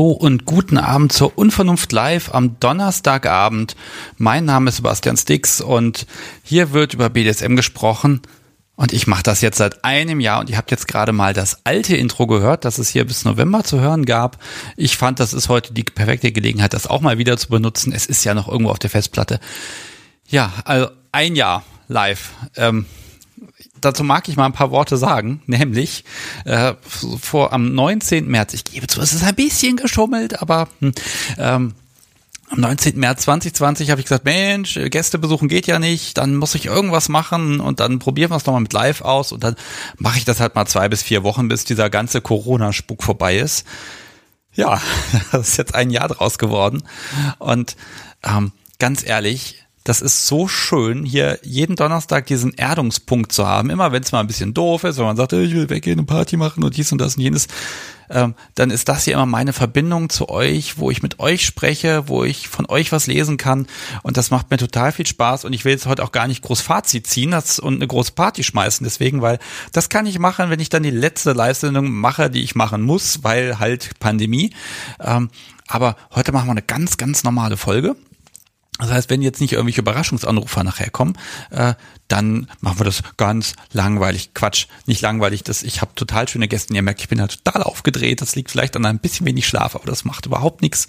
Hallo und guten Abend zur Unvernunft Live am Donnerstagabend. Mein Name ist Sebastian Stix und hier wird über BDSM gesprochen. Und ich mache das jetzt seit einem Jahr und ihr habt jetzt gerade mal das alte Intro gehört, das es hier bis November zu hören gab. Ich fand, das ist heute die perfekte Gelegenheit, das auch mal wieder zu benutzen. Es ist ja noch irgendwo auf der Festplatte. Ja, also ein Jahr live. Ähm, dazu mag ich mal ein paar Worte sagen, nämlich äh, vor am 19. März, ich gebe zu, es ist ein bisschen geschummelt, aber hm, ähm, am 19. März 2020 habe ich gesagt, Mensch, Gäste besuchen geht ja nicht, dann muss ich irgendwas machen und dann probieren wir es nochmal mit live aus und dann mache ich das halt mal zwei bis vier Wochen, bis dieser ganze Corona-Spuk vorbei ist. Ja, das ist jetzt ein Jahr draus geworden und ähm, ganz ehrlich, das ist so schön, hier jeden Donnerstag diesen Erdungspunkt zu haben. Immer wenn es mal ein bisschen doof ist, wenn man sagt, ich will weggehen und Party machen und dies und das und jenes, ähm, dann ist das hier immer meine Verbindung zu euch, wo ich mit euch spreche, wo ich von euch was lesen kann. Und das macht mir total viel Spaß. Und ich will jetzt heute auch gar nicht groß Fazit ziehen und eine große Party schmeißen. Deswegen, weil das kann ich machen, wenn ich dann die letzte Live-Sendung mache, die ich machen muss, weil halt Pandemie. Ähm, aber heute machen wir eine ganz, ganz normale Folge. Das heißt, wenn jetzt nicht irgendwelche Überraschungsanrufer nachher kommen, äh, dann machen wir das ganz langweilig. Quatsch, nicht langweilig. Das, ich habe total schöne Gäste. Ihr merkt, ich bin ja total aufgedreht. Das liegt vielleicht an ein bisschen wenig Schlaf, aber das macht überhaupt nichts.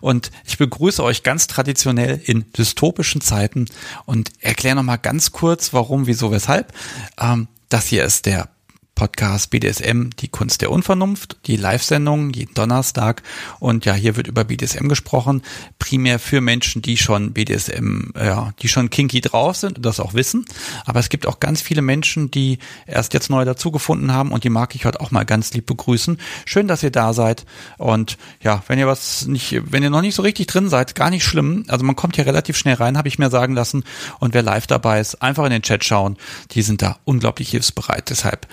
Und ich begrüße euch ganz traditionell in dystopischen Zeiten und erkläre nochmal ganz kurz, warum, wieso, weshalb. Ähm, das hier ist der Podcast BDSM, die Kunst der Unvernunft, die Live-Sendung jeden Donnerstag. Und ja, hier wird über BDSM gesprochen, primär für Menschen, die schon BDSM, ja, die schon kinky drauf sind und das auch wissen. Aber es gibt auch ganz viele Menschen, die erst jetzt neu dazugefunden haben und die mag ich heute auch mal ganz lieb begrüßen. Schön, dass ihr da seid. Und ja, wenn ihr was nicht, wenn ihr noch nicht so richtig drin seid, gar nicht schlimm. Also man kommt hier relativ schnell rein, habe ich mir sagen lassen. Und wer live dabei ist, einfach in den Chat schauen. Die sind da unglaublich hilfsbereit. Deshalb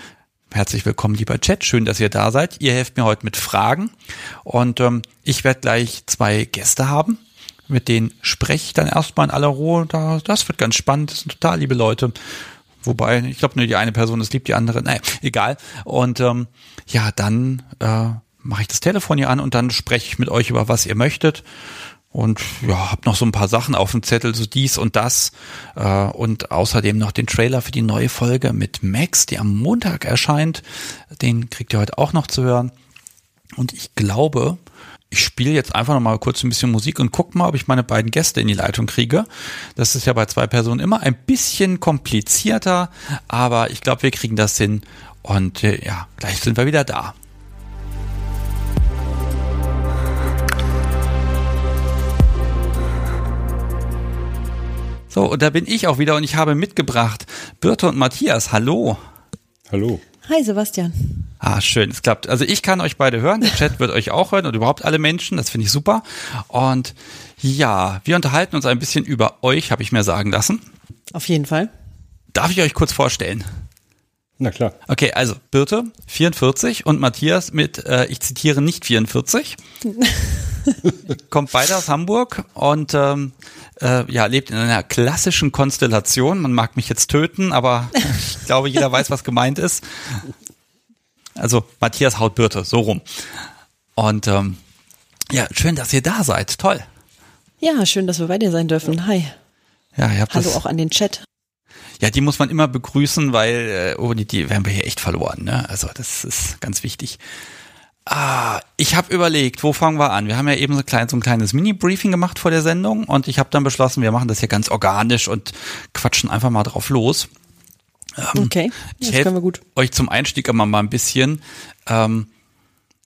Herzlich willkommen, lieber Chat. Schön, dass ihr da seid. Ihr helft mir heute mit Fragen. Und ähm, ich werde gleich zwei Gäste haben. Mit denen spreche ich dann erstmal in aller Ruhe. Da, das wird ganz spannend. Das sind total liebe Leute. Wobei, ich glaube nur die eine Person ist lieb, die andere, naja, egal. Und ähm, ja, dann äh, mache ich das Telefon hier an und dann spreche ich mit euch über was ihr möchtet und ja, hab noch so ein paar Sachen auf dem Zettel, so dies und das äh, und außerdem noch den Trailer für die neue Folge mit Max, die am Montag erscheint. Den kriegt ihr heute auch noch zu hören. Und ich glaube, ich spiele jetzt einfach noch mal kurz ein bisschen Musik und guck mal, ob ich meine beiden Gäste in die Leitung kriege. Das ist ja bei zwei Personen immer ein bisschen komplizierter, aber ich glaube, wir kriegen das hin. Und äh, ja, gleich sind wir wieder da. So, und da bin ich auch wieder und ich habe mitgebracht Birte und Matthias. Hallo. Hallo. Hi Sebastian. Ah, schön, es klappt. Also ich kann euch beide hören, der Chat wird euch auch hören und überhaupt alle Menschen, das finde ich super. Und ja, wir unterhalten uns ein bisschen über euch, habe ich mir sagen lassen. Auf jeden Fall. Darf ich euch kurz vorstellen? Na klar. Okay, also Birte, 44 und Matthias mit, äh, ich zitiere, nicht 44. Kommt beide aus Hamburg und ähm, äh, ja, lebt in einer klassischen Konstellation. Man mag mich jetzt töten, aber ich glaube, jeder weiß, was gemeint ist. Also Matthias haut Birte, so rum. Und ähm, ja, schön, dass ihr da seid. Toll. Ja, schön, dass wir bei dir sein dürfen. Hi. Ja, ihr habt Hallo das, auch an den Chat. Ja, die muss man immer begrüßen, weil äh, ohne die wären wir hier echt verloren. Ne? Also das ist ganz wichtig. Ah, ich habe überlegt, wo fangen wir an? Wir haben ja eben so, klein, so ein kleines Mini-Briefing gemacht vor der Sendung und ich habe dann beschlossen, wir machen das hier ganz organisch und quatschen einfach mal drauf los. Ähm, okay, ich das können wir gut. euch zum Einstieg immer mal ein bisschen, ähm,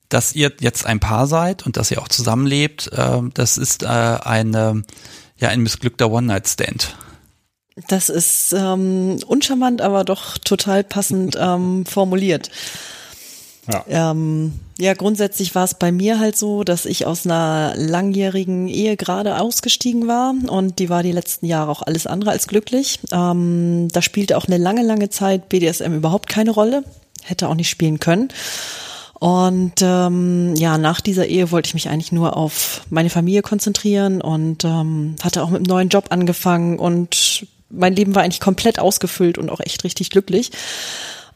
dass ihr jetzt ein Paar seid und dass ihr auch zusammenlebt. Ähm, das ist äh, eine, ja, ein missglückter One-Night-Stand. Das ist ähm, uncharmant, aber doch total passend ähm, formuliert. Ja. Ähm, ja, grundsätzlich war es bei mir halt so, dass ich aus einer langjährigen Ehe gerade ausgestiegen war und die war die letzten Jahre auch alles andere als glücklich. Ähm, da spielte auch eine lange, lange Zeit BDSM überhaupt keine Rolle, hätte auch nicht spielen können. Und ähm, ja, nach dieser Ehe wollte ich mich eigentlich nur auf meine Familie konzentrieren und ähm, hatte auch mit einem neuen Job angefangen und mein Leben war eigentlich komplett ausgefüllt und auch echt richtig glücklich.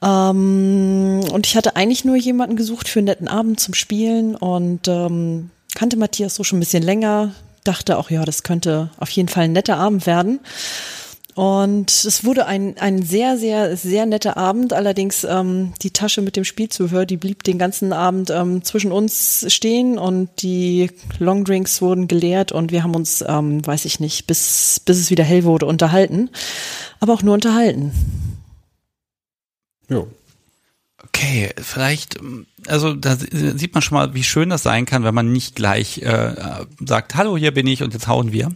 Ähm, und ich hatte eigentlich nur jemanden gesucht für einen netten Abend zum Spielen und ähm, kannte Matthias so schon ein bisschen länger, dachte auch, ja, das könnte auf jeden Fall ein netter Abend werden. Und es wurde ein, ein sehr, sehr, sehr netter Abend. Allerdings ähm, die Tasche mit dem Spielzuhör, die blieb den ganzen Abend ähm, zwischen uns stehen und die Longdrinks wurden geleert und wir haben uns, ähm, weiß ich nicht, bis, bis es wieder hell wurde, unterhalten. Aber auch nur unterhalten. Ja. Okay, vielleicht, also da sieht man schon mal, wie schön das sein kann, wenn man nicht gleich äh, sagt, hallo, hier bin ich und jetzt hauen wir.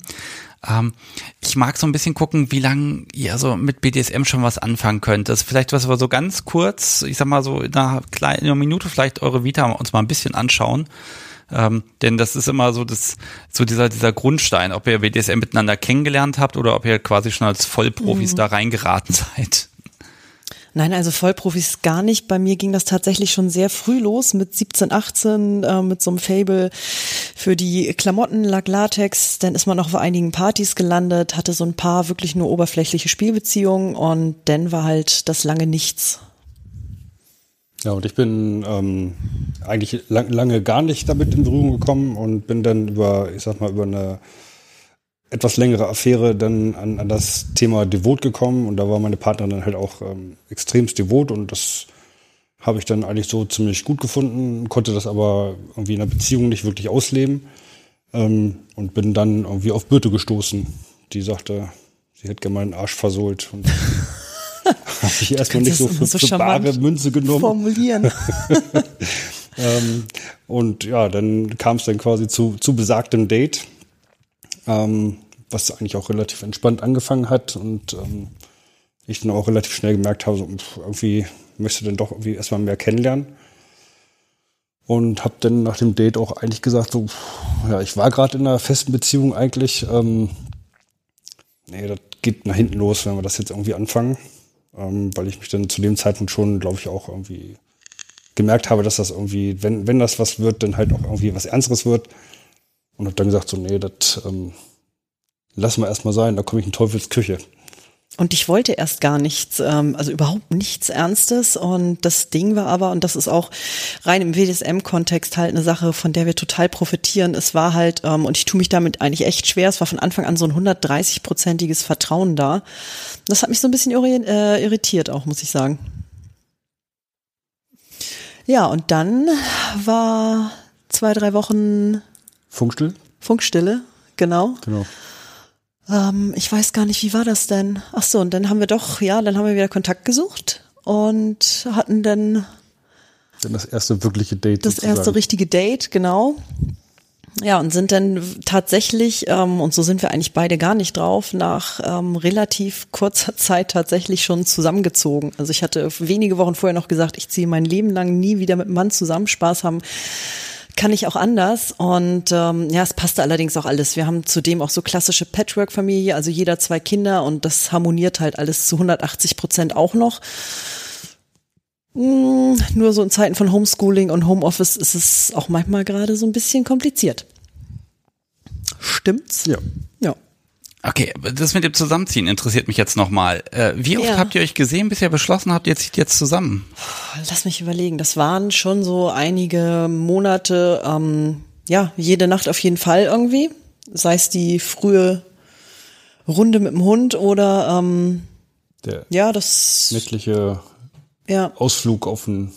Ähm, ich mag so ein bisschen gucken, wie lang ihr so mit BDSM schon was anfangen könnt. Das ist vielleicht was wir so ganz kurz, ich sag mal so in einer kleinen in einer Minute vielleicht eure Vita uns mal ein bisschen anschauen. Ähm, denn das ist immer so das, so dieser, dieser Grundstein, ob ihr BDSM miteinander kennengelernt habt oder ob ihr quasi schon als Vollprofis mhm. da reingeraten seid. Nein, also Vollprofis gar nicht. Bei mir ging das tatsächlich schon sehr früh los mit 17, 18, äh, mit so einem Fable für die Klamotten, Lack Latex. Dann ist man noch auf einigen Partys gelandet, hatte so ein paar wirklich nur oberflächliche Spielbeziehungen und dann war halt das lange nichts. Ja, und ich bin ähm, eigentlich lang, lange gar nicht damit in Berührung gekommen und bin dann über, ich sag mal, über eine etwas längere Affäre dann an, an das Thema Devot gekommen und da war meine Partnerin dann halt auch ähm, extremst devot und das habe ich dann eigentlich so ziemlich gut gefunden, konnte das aber irgendwie in der Beziehung nicht wirklich ausleben ähm, und bin dann irgendwie auf Birte gestoßen, die sagte, sie hätte gerne meinen Arsch versohlt und habe ich erstmal nicht so für, so für bare Münze genommen. Formulieren. ähm, und ja, dann kam es dann quasi zu, zu besagtem Date ähm, was eigentlich auch relativ entspannt angefangen hat und ähm, ich dann auch relativ schnell gemerkt habe, so, irgendwie möchte dann doch irgendwie erstmal mehr kennenlernen. Und habe dann nach dem Date auch eigentlich gesagt, so, ja, ich war gerade in einer festen Beziehung eigentlich. Ähm, nee, das geht nach hinten los, wenn wir das jetzt irgendwie anfangen. Ähm, weil ich mich dann zu dem Zeitpunkt schon, glaube ich, auch irgendwie gemerkt habe, dass das irgendwie, wenn, wenn das was wird, dann halt auch irgendwie was Ernsteres wird. Und habe dann gesagt, so, nee, das ähm, lass mal erstmal sein, da komme ich in Teufels Küche. Und ich wollte erst gar nichts, ähm, also überhaupt nichts Ernstes. Und das Ding war aber, und das ist auch rein im WDSM-Kontext halt eine Sache, von der wir total profitieren. Es war halt, ähm, und ich tue mich damit eigentlich echt schwer, es war von Anfang an so ein 130-prozentiges Vertrauen da. Das hat mich so ein bisschen äh, irritiert auch, muss ich sagen. Ja, und dann war zwei, drei Wochen Funkstille? Funkstille, genau. Genau. Ähm, ich weiß gar nicht, wie war das denn? Ach so, und dann haben wir doch, ja, dann haben wir wieder Kontakt gesucht und hatten dann dann das erste wirkliche Date. Das sozusagen. erste richtige Date, genau. Ja, und sind dann tatsächlich, ähm, und so sind wir eigentlich beide gar nicht drauf, nach ähm, relativ kurzer Zeit tatsächlich schon zusammengezogen. Also ich hatte wenige Wochen vorher noch gesagt, ich ziehe mein Leben lang nie wieder mit einem Mann zusammen. Spaß haben kann ich auch anders. Und ähm, ja, es passte allerdings auch alles. Wir haben zudem auch so klassische Patchwork-Familie, also jeder zwei Kinder und das harmoniert halt alles zu 180 Prozent auch noch. Mm, nur so in Zeiten von Homeschooling und Homeoffice ist es auch manchmal gerade so ein bisschen kompliziert. Stimmt's? Ja. Ja. Okay, das mit dem Zusammenziehen interessiert mich jetzt nochmal. Äh, wie oft ja. habt ihr euch gesehen, bis ihr beschlossen habt, ihr zieht jetzt zusammen? Lass mich überlegen. Das waren schon so einige Monate, ähm, ja, jede Nacht auf jeden Fall irgendwie. Sei es die frühe Runde mit dem Hund oder ähm, der ja, das nächtliche ja. Ausflug auf ein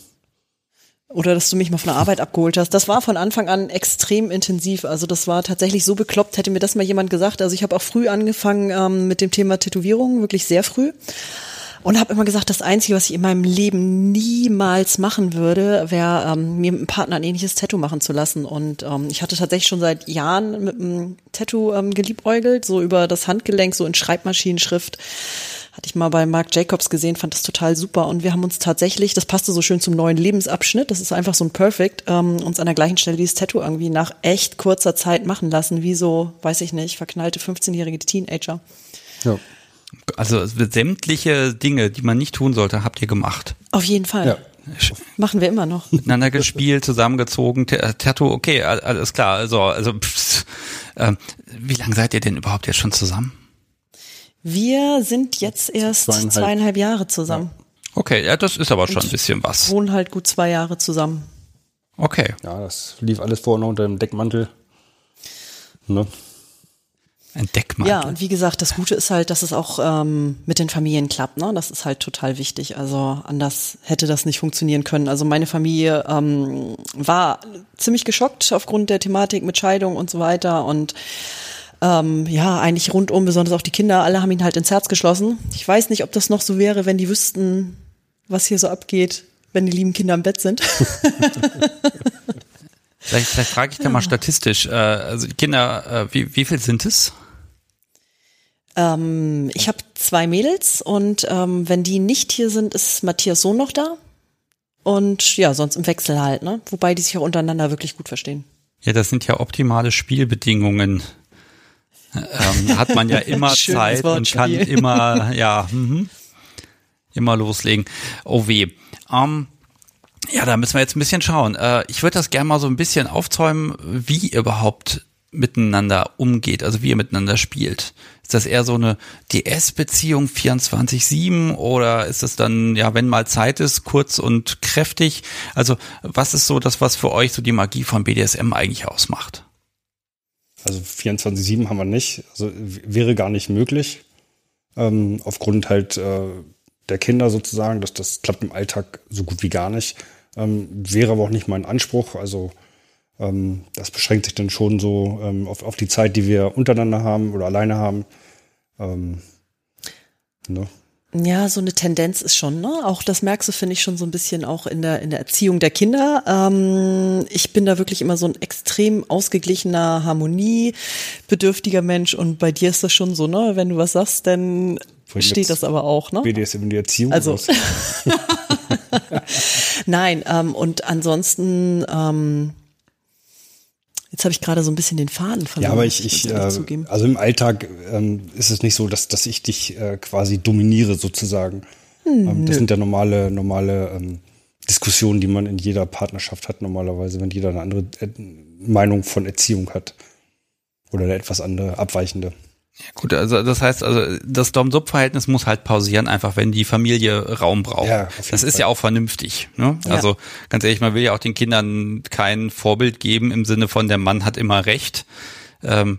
oder dass du mich mal von der Arbeit abgeholt hast. Das war von Anfang an extrem intensiv. Also das war tatsächlich so bekloppt, hätte mir das mal jemand gesagt. Also ich habe auch früh angefangen ähm, mit dem Thema Tätowierung, wirklich sehr früh. Und habe immer gesagt, das Einzige, was ich in meinem Leben niemals machen würde, wäre ähm, mir mit einem Partner ein ähnliches Tattoo machen zu lassen. Und ähm, ich hatte tatsächlich schon seit Jahren mit einem Tattoo ähm, geliebäugelt, so über das Handgelenk, so in Schreibmaschinenschrift hatte ich mal bei Marc Jacobs gesehen, fand das total super. Und wir haben uns tatsächlich, das passte so schön zum neuen Lebensabschnitt, das ist einfach so ein Perfect, ähm, uns an der gleichen Stelle dieses Tattoo irgendwie nach echt kurzer Zeit machen lassen, wie so, weiß ich nicht, verknallte 15-jährige Teenager. Ja. Also sämtliche Dinge, die man nicht tun sollte, habt ihr gemacht. Auf jeden Fall. Ja. Machen wir immer noch. Miteinander gespielt, zusammengezogen, äh, Tattoo, okay, alles klar. Also, also pff, äh, wie lange seid ihr denn überhaupt jetzt schon zusammen? Wir sind jetzt erst zweieinhalb, zweieinhalb Jahre zusammen. Ja. Okay, ja, das ist aber schon ein bisschen was. Wohnen halt gut zwei Jahre zusammen. Okay. Ja, das lief alles noch unter dem Deckmantel. Ne? Ein Deckmantel. Ja, und wie gesagt, das Gute ist halt, dass es auch ähm, mit den Familien klappt. Ne? Das ist halt total wichtig. Also anders hätte das nicht funktionieren können. Also meine Familie ähm, war ziemlich geschockt aufgrund der Thematik mit Scheidung und so weiter. Und ähm, ja, eigentlich rundum, besonders auch die Kinder, alle haben ihn halt ins Herz geschlossen. Ich weiß nicht, ob das noch so wäre, wenn die wüssten, was hier so abgeht, wenn die lieben Kinder im Bett sind. Vielleicht, vielleicht frage ich da mal statistisch. Äh, also die Kinder, äh, wie, wie viel sind es? Ähm, ich habe zwei Mädels und ähm, wenn die nicht hier sind, ist Matthias Sohn noch da. Und ja, sonst im Wechsel halt, ne? Wobei die sich auch untereinander wirklich gut verstehen. Ja, das sind ja optimale Spielbedingungen. Ähm, hat man ja immer Zeit und kann immer, ja, mhm, immer loslegen. Oh weh. Ähm, ja, da müssen wir jetzt ein bisschen schauen. Äh, ich würde das gerne mal so ein bisschen aufzäumen, wie ihr überhaupt miteinander umgeht, also wie ihr miteinander spielt. Ist das eher so eine DS-Beziehung 24-7 oder ist das dann, ja, wenn mal Zeit ist, kurz und kräftig? Also was ist so das, was für euch so die Magie von BDSM eigentlich ausmacht? Also 24-7 haben wir nicht. Also wäre gar nicht möglich. Ähm, aufgrund halt äh, der Kinder sozusagen. Das, das klappt im Alltag so gut wie gar nicht. Ähm, wäre aber auch nicht mein Anspruch. Also ähm, das beschränkt sich dann schon so ähm, auf, auf die Zeit, die wir untereinander haben oder alleine haben. Ähm, ne? Ja, so eine Tendenz ist schon, ne? Auch das merkst du, finde ich, schon so ein bisschen auch in der, in der Erziehung der Kinder. Ähm, ich bin da wirklich immer so ein extrem ausgeglichener, harmoniebedürftiger Mensch und bei dir ist das schon so, ne? Wenn du was sagst, dann Vorhin steht das aber auch, ne? BDSM in die Erziehung. Also-? Nein, ähm, und ansonsten, ähm, jetzt habe ich gerade so ein bisschen den Faden verloren. Ja, aber ich, ich ehrlich äh, also im Alltag ähm, ist es nicht so, dass, dass ich dich äh, quasi dominiere sozusagen. Hm, ähm, das sind ja normale, normale ähm, Diskussionen, die man in jeder Partnerschaft hat normalerweise, wenn jeder eine andere äh, Meinung von Erziehung hat. Oder eine etwas andere, abweichende. Gut, also das heißt, also das Dom-Sub-Verhältnis muss halt pausieren, einfach wenn die Familie Raum braucht. Ja, das ist Fall. ja auch vernünftig. Ne? Ja. Also ganz ehrlich, man will ja auch den Kindern kein Vorbild geben im Sinne von der Mann hat immer recht. Ähm,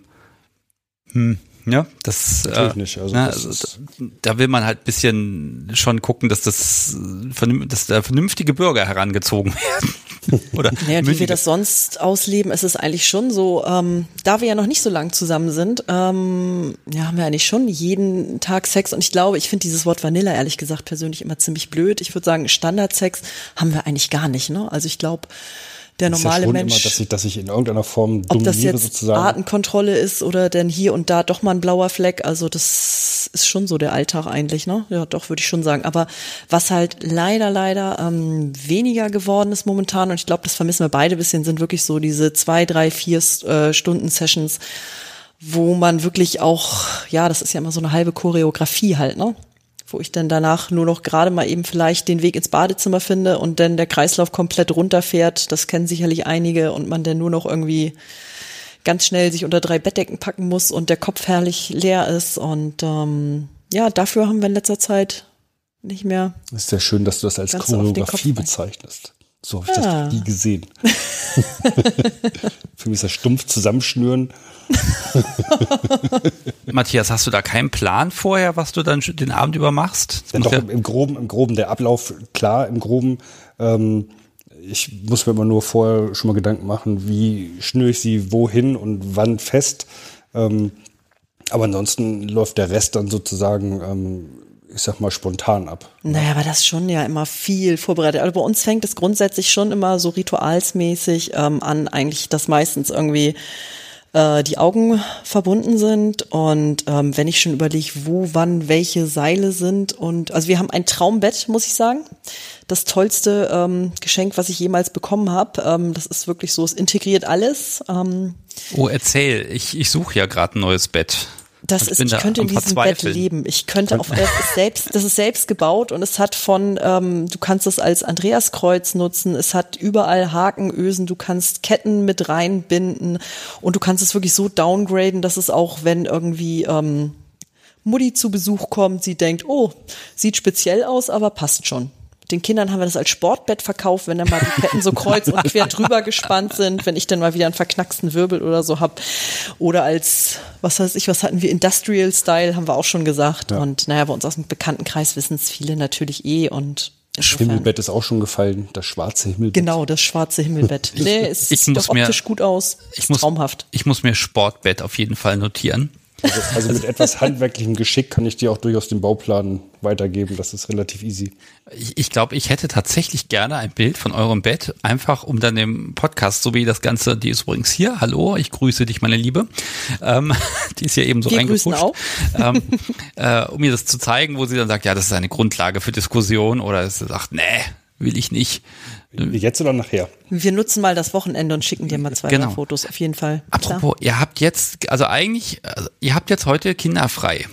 hm, ja, das, Natürlich äh, nicht. Also ne, das also ist- da, will man halt bisschen schon gucken, dass das, äh, dass da vernünftige Bürger herangezogen werden. Oder Ja, wie wir das sonst ausleben, ist es eigentlich schon so, ähm, da wir ja noch nicht so lang zusammen sind, ähm, ja, haben wir eigentlich schon jeden Tag Sex und ich glaube, ich finde dieses Wort Vanilla ehrlich gesagt persönlich immer ziemlich blöd. Ich würde sagen, Standardsex haben wir eigentlich gar nicht, ne? Also ich glaube, der ja normale schon Mensch. immer, dass ich, dass ich in irgendeiner Form ob das dominiere jetzt sozusagen. Artenkontrolle ist oder denn hier und da doch mal ein blauer Fleck, also das ist schon so der Alltag eigentlich, ne? Ja, doch, würde ich schon sagen. Aber was halt leider, leider ähm, weniger geworden ist momentan, und ich glaube, das vermissen wir beide ein bisschen, sind wirklich so diese zwei, drei, vier äh, Stunden Sessions, wo man wirklich auch, ja, das ist ja immer so eine halbe Choreografie halt, ne? Wo ich dann danach nur noch gerade mal eben vielleicht den Weg ins Badezimmer finde und dann der Kreislauf komplett runterfährt. Das kennen sicherlich einige und man dann nur noch irgendwie ganz schnell sich unter drei Bettdecken packen muss und der Kopf herrlich leer ist. Und ähm, ja, dafür haben wir in letzter Zeit nicht mehr. Das ist ja schön, dass du das als Choreografie bezeichnest. So habe ich Ah. das nie gesehen. Für mich ist das stumpf zusammenschnüren. Matthias, hast du da keinen Plan vorher, was du dann den Abend über machst? Ja, doch, ja- im, im Groben, im Groben der Ablauf, klar, im Groben. Ähm, ich muss mir immer nur vorher schon mal Gedanken machen, wie schnüre ich sie wohin und wann fest. Ähm, aber ansonsten läuft der Rest dann sozusagen, ähm, ich sag mal, spontan ab. Naja, aber das ist schon ja immer viel vorbereitet. Also bei uns fängt es grundsätzlich schon immer so ritualsmäßig ähm, an, eigentlich, dass meistens irgendwie äh, die Augen verbunden sind und ähm, wenn ich schon überlege, wo, wann, welche Seile sind und also wir haben ein Traumbett, muss ich sagen. Das tollste ähm, Geschenk, was ich jemals bekommen habe. Ähm, das ist wirklich so, es integriert alles. Ähm, Oh, erzähl. Ich, ich suche ja gerade ein neues Bett. Das ist, ich könnte in diesem Bett leben. Ich könnte auf, das ist selbst, das ist selbst gebaut und es hat von, ähm, du kannst es als Andreaskreuz nutzen, es hat überall Hakenösen, du kannst Ketten mit reinbinden und du kannst es wirklich so downgraden, dass es auch, wenn irgendwie, ähm, Mutti zu Besuch kommt, sie denkt, oh, sieht speziell aus, aber passt schon. Den Kindern haben wir das als Sportbett verkauft, wenn dann mal die Ketten so kreuz und quer drüber gespannt sind, wenn ich dann mal wieder einen verknacksten Wirbel oder so hab. Oder als, was weiß ich, was hatten wir, Industrial Style, haben wir auch schon gesagt. Ja. Und naja, bei uns aus dem Bekanntenkreis wissen es viele natürlich eh und das Himmelbett ist auch schon gefallen, das schwarze Himmelbett. Genau, das schwarze Himmelbett. Nee, es sieht doch optisch mir, gut aus. Ich muss, traumhaft. Ich muss mir Sportbett auf jeden Fall notieren. Also, also mit etwas handwerklichem Geschick kann ich dir auch durchaus den Bauplan weitergeben. Das ist relativ easy. Ich, ich glaube, ich hätte tatsächlich gerne ein Bild von eurem Bett, einfach um dann im Podcast, so wie das Ganze, die ist übrigens hier. Hallo, ich grüße dich, meine Liebe. Ähm, die ist ja eben so Wir grüßen auch. Ähm, äh, um mir das zu zeigen, wo sie dann sagt, ja, das ist eine Grundlage für Diskussion oder sie sagt, nee, will ich nicht. Jetzt oder nachher? Wir nutzen mal das Wochenende und schicken dir mal zwei genau. Fotos, auf jeden Fall. Apropos, Klar. ihr habt jetzt, also eigentlich, also ihr habt jetzt heute Kinder frei.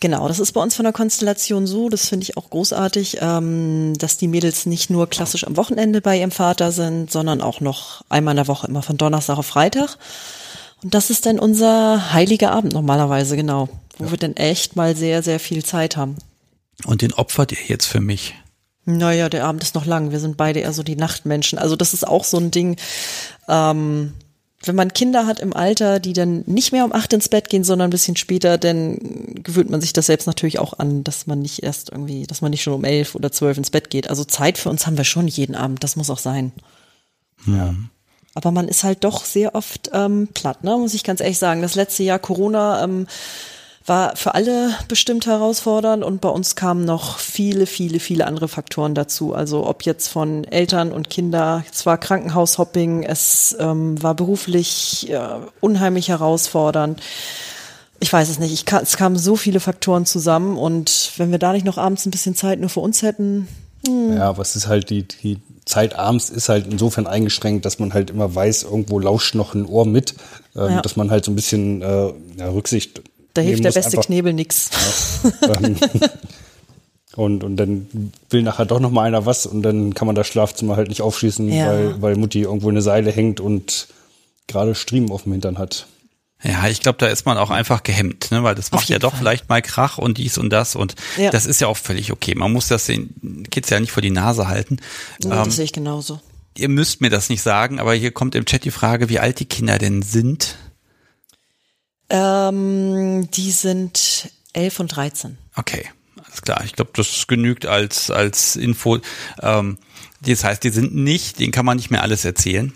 Genau, das ist bei uns von der Konstellation so, das finde ich auch großartig, ähm, dass die Mädels nicht nur klassisch am Wochenende bei ihrem Vater sind, sondern auch noch einmal in der Woche, immer von Donnerstag auf Freitag. Und das ist dann unser heiliger Abend normalerweise, genau, wo ja. wir dann echt mal sehr, sehr viel Zeit haben. Und den opfert ihr jetzt für mich? Naja, der Abend ist noch lang. Wir sind beide eher so die Nachtmenschen. Also das ist auch so ein Ding. Ähm, wenn man Kinder hat im Alter, die dann nicht mehr um acht ins Bett gehen, sondern ein bisschen später, dann gewöhnt man sich das selbst natürlich auch an, dass man nicht erst irgendwie, dass man nicht schon um elf oder zwölf ins Bett geht. Also Zeit für uns haben wir schon jeden Abend. Das muss auch sein. Ja. Aber man ist halt doch sehr oft ähm, platt, ne? muss ich ganz ehrlich sagen. Das letzte Jahr Corona ähm, war für alle bestimmt herausfordernd und bei uns kamen noch viele, viele, viele andere Faktoren dazu. Also ob jetzt von Eltern und Kinder, es war Krankenhaushopping, es ähm, war beruflich äh, unheimlich herausfordernd. Ich weiß es nicht. Ich kann, es kamen so viele Faktoren zusammen und wenn wir da nicht noch abends ein bisschen Zeit nur für uns hätten. Hm. Ja, was ist halt die, die Zeit abends ist halt insofern eingeschränkt, dass man halt immer weiß, irgendwo lauscht noch ein Ohr mit, ähm, ja. dass man halt so ein bisschen äh, ja, Rücksicht da hilft der beste Knebel nix. Ja, ähm, und, und dann will nachher doch noch mal einer was und dann kann man das Schlafzimmer halt nicht aufschließen, ja. weil, weil Mutti irgendwo eine Seile hängt und gerade Striemen auf dem Hintern hat. Ja, ich glaube, da ist man auch einfach gehemmt, ne? weil das macht ja doch Fall. vielleicht mal Krach und dies und das und ja. das ist ja auch völlig okay. Man muss das den Kids ja nicht vor die Nase halten. Ja, ähm, das sehe ich genauso. Ihr müsst mir das nicht sagen, aber hier kommt im Chat die Frage, wie alt die Kinder denn sind. Ähm, die sind 11 und 13. Okay, alles klar. Ich glaube, das genügt als, als Info. Ähm, das heißt, die sind nicht, denen kann man nicht mehr alles erzählen.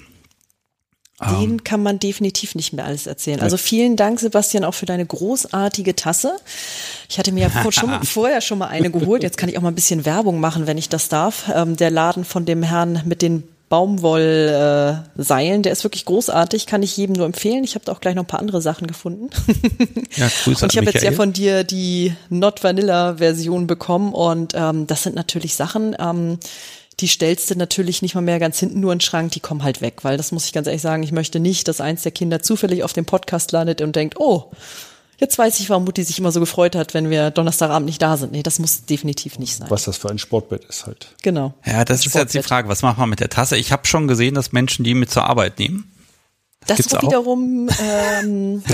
Den ähm. kann man definitiv nicht mehr alles erzählen. Also vielen Dank, Sebastian, auch für deine großartige Tasse. Ich hatte mir ja schon, vorher schon mal eine geholt. Jetzt kann ich auch mal ein bisschen Werbung machen, wenn ich das darf. Ähm, der Laden von dem Herrn mit den Baumwollseilen. Der ist wirklich großartig, kann ich jedem nur empfehlen. Ich habe da auch gleich noch ein paar andere Sachen gefunden. Ja, Grüße und ich habe jetzt ja von dir die Not Vanilla Version bekommen und ähm, das sind natürlich Sachen, ähm, die stellst du natürlich nicht mal mehr ganz hinten nur in den Schrank, die kommen halt weg, weil das muss ich ganz ehrlich sagen, ich möchte nicht, dass eins der Kinder zufällig auf dem Podcast landet und denkt, oh, Jetzt weiß ich, warum Mutti sich immer so gefreut hat, wenn wir Donnerstagabend nicht da sind. Nee, das muss definitiv nicht sein. Was das für ein Sportbett ist halt. Genau. Ja, das, ist jetzt die Frage, was macht man mit der Tasse? Ich habe schon gesehen, dass Menschen die mit zur Arbeit nehmen. Das, das wiederum ähm,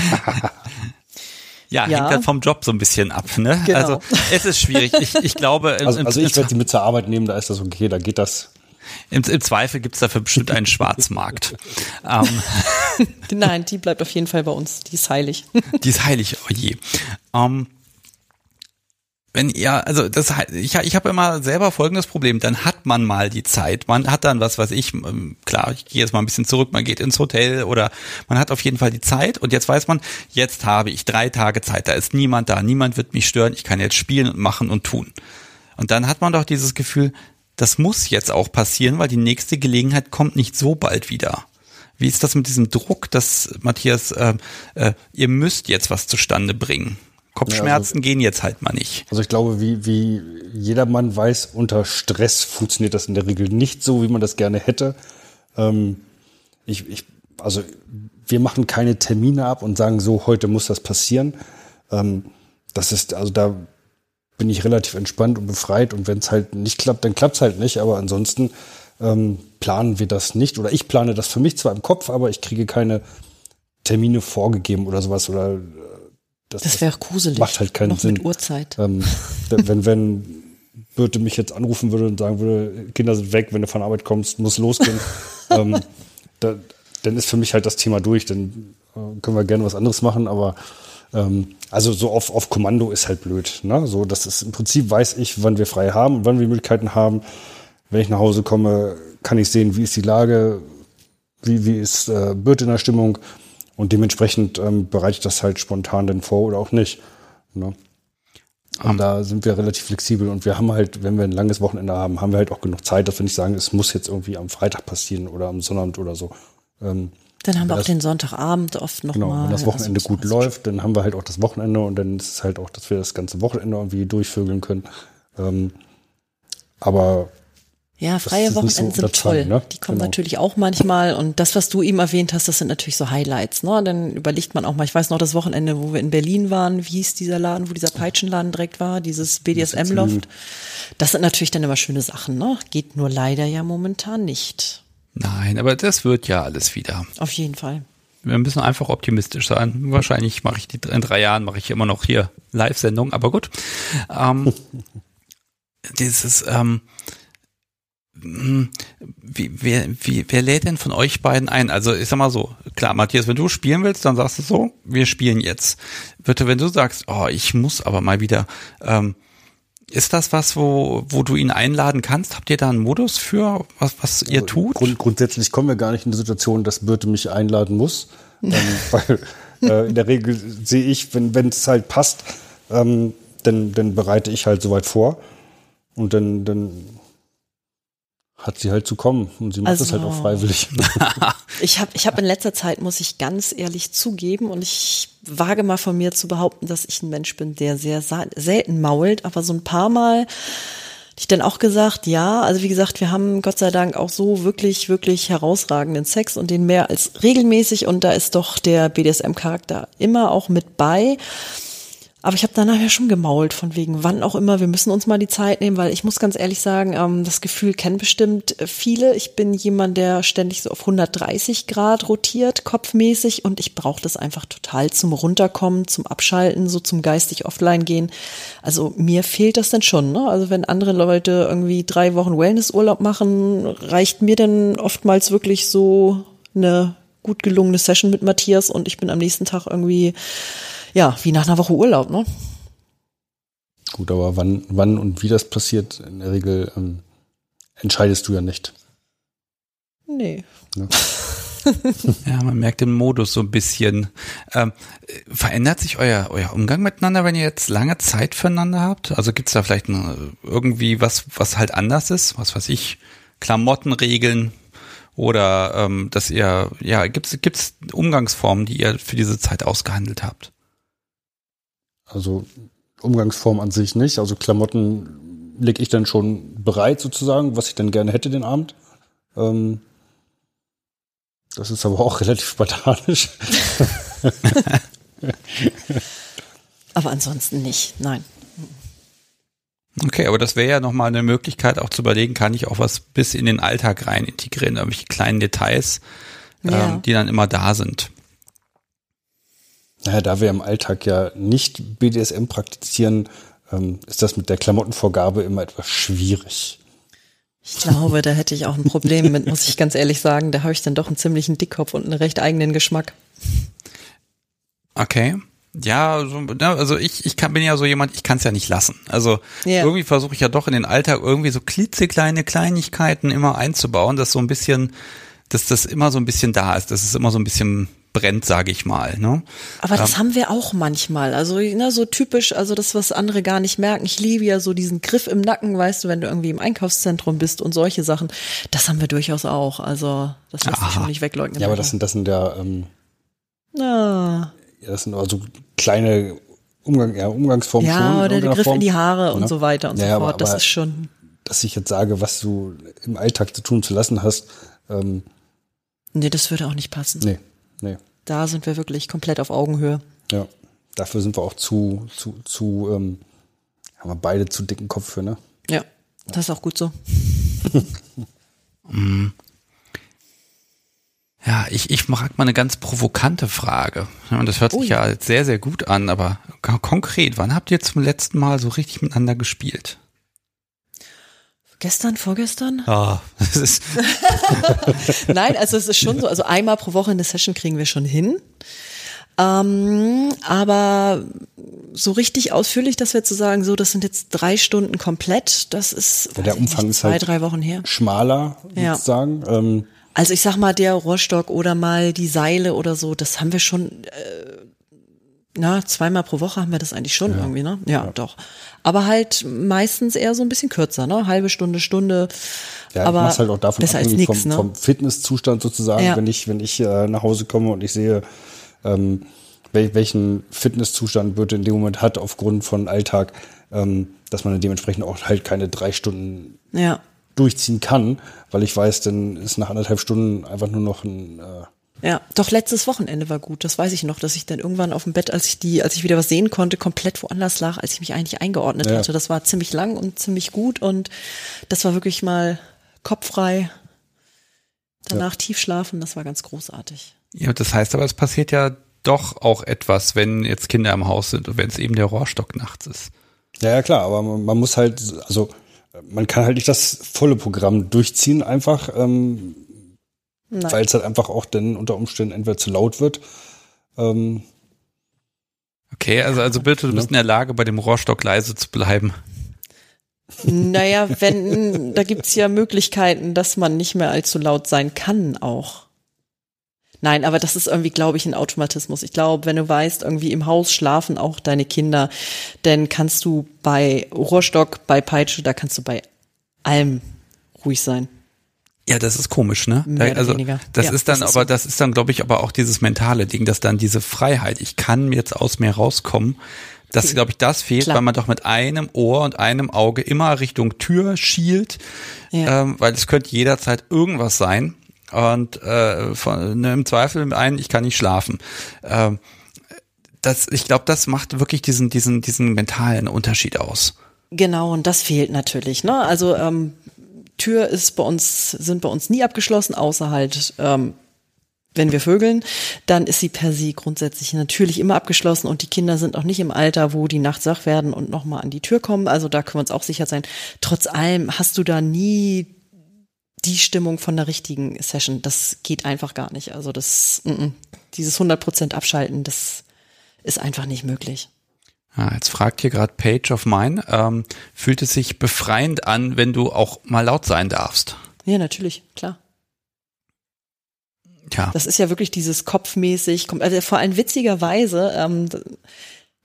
Ja, ja, hängt halt vom Job so ein bisschen ab. Ne? Genau. Also es ist schwierig. Ich, ich glaube. Also, also ich werde sie mit zur Arbeit nehmen, da ist das okay, da geht das. Im, im Zweifel gibt's dafür bestimmt einen Schwarzmarkt. ähm. Nein, die bleibt auf jeden Fall bei uns. Die ist heilig. die ist heilig, oh je. Ähm, wenn ihr, also das, ich, ich habe immer selber folgendes Problem, dann hat man mal die Zeit, man hat dann was, was ich, ähm, klar, ich gehe jetzt mal ein bisschen zurück, man geht ins Hotel oder man hat auf jeden Fall die Zeit und jetzt weiß man, jetzt habe ich drei Tage Zeit, da ist niemand da, niemand wird mich stören, ich kann jetzt spielen und machen und tun. Und dann hat man doch dieses Gefühl, das muss jetzt auch passieren, weil die nächste Gelegenheit kommt nicht so bald wieder. Wie ist das mit diesem Druck, dass Matthias, äh, äh, ihr müsst jetzt was zustande bringen? Kopfschmerzen ja, also, gehen jetzt halt mal nicht. Also ich glaube, wie, wie jedermann weiß, unter Stress funktioniert das in der Regel nicht so, wie man das gerne hätte. Ähm, ich, ich, also wir machen keine Termine ab und sagen so, heute muss das passieren. Ähm, das ist, also da bin ich relativ entspannt und befreit. Und wenn es halt nicht klappt, dann klappt es halt nicht. Aber ansonsten ähm, planen wir das nicht. Oder ich plane das für mich zwar im Kopf, aber ich kriege keine Termine vorgegeben oder sowas. Oder äh, das, Das wäre gruselig. Macht halt keinen Noch Sinn. mit Uhrzeit. Ähm, wenn, wenn Birte mich jetzt anrufen würde und sagen würde, Kinder sind weg, wenn du von Arbeit kommst, muss losgehen, ähm, da, dann ist für mich halt das Thema durch. Dann äh, können wir gerne was anderes machen, aber ähm, also so auf, auf Kommando ist halt blöd. Ne? So, das ist im Prinzip weiß ich, wann wir frei haben und wann wir Möglichkeiten haben. Wenn ich nach Hause komme, kann ich sehen, wie ist die Lage, wie, wie ist äh, Birte in der Stimmung und dementsprechend ähm, bereite ich das halt spontan dann vor oder auch nicht. Ne? Und da sind wir relativ flexibel und wir haben halt, wenn wir ein langes Wochenende haben, haben wir halt auch genug Zeit, dass wir nicht sagen, es muss jetzt irgendwie am Freitag passieren oder am Sonnabend oder so. Ähm, Dann haben wir auch das- den Sonntagabend oft noch genau, mal. wenn das Wochenende also, gut läuft, dann haben wir halt auch das Wochenende und dann ist es halt auch, dass wir das ganze Wochenende irgendwie durchvögeln können. Ähm, aber Ja, freie nicht so Wochenenden sind toll. ne? Die kommen Genau. natürlich auch manchmal. Und das, was du eben erwähnt hast, das sind natürlich so Highlights. Ne? Dann überlegt man auch mal, ich weiß noch das Wochenende, wo wir in Berlin waren, wie hieß dieser Laden, wo dieser Peitschenladen direkt war, dieses BDSM-Loft. Das sind natürlich dann immer schöne Sachen. Ne? Geht nur leider ja momentan nicht. Nein, aber das wird ja alles wieder. Auf jeden Fall. Wir müssen einfach optimistisch sein. Wahrscheinlich mache ich die in drei Jahren mache ich immer noch hier Live-Sendung, aber gut. Ähm, dieses, ähm, mh, wie, wer, wie, wer lädt denn von euch beiden ein? Also ich sag mal so, klar, Matthias, wenn du spielen willst, dann sagst du so, wir spielen jetzt. Bitte, wenn du sagst, oh, ich muss aber mal wieder, ähm, ist das was, wo, wo du ihn einladen kannst? Habt ihr da einen Modus für, was, was ihr tut? Grund, grundsätzlich kommen wir gar nicht in die Situation, dass Birte mich einladen muss. ähm, weil äh, in der Regel sehe ich, wenn wenn es halt passt, ähm, dann, dann bereite ich halt soweit vor. Und dann, dann hat sie halt zu kommen. Und sie macht das Also- halt auch freiwillig. Ich habe ich hab in letzter Zeit, muss ich ganz ehrlich zugeben, und ich wage mal von mir zu behaupten, dass ich ein Mensch bin, der sehr selten mault, aber so ein paar Mal ich dann auch gesagt, ja, also wie gesagt, wir haben Gott sei Dank auch so wirklich, wirklich herausragenden Sex und den mehr als regelmäßig und da ist doch der BDSM-Charakter immer auch mit bei. Aber ich habe dann nachher schon gemault, von wegen, wann auch immer, wir müssen uns mal die Zeit nehmen, weil ich muss ganz ehrlich sagen, ähm, das Gefühl kennen bestimmt äh, viele. Ich bin jemand, der ständig so auf 130 Grad rotiert, kopfmäßig, und ich brauche das einfach total zum Runterkommen, zum Abschalten, so zum geistig offline gehen. Also mir fehlt das dann schon. Ne? Also wenn andere Leute irgendwie drei Wochen Wellnessurlaub machen, reicht mir dann oftmals wirklich so eine gut gelungene Session mit Matthias und ich bin am nächsten Tag irgendwie ja, wie nach einer Woche Urlaub, ne? Gut, aber wann, wann und wie das passiert, in der Regel ähm, entscheidest du ja nicht. Nee. Ja, man merkt den Modus so ein bisschen. Ähm, äh, verändert sich euer, euer Umgang miteinander, wenn ihr jetzt lange Zeit füreinander habt? Also gibt's da vielleicht eine, irgendwie was, was halt anders ist? Was weiß ich, Klamottenregeln oder ähm, dass ihr, ja, gibt's gibt's Umgangsformen, die ihr für diese Zeit ausgehandelt habt? Also Umgangsform an sich nicht. Also Klamotten lege ich dann schon bereit sozusagen, was ich dann gerne hätte den Abend. Ähm, das ist aber auch relativ spartanisch. Aber ansonsten nicht, nein. Okay, aber das wäre ja nochmal eine Möglichkeit, auch zu überlegen, kann ich auch was bis in den Alltag rein integrieren, irgendwelche kleinen Details, Ja. ähm, die dann immer da sind. Naja, da wir im Alltag ja nicht BDSM praktizieren, ähm, ist das mit der Klamottenvorgabe immer etwas schwierig. Ich glaube, da hätte ich auch ein Problem mit, muss ich ganz ehrlich sagen. Da habe ich dann doch einen ziemlichen Dickkopf und einen recht eigenen Geschmack. Okay. Ja, so, also ich, ich kann, bin ja so jemand, ich kann es ja nicht lassen. Also Ja. irgendwie versuche ich ja doch in den Alltag irgendwie so klitzekleine Kleinigkeiten immer einzubauen, dass so ein bisschen, dass das immer so ein bisschen da ist, dass es immer so ein bisschen brennt, sage ich mal. Ne? Aber das haben wir auch manchmal. Also ne, so typisch, also das, was andere gar nicht merken. Ich liebe ja so diesen Griff im Nacken, weißt du, wenn du irgendwie im Einkaufszentrum bist und solche Sachen. Das haben wir durchaus auch. Also das lässt sich schon nicht wegleugnen. Ja, aber das sind, das sind ja, ähm, Na, ja, das sind also kleine Umgang, ja, Umgangsformen schon. ja, in oder der Griff Form. in die Haare und Ne? so weiter und Ja, so aber- fort. Das aber- ist schon. Dass ich jetzt sage, was du im Alltag zu tun zu lassen hast, ähm, Nee, das würde auch nicht passen. nee, nee. Da sind wir wirklich komplett auf Augenhöhe. Ja, dafür sind wir auch zu, zu, zu, ähm, haben wir beide zu dicken Kopf für, ne? Ja, das ist auch gut so. Ja, ich, ich mag mal eine ganz provokante Frage. Und das hört sich Ui. ja sehr, sehr gut an, aber kon- konkret, wann habt ihr zum letzten Mal so richtig miteinander gespielt? Gestern, vorgestern? Ah, das ist, Nein, also es ist schon so, also einmal pro Woche eine Session kriegen wir schon hin. Ähm, aber so richtig ausführlich, dass wir zu sagen, so, das sind jetzt drei Stunden komplett, das ist Ja, der Umfang nicht, ist zwei, halt- drei Wochen her. Schmaler Ja. sozusagen. Ähm, Also ich sag mal, der Rohrstock oder mal die Seile oder so, das haben wir schon, äh, na, zweimal pro Woche haben wir das eigentlich schon irgendwie, ne? Ja, doch. Aber halt meistens eher so ein bisschen kürzer, ne? Halbe Stunde, Stunde. Ja, aber ich halt auch davon besser als abhängig nix, vom, ne? vom Fitnesszustand sozusagen, Ja. wenn ich, wenn ich äh, nach Hause komme und ich sehe, ähm, wel welchen Fitnesszustand Birte in dem Moment hat aufgrund von Alltag, ähm, dass man dann dementsprechend auch halt keine drei Stunden Ja. Durchziehen kann, weil ich weiß, dann ist nach anderthalb Stunden einfach nur noch ein äh, Ja, doch letztes Wochenende war gut. Das weiß ich noch, dass ich dann irgendwann auf dem Bett, als ich die, als ich wieder was sehen konnte, komplett woanders lag, als ich mich eigentlich eingeordnet Ja. hatte. Das war ziemlich lang und ziemlich gut und das war wirklich mal kopffrei. Danach tief schlafen, das war ganz großartig. ja, das heißt aber, es passiert ja doch auch etwas, wenn jetzt Kinder im Haus sind und wenn es eben der Rohrstock nachts ist. Ja, ja, klar, aber man, man muss halt, also man kann halt nicht das volle Programm durchziehen, einfach, ähm, weil es halt einfach auch dann unter Umständen entweder zu laut wird. Ähm, Okay, also, also bitte, du bist in der Lage, bei dem Rohrstock leise zu bleiben. Naja, wenn, da gibt's ja Möglichkeiten, dass man nicht mehr allzu laut sein kann auch. Nein, aber das ist irgendwie, glaube ich, ein Automatismus. Ich glaube, wenn du weißt, irgendwie im Haus schlafen auch deine Kinder, dann kannst du bei Rohrstock, bei Peitsche, da kannst du bei allem ruhig sein. Ja, das ist komisch, ne? Mehr oder also, weniger. das Ja, ist dann das ist aber, das ist dann, glaube ich, aber auch dieses mentale Ding, dass dann diese Freiheit, ich kann jetzt aus mir rauskommen, dass, glaube ich, das fehlt, Klar. weil man doch mit einem Ohr und einem Auge immer Richtung Tür schielt, Ja. ähm, weil es könnte jederzeit irgendwas sein. Und äh, von, ne, im Zweifel ein, ich kann nicht schlafen. Ähm, das, ich glaube, das macht wirklich diesen, diesen, diesen mentalen Unterschied aus. Genau, und das fehlt natürlich. Ne? Also ähm, Tür ist bei uns, sind bei uns nie abgeschlossen, außer halt, ähm, wenn wir vögeln, dann ist sie per se grundsätzlich natürlich immer abgeschlossen und die Kinder sind auch nicht im Alter, wo die nachts wach werden und nochmal an die Tür kommen. Also da können wir uns auch sicher sein. Trotz allem hast du da nie die Stimmung von der richtigen Session. Das geht einfach gar nicht. Also das, mm, mm. dieses 100% Abschalten, das ist einfach nicht möglich. Ja, jetzt fragt hier gerade Page of Mine, ähm, fühlt es sich befreiend an, wenn du auch mal laut sein darfst? Ja, natürlich, klar. Tja, Das ist ja wirklich dieses kopfmäßig, also vor allem witzigerweise, ähm,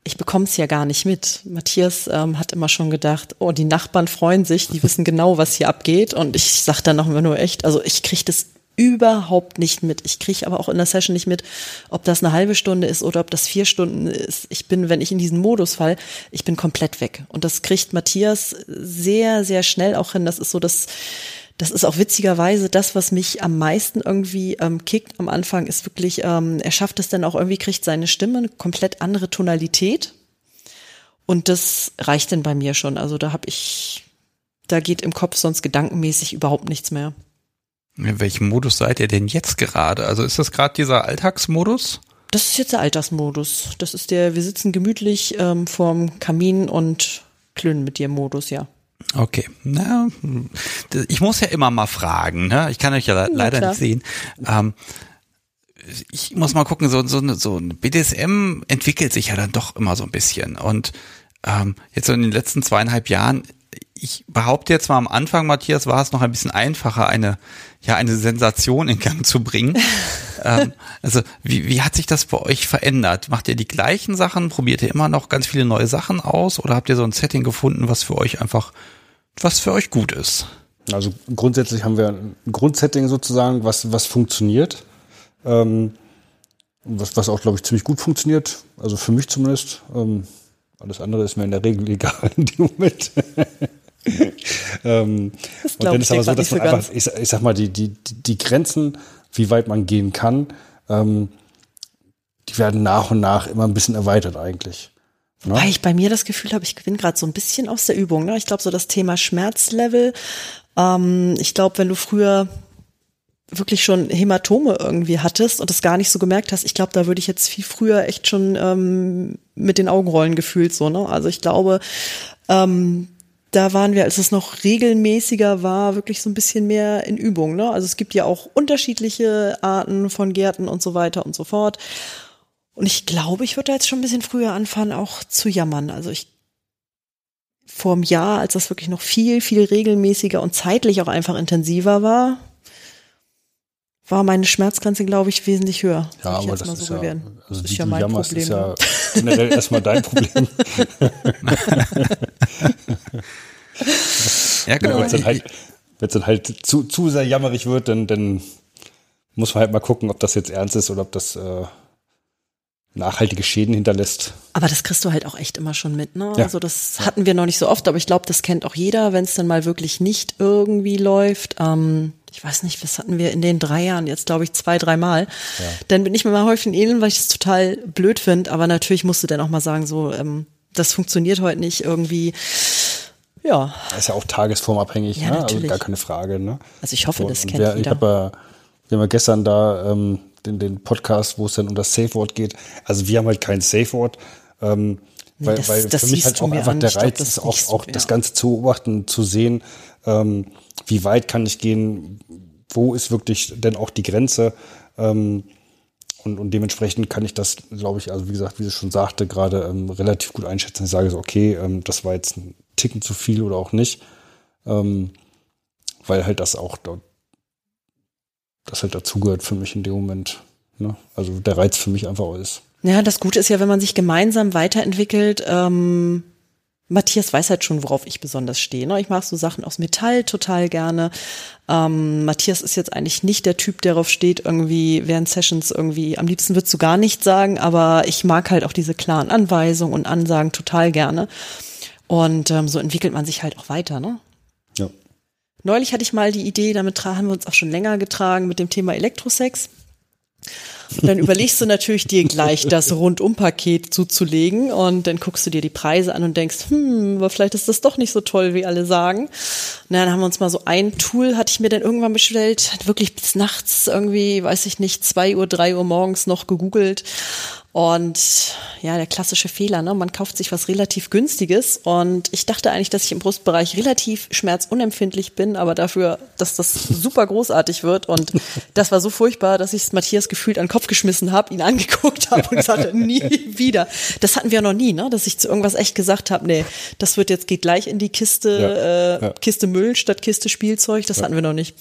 ich bekomme es ja gar nicht mit. Matthias ähm, hat immer schon gedacht, oh, die Nachbarn freuen sich, die wissen genau, was hier abgeht. Und ich sag dann noch immer nur echt, also ich kriege das überhaupt nicht mit. Ich kriege aber auch in der Session nicht mit, ob das eine halbe Stunde ist oder ob das vier Stunden ist. Ich bin, wenn ich in diesen Modus fall, ich bin komplett weg. Und das kriegt Matthias sehr, sehr schnell auch hin. Das ist so das, das ist auch witzigerweise das, was mich am meisten irgendwie ähm, kickt am Anfang, ist wirklich, ähm, er schafft es dann auch irgendwie, kriegt seine Stimme eine komplett andere Tonalität. Und das reicht dann bei mir schon. Also da habe ich, da geht im Kopf sonst gedankenmäßig überhaupt nichts mehr. in welchem Modus seid ihr denn jetzt gerade? Also ist das gerade dieser Alltagsmodus? Das ist jetzt der Altersmodus. Das ist der, wir sitzen gemütlich ähm, vorm Kamin und klönen mit dir Modus, ja. Okay, na, ich muss ja immer mal fragen, ne? Ich kann euch ja le- leider nicht sehen. Ähm, ich muss mal gucken, so, so, so ein BDSM entwickelt sich ja dann doch immer so ein bisschen. Und ähm, jetzt so in den letzten zweieinhalb Jahren, ich behaupte jetzt mal am Anfang, Matthias, war es noch ein bisschen einfacher, eine, ja, eine Sensation in Gang zu bringen. ähm, also, wie, wie hat sich das bei euch verändert? Macht ihr die gleichen Sachen? Probiert ihr immer noch ganz viele neue Sachen aus? Oder habt ihr so ein Setting gefunden, was für euch einfach, was für euch gut ist? Also grundsätzlich haben wir ein Grundsetting sozusagen, was, was funktioniert. Ähm, was, was auch, glaube ich, ziemlich gut funktioniert. Also für mich zumindest. Ähm, alles andere ist mir in der Regel egal in dem Moment. ähm, Das und dann ist aber so, dass man einfach, ich, sag- ich sag mal, die, die, die Grenzen, wie weit man gehen kann, ähm, die werden nach und nach immer ein bisschen erweitert eigentlich. Ne? Weil ich bei mir das Gefühl habe, ich gewinne gerade so ein bisschen aus der Übung. Ne? Ich glaube, so das Thema Schmerzlevel. Ähm, ich glaube, wenn du früher wirklich schon Hämatome irgendwie hattest und das gar nicht so gemerkt hast, ich glaube, da würde ich jetzt viel früher echt schon ähm, mit den Augenrollen gefühlt so. Ne? Also ich glaube, ähm, da waren wir, als es noch regelmäßiger war, wirklich so ein bisschen mehr in Übung. Ne? Also es gibt ja auch unterschiedliche Arten von Gärten und so weiter und so fort. Und ich glaube, ich würde jetzt schon ein bisschen früher anfangen, auch zu jammern. Also ich vor einem Jahr, als das wirklich noch viel, viel regelmäßiger und zeitlich auch einfach intensiver war, war meine Schmerzgrenze, glaube ich, wesentlich höher. Ja, aber das so ist, ja, bewerten. also das ist ja mein jammerst, Problem. ist ja ne? generell erstmal dein Problem. Ja, genau. Wenn es dann halt, wenn's dann halt zu, zu sehr jammerig wird, dann, dann muss man halt mal gucken, ob das jetzt ernst ist oder ob das äh, nachhaltige Schäden hinterlässt. Aber das kriegst du halt auch echt immer schon mit, ne? Ja. Also das hatten wir noch nicht so oft, aber ich glaube, das kennt auch jeder, wenn es dann mal wirklich nicht irgendwie läuft. Ähm, ich weiß nicht, was hatten wir in den drei Jahren jetzt, glaube ich, zwei, dreimal. Dann bin ich mir mal häufig in Elend, weil ich das total blöd finde. Aber natürlich musst du dann auch mal sagen, so, ähm, das funktioniert heute nicht irgendwie. Ja, Das ist ja auch tagesformabhängig, Ja, ne? also gar keine Frage. Ne? also ich hoffe, das Und kennt Ich jeder. habe ja, wir haben ja gestern da ähm, den, den Podcast, wo es dann um das Safe Word geht. Also wir haben halt kein Safe Word. Ähm, Nee, weil, das- weil das für mich halt auch einfach an. der Ich glaub, Reiz das ist auch, so, auch das ja. Ganze zu beobachten, zu sehen, ähm, wie weit kann ich gehen, wo ist wirklich denn auch die Grenze. Ähm, und, und dementsprechend kann ich das, glaube ich, also wie gesagt, wie sie schon sagte, gerade ähm, relativ gut einschätzen. Ich sage so, okay, ähm, das war jetzt ein Ticken zu viel oder auch nicht. Ähm, weil halt das auch dort, das halt dazugehört für mich in dem Moment. Ne? Also der Reiz für mich einfach ist. Ja, das Gute ist ja, wenn man sich gemeinsam weiterentwickelt. Ähm, Matthias weiß halt schon, worauf ich besonders stehe. Ne? Ich mache so Sachen aus Metall total gerne. Ähm, Matthias ist jetzt eigentlich nicht der Typ, der darauf steht, irgendwie während Sessions irgendwie, am liebsten würdest du gar nichts sagen, aber ich mag halt auch diese klaren Anweisungen und Ansagen total gerne. Und ähm, so entwickelt man sich halt auch weiter, ne? Ja. Neulich hatte ich mal die Idee, damit haben wir uns auch schon länger getragen mit dem Thema Elektrosex. Und dann überlegst du natürlich dir gleich das Rundumpaket zuzulegen und dann guckst du dir die Preise an und denkst, hm, aber vielleicht ist das doch nicht so toll, wie alle sagen. Und dann haben wir uns mal so ein Tool, hatte ich mir dann irgendwann bestellt, wirklich bis nachts irgendwie, weiß ich nicht, zwei Uhr, drei Uhr morgens noch gegoogelt. Und ja, der klassische Fehler, ne? Man kauft sich was relativ günstiges und ich dachte eigentlich, dass ich im Brustbereich relativ schmerzunempfindlich bin, aber dafür, dass das super großartig wird und das war so furchtbar, dass ich es Matthias gefühlt an den Kopf geschmissen habe, ihn angeguckt habe und gesagt habe, nie wieder. Das hatten wir noch nie, ne? Dass ich zu irgendwas echt gesagt habe, nee, das wird jetzt geht gleich in die Kiste Ja, äh, ja. Kiste Müll statt Kiste Spielzeug. Das hatten wir noch nicht.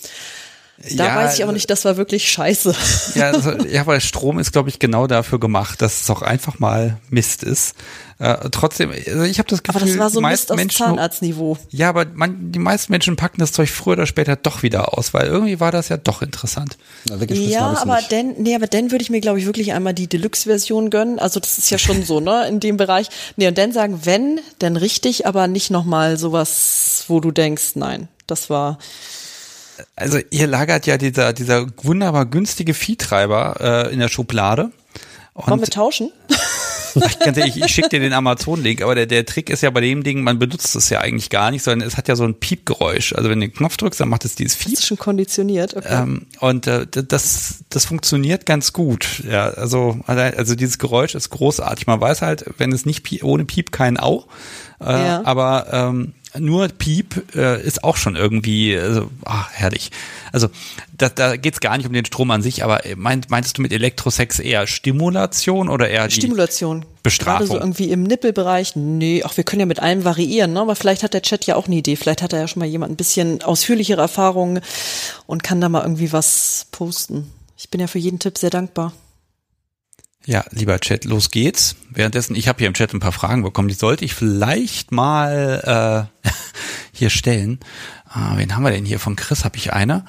Da Ja, weiß ich aber nicht, das war wirklich scheiße. Ja, also, ja, weil Strom ist, glaube ich, genau dafür gemacht, dass es auch einfach mal Mist ist. Äh, trotzdem, also ich habe das Gefühl, Aber das war so die Mist meisten aus Menschen, Zahnarztniveau. ja, aber man, die meisten Menschen packen das Zeug früher oder später doch wieder aus, weil irgendwie war das ja doch interessant. Na, Ja, aber denn, nee, aber dann würde ich mir, glaube ich, wirklich einmal die Deluxe-Version gönnen. Also das ist ja schon so, ne, in dem Bereich. Nee, und dann sagen, wenn, dann richtig, aber nicht nochmal sowas, wo du denkst, nein, das war. Also hier lagert ja dieser, dieser wunderbar günstige Viehtreiber äh, in der Schublade. Wollen wir Und tauschen? ich, ich schicke dir den Amazon-Link, aber der, der Trick ist ja bei dem Ding, man benutzt es ja eigentlich gar nicht, sondern es hat ja so ein Piepgeräusch. Also wenn du den Knopf drückst, dann macht es dieses Piep. Bist du schon konditioniert? Okay. Ähm, und äh, das, das funktioniert ganz gut. Ja, also, also dieses Geräusch ist großartig. Man weiß halt, wenn es nicht Piep, ohne Piep kein Au. Äh, Ja. Aber ähm, nur Piep äh, ist auch schon irgendwie also, ach, herrlich. Also da, da geht's gar nicht um den Strom an sich, aber äh, meint, meintest du mit Elektrosex eher Stimulation oder eher die Stimulation. Bestrafung. Gerade so irgendwie im Nippelbereich. Nee, ach, wir können ja mit allem variieren, ne? Aber vielleicht hat der Chat ja auch eine Idee. Vielleicht hat er ja schon mal jemand ein bisschen ausführlichere Erfahrungen und kann da mal irgendwie was posten. Ich bin ja für jeden Tipp sehr dankbar. Ja, lieber Chat, los geht's. Währenddessen, ich habe hier im Chat ein paar Fragen bekommen, die sollte ich vielleicht mal äh, hier stellen. Äh, wen haben wir denn hier? Von Chris habe ich eine.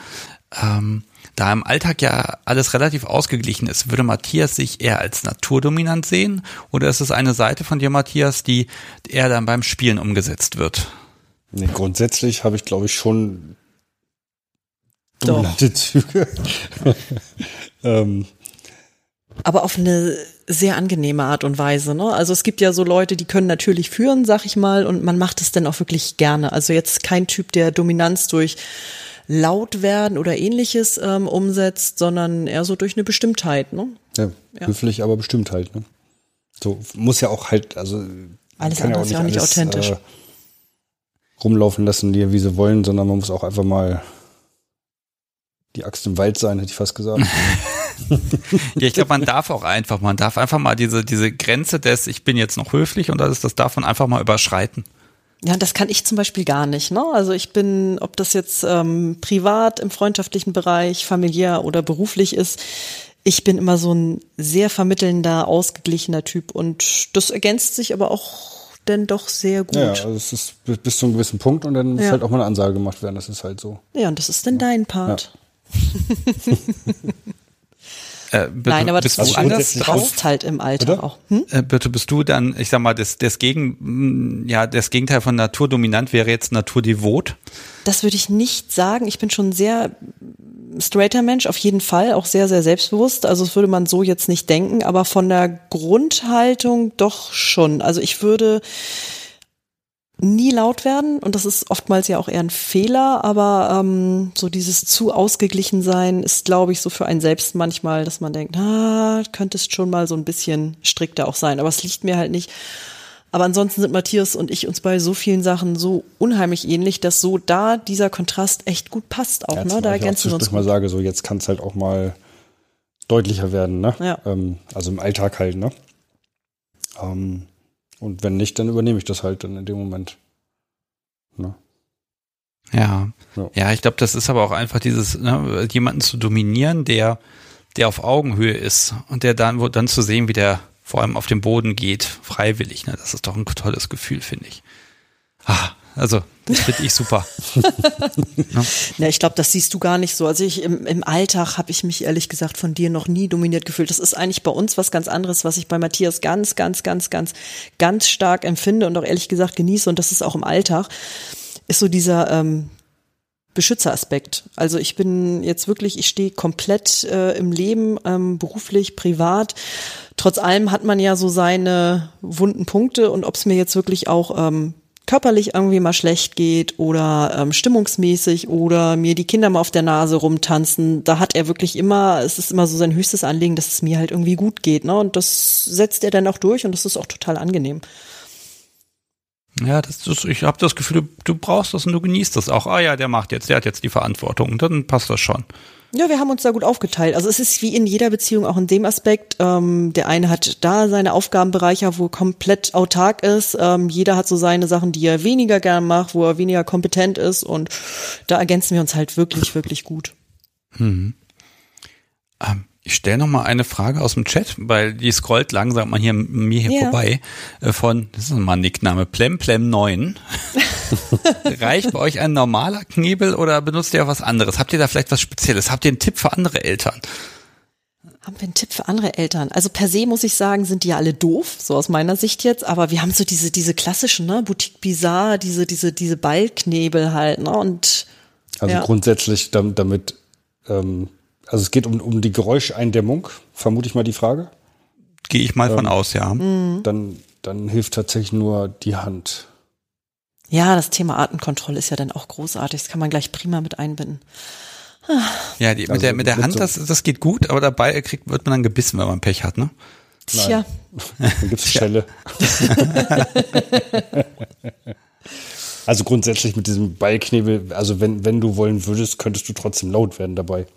Ähm, da im Alltag ja alles relativ ausgeglichen ist, würde Matthias sich eher als naturdominant sehen? Oder ist es eine Seite von dir, Matthias, die eher dann beim Spielen umgesetzt wird? Nee, grundsätzlich habe ich, glaube ich, schon Doch. dominante Züge. ähm, aber auf eine sehr angenehme Art und Weise. Ne? Also es gibt ja so Leute, die können natürlich führen, sag ich mal, und man macht es dann auch wirklich gerne. Also jetzt kein Typ, der Dominanz durch laut werden oder ähnliches ähm, umsetzt, sondern eher so durch eine Bestimmtheit. Ne? Ja, Ja. höflich, aber bestimmt halt. Ne? So muss ja auch halt, also Alles andere ist ja auch nicht authentisch. Äh, rumlaufen lassen, die, wie sie wollen, sondern man muss auch einfach mal die Axt im Wald sein, hätte ich fast gesagt. Ja, ich glaube, man darf auch einfach, man darf einfach mal diese, diese Grenze des, ich bin jetzt noch höflich und das, ist, das darf man einfach mal überschreiten. Ja, das kann ich zum Beispiel gar nicht. Ne? Also ich bin, ob das jetzt ähm, privat im freundschaftlichen Bereich, familiär oder beruflich ist, ich bin immer so ein sehr vermittelnder, ausgeglichener Typ und das ergänzt sich aber auch denn doch sehr gut. ja, Ja, also es ist bis, zu einem gewissen Punkt und dann muss Ja. halt auch mal eine Ansage gemacht werden. Das ist halt so. und das ist denn dein Part. Äh, bitte, Nein, aber das bist du anders passt halt im Alter Oder? auch. Hm? Äh, bitte bist du dann, ich sag mal, das, das Gegen, ja, das Gegenteil von naturdominant wäre jetzt naturdevot. Das würde ich nicht sagen. Ich bin schon sehr straighter Mensch, auf jeden Fall, auch sehr, sehr selbstbewusst. Also das würde man so jetzt nicht denken, aber von der Grundhaltung doch schon. Also ich würde nie laut werden und das ist oftmals ja auch eher ein Fehler, aber ähm, so dieses zu ausgeglichen sein ist, glaube ich, so für einen selbst manchmal, dass man denkt, ah, könntest schon mal so ein bisschen strikter auch sein, aber es liegt mir halt nicht. Aber ansonsten sind Matthias und ich uns bei so vielen Sachen so unheimlich ähnlich, dass so da dieser Kontrast echt gut passt auch, Ja, ne? Da ich ergänzen wir uns zwischendurch mal sage, so jetzt kann es halt auch mal deutlicher werden, ne? Ja. Ähm, also im Alltag halt, ne? Ähm, und wenn nicht, dann übernehme ich das halt dann in dem Moment. Ne? Ja. Ja. Ja, ich glaube, das ist aber auch einfach dieses, ne, jemanden zu dominieren, der, der auf Augenhöhe ist und der dann, wo dann zu sehen, wie der vor allem auf dem Boden geht, freiwillig, ne, das ist doch ein tolles Gefühl, finde ich. Ah, also, das finde ich super. Ja, ich glaube, das siehst du gar nicht so. Also ich im, im Alltag habe ich mich ehrlich gesagt von dir noch nie dominiert gefühlt. Das ist eigentlich bei uns was ganz anderes, was ich bei Matthias ganz, ganz, ganz, ganz, ganz stark empfinde und auch ehrlich gesagt genieße. Und das ist auch im Alltag, ist so dieser ähm, Beschützeraspekt. Also ich bin jetzt wirklich, ich stehe komplett äh, im Leben, ähm, beruflich, privat. Trotz allem hat man ja so seine wunden Punkte und ob es mir jetzt wirklich auch ähm, körperlich irgendwie mal schlecht geht oder ähm, stimmungsmäßig oder mir die Kinder mal auf der Nase rumtanzen, da hat er wirklich immer, es ist immer so sein höchstes Anliegen, dass es mir halt irgendwie gut geht, ne? Und das setzt er dann auch durch und das ist auch total angenehm. Ja, das, das, ich habe das Gefühl, du, du brauchst das und du genießt das auch. Ah ja, der macht jetzt, der hat jetzt die Verantwortung. Dann passt das schon. Ja, wir haben uns da gut aufgeteilt. Also es ist wie in jeder Beziehung auch in dem Aspekt, ähm, der eine hat da seine Aufgabenbereiche, wo er komplett autark ist. Ähm, jeder hat so seine Sachen, die er weniger gern macht, wo er weniger kompetent ist und da ergänzen wir uns halt wirklich, wirklich gut. Ähm, ich stelle noch mal eine Frage aus dem Chat, weil die scrollt langsam mal hier mir hier Ja. vorbei äh, von, das ist mal ein Nickname, Plemplem9. Reicht bei euch ein normaler Knebel oder benutzt ihr auch was anderes? Habt ihr da vielleicht was Spezielles? Habt ihr einen Tipp für andere Eltern? Haben wir einen Tipp für andere Eltern? Also per se muss ich sagen, sind die ja alle doof, so aus meiner Sicht jetzt. Aber wir haben so diese diese klassischen, ne, Boutique Bizarre, diese diese diese Ballknebel halt, ne? Und Also Ja. grundsätzlich dam- damit, ähm, also es geht um, um die Geräuscheindämmung, vermute ich mal die Frage. Gehe ich mal von aus, ja. Mhm. Dann, dann hilft tatsächlich nur die Hand. ja, das Thema Artenkontrolle ist ja dann auch großartig. Das kann man gleich prima mit einbinden. Ja, die, mit Also der, mit der mit Hand, so- das, das geht gut, aber dabei kriegt, wird man dann gebissen, wenn man Pech hat, ne? Tja, Dann gibt's Schelle. also grundsätzlich mit diesem Ballknebel, also wenn, wenn du wollen würdest, könntest du trotzdem laut werden dabei.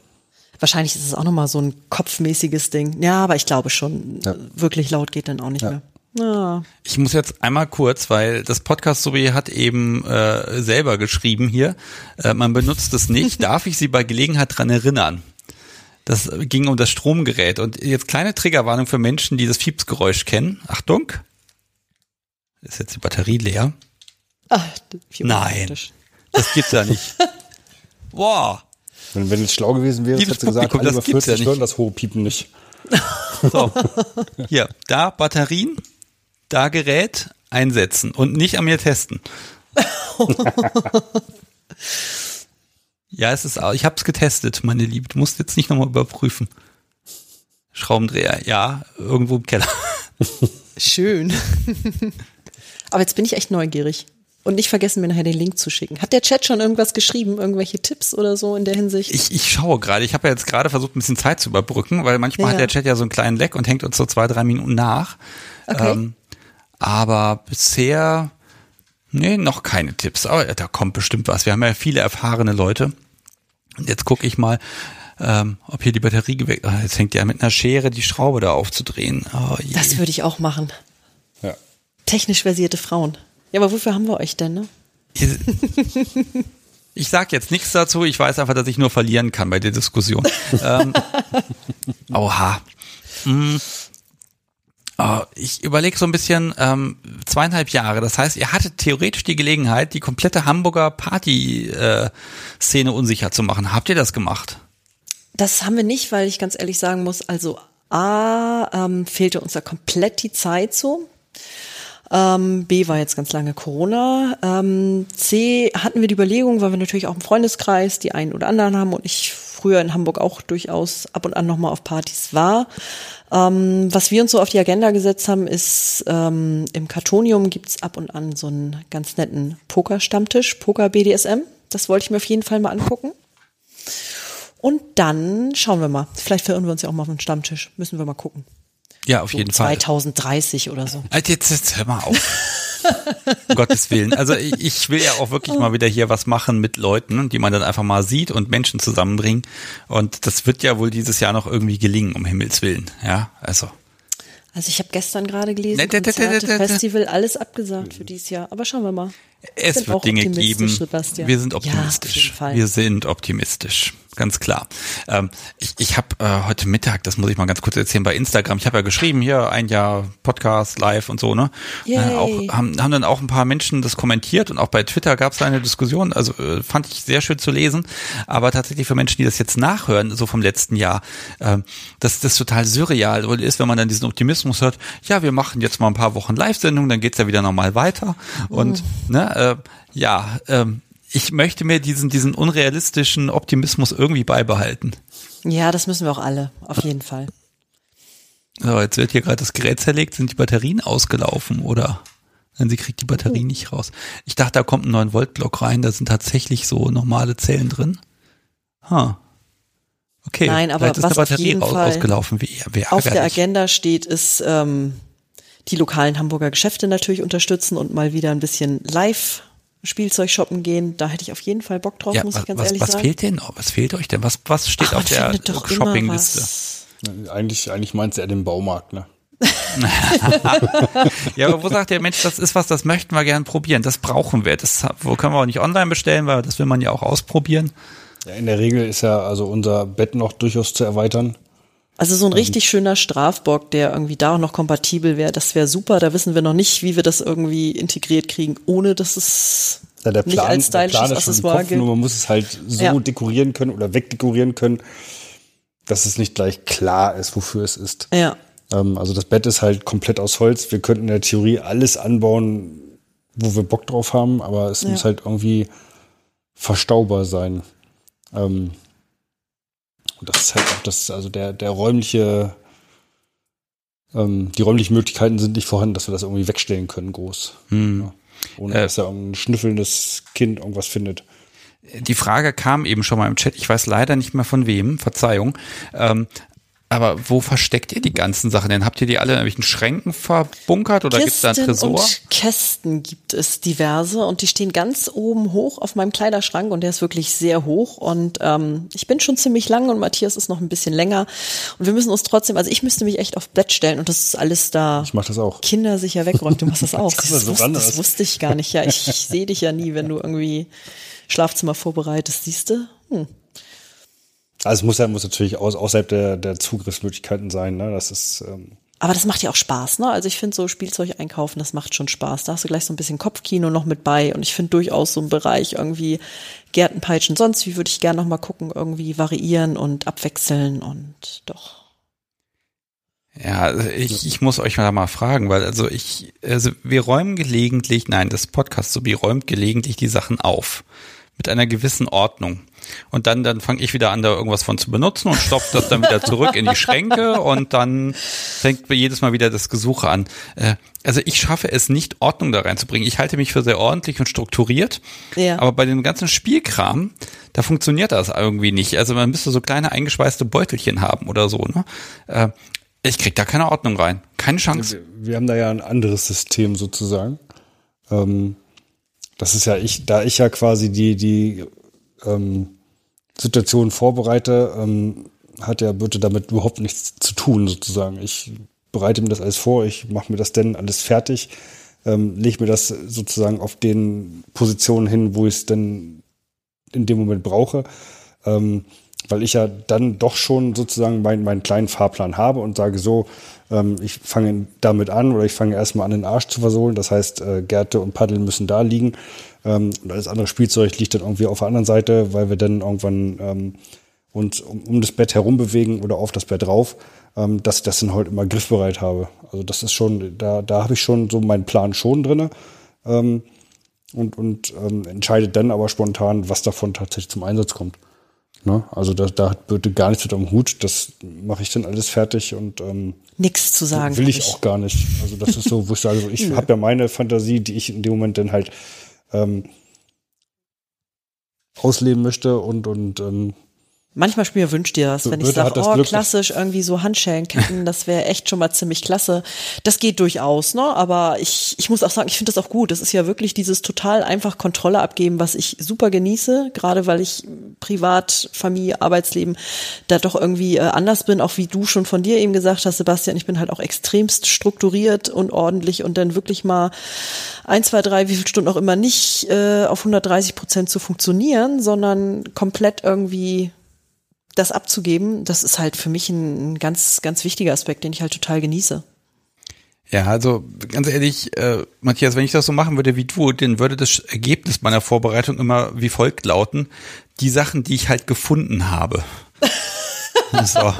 Wahrscheinlich ist es auch nochmal so ein kopfmäßiges Ding. Ja, aber ich glaube schon, Ja. wirklich laut geht dann auch nicht Ja. mehr. Ja. Ich muss jetzt einmal kurz, weil das Podcast Sobi hat eben äh, selber geschrieben hier, äh, man benutzt es nicht, darf ich Sie bei Gelegenheit dran erinnern? Das ging um das Stromgerät und jetzt kleine Triggerwarnung für Menschen, die das Fiepsgeräusch kennen. Achtung. Ist jetzt die Batterie leer? Ah, wie Nein. Das gibt's ja nicht. Boah. Wenn, wenn es schlau gewesen wäre, hätte gesagt, Publikum, alle das über gibt's ja 40 nicht. hören das hohe Piepen nicht. So. Hier, da Batterien, da Gerät einsetzen und nicht an mir testen. ja, es ist auch, ich habe es getestet, meine Liebe. Du musst jetzt nicht nochmal überprüfen. Schraubendreher, ja, irgendwo im Keller. Schön. aber jetzt bin ich echt neugierig. Und nicht vergessen, mir nachher den Link zu schicken. Hat der Chat schon irgendwas geschrieben? Irgendwelche Tipps oder so in der Hinsicht? Ich, ich schaue gerade. Ich habe ja jetzt gerade versucht, ein bisschen Zeit zu überbrücken, weil manchmal Ja. hat der Chat ja so einen kleinen Leck und hängt uns so zwei, drei Minuten nach. Okay. Ähm, aber bisher, nee, noch keine Tipps. Aber da kommt bestimmt was. Wir haben ja viele erfahrene Leute. Und jetzt gucke ich mal, ähm, ob hier die Batterie geweckt. Ah, jetzt hängt ja mit einer Schere die Schraube da aufzudrehen. Oh, je. Das würde ich auch machen. Ja. Technisch versierte Frauen. Ja, aber wofür haben wir euch denn, ne? Ich sag jetzt nichts dazu. Ich weiß einfach, dass ich nur verlieren kann bei der Diskussion. ähm, oha. Hm. Oh, ich überlege so ein bisschen ähm, zweieinhalb Jahre. Das heißt, ihr hattet theoretisch die Gelegenheit, die komplette Hamburger Party-Szene unsicher zu machen. Habt ihr das gemacht? Das haben wir nicht, weil ich ganz ehrlich sagen muss, also A, ähm, fehlte uns da komplett die Zeit so. Ähm, B war jetzt ganz lange Corona. Ähm, C hatten wir die Überlegung, weil wir natürlich auch im Freundeskreis die einen oder anderen haben und ich früher in Hamburg auch durchaus ab und an nochmal auf Partys war. Ähm, was wir uns so auf die Agenda gesetzt haben, ist ähm, im Kartonium gibt's ab und an so einen ganz netten Poker-Stammtisch, Poker-BDSM. Das wollte ich mir auf jeden Fall mal angucken. Und dann schauen wir mal. Vielleicht verirren wir uns ja auch mal auf den Stammtisch. Müssen wir mal gucken. Ja, auf So jeden Fall. 2030 oder so. Alter, jetzt, jetzt hör mal auf. um Gottes Willen. Also ich, ich will ja auch wirklich mal wieder hier was machen mit Leuten, die man dann einfach mal sieht und Menschen zusammenbringen. Und das wird ja wohl dieses Jahr noch irgendwie gelingen, um Himmels Willen. Ja, also. Also ich habe gestern gerade gelesen, Ne, Konzerte. Festival, alles abgesagt für dieses Jahr. Aber schauen wir mal. Es wird Dinge geben. Sebastian. Wir sind Ja, optimistisch. Fall. Wir sind optimistisch. Ganz klar. Ähm, ich ich habe äh, heute Mittag, das muss ich mal ganz kurz erzählen, bei Instagram, ich habe ja geschrieben, hier ein Jahr Podcast live und so, ne? Yay. Äh, auch, haben, haben dann auch ein paar Menschen das kommentiert und auch bei Twitter gab es eine Diskussion, also äh, fand ich sehr schön zu lesen. Aber tatsächlich für Menschen, die das jetzt nachhören, so vom letzten Jahr, ähm, dass das total surreal wohl ist, wenn man dann diesen Optimismus hört, ja, wir machen jetzt mal ein paar Wochen Live-Sendung, dann geht's ja wieder normal weiter. Und ne, äh, ja, ähm, ich möchte mir diesen, diesen unrealistischen Optimismus irgendwie beibehalten. Ja, das müssen wir auch alle. Auf jeden Fall. So, jetzt wird hier gerade das Gerät zerlegt, sind die Batterien ausgelaufen oder? Denn sie kriegt die Batterie nicht raus. Ich dachte, da kommt ein 9 Volt Block rein, da sind tatsächlich so normale Zellen drin. Ha. Okay. Nein, aber vielleicht ist was eine auf Batterie jeden aus, Fall ausgelaufen, wie, wie Auf der. Agenda steht, ist ähm, die lokalen Hamburger Geschäfte natürlich unterstützen und mal wieder ein bisschen live Spielzeug shoppen gehen. Da hätte ich auf jeden Fall Bock drauf, Ja, muss was, ich ganz was, ehrlich was sagen. fehlt denn noch? Was fehlt euch denn? Was, was steht Ach, auf der Shoppingliste? was. Eigentlich, eigentlich meint er den Baumarkt, ne? Ja, aber wo sagt der Mensch, das ist was, das möchten wir gern probieren, das brauchen wir. Das wo können wir auch nicht online bestellen, weil das will man ja auch ausprobieren. Ja, in der Regel ist ja also unser Bett noch durchaus zu erweitern. Also so ein richtig schöner Strafbock, der irgendwie da auch noch kompatibel wäre, das wäre super. Da wissen wir noch nicht, wie wir das irgendwie integriert kriegen, ohne dass es Ja, der nicht Plan, als der Plan stylisches ist schon im Accessoire Kopf, nur man muss es halt so Ja. dekorieren können oder wegdekorieren können, dass es nicht gleich klar ist, wofür es ist. Ja. Ähm, also das Bett ist halt komplett aus Holz. Wir könnten in der Theorie alles anbauen, wo wir Bock drauf haben, aber es Ja. muss halt irgendwie verstaubar sein. Ähm, und das ist halt auch das, also der, der räumliche, ähm, die räumlichen Möglichkeiten sind nicht vorhanden, dass wir das irgendwie wegstellen können, groß. Hm. Ja. Ohne Äh. dass da irgendein schnüffelndes Kind irgendwas findet. Die Frage kam eben schon mal im Chat, ich weiß leider nicht mehr von wem, Verzeihung. Ähm, aber wo versteckt ihr die ganzen Sachen denn? Habt ihr die alle in irgendwelchen Schränken verbunkert oder gibt es da einen Tresor? und Kästen gibt es diverse und die stehen ganz oben hoch auf meinem Kleiderschrank und der ist wirklich sehr hoch und ähm, ich bin schon ziemlich lang und Matthias ist noch ein bisschen länger und wir müssen uns trotzdem, also ich müsste mich echt auf Bett stellen und das ist alles da Ich mache das auch. kindersicher wegräumt. Du machst das auch. Das, so wusste, das wusste ich gar nicht. Ja, ich, ich sehe dich ja nie, wenn du irgendwie Schlafzimmer vorbereitest, siehst du? Hm. Also es muss ja muss natürlich aus, außerhalb der, der Zugriffsmöglichkeiten sein. Ne? Das ist ähm, Aber das macht ja auch Spaß, ne? Also ich finde so Spielzeug einkaufen, das macht schon Spaß. Da hast du gleich so ein bisschen Kopfkino noch mit bei und ich finde durchaus so ein Bereich irgendwie Gärtenpeitschen, sonst wie würde ich gerne noch mal gucken, irgendwie variieren und abwechseln und doch. Ja, also ich, ich muss euch mal mal fragen, weil also ich, also wir räumen gelegentlich, nein, das Podcast so, wir räumt gelegentlich die Sachen auf. Mit einer gewissen Ordnung. Und dann, dann fange ich wieder an, da irgendwas von zu benutzen und stopfe das dann wieder zurück in die Schränke und dann fängt jedes Mal wieder das Gesuche an. Äh, also ich schaffe es nicht, Ordnung da reinzubringen. Ich halte mich für sehr ordentlich und strukturiert. Ja. Aber bei dem ganzen Spielkram, da funktioniert das irgendwie nicht. Also man müsste so kleine eingeschweißte Beutelchen haben oder so. Ne? Äh, ich krieg da keine Ordnung rein. Keine Chance. Wir, wir haben da ja ein anderes System sozusagen. Ähm, das ist ja ich, da ich ja quasi die, die ähm, Situation vorbereite, ähm, hat ja Birte damit überhaupt nichts zu tun, sozusagen. Ich bereite mir das alles vor, ich mache mir das denn alles fertig, ähm, lege mir das sozusagen auf den Positionen hin, wo ich es denn in dem Moment brauche. Ähm, weil ich ja dann doch schon sozusagen meinen, meinen kleinen Fahrplan habe und sage so, ähm, ich fange damit an oder ich fange erstmal an, den Arsch zu versohlen. Das heißt, äh, Gärte und Paddel müssen da liegen. Ähm, und alles andere Spielzeug liegt dann irgendwie auf der anderen Seite, weil wir dann irgendwann ähm, uns um, um das Bett herum bewegen oder auf das Bett rauf, ähm, dass ich das dann halt immer griffbereit habe. Also das ist schon, da, da habe ich schon so meinen Plan schon drinne. Ähm, und, und ähm, entscheidet dann aber spontan, was davon tatsächlich zum Einsatz kommt. Ne? Also da, da hat Birte gar nichts mit am Hut. Das mache ich dann alles fertig und ähm, nichts zu sagen. Will ich, ich, auch gar nicht. Also das ist so, wo ich sage, ich habe ja meine Fantasie, die ich in dem Moment dann halt ähm, ausleben möchte und und ähm, Manchmal spiel wünscht dir das, wenn ich sage, oh, Glück klassisch, irgendwie so Handschellenketten, das wäre echt schon mal ziemlich klasse. Das geht durchaus, ne? Aber ich, ich muss auch sagen, ich finde das auch gut. Das ist ja wirklich dieses total einfach Kontrolle abgeben, was ich super genieße, gerade weil ich privat, Familie, Arbeitsleben da doch irgendwie äh, anders bin, auch wie du schon von dir eben gesagt hast, Sebastian, ich bin halt auch extremst strukturiert und ordentlich und dann wirklich mal ein, zwei, drei, wie viele Stunden auch immer nicht äh, auf 130 Prozent zu funktionieren, sondern komplett irgendwie das abzugeben, das ist halt für mich ein, ganz, ganz wichtiger Aspekt, den ich halt total genieße. Ja, also ganz ehrlich, äh, Matthias, wenn ich das so machen würde wie du, dann würde das Ergebnis meiner Vorbereitung immer wie folgt lauten. Die Sachen, die ich halt gefunden habe. so.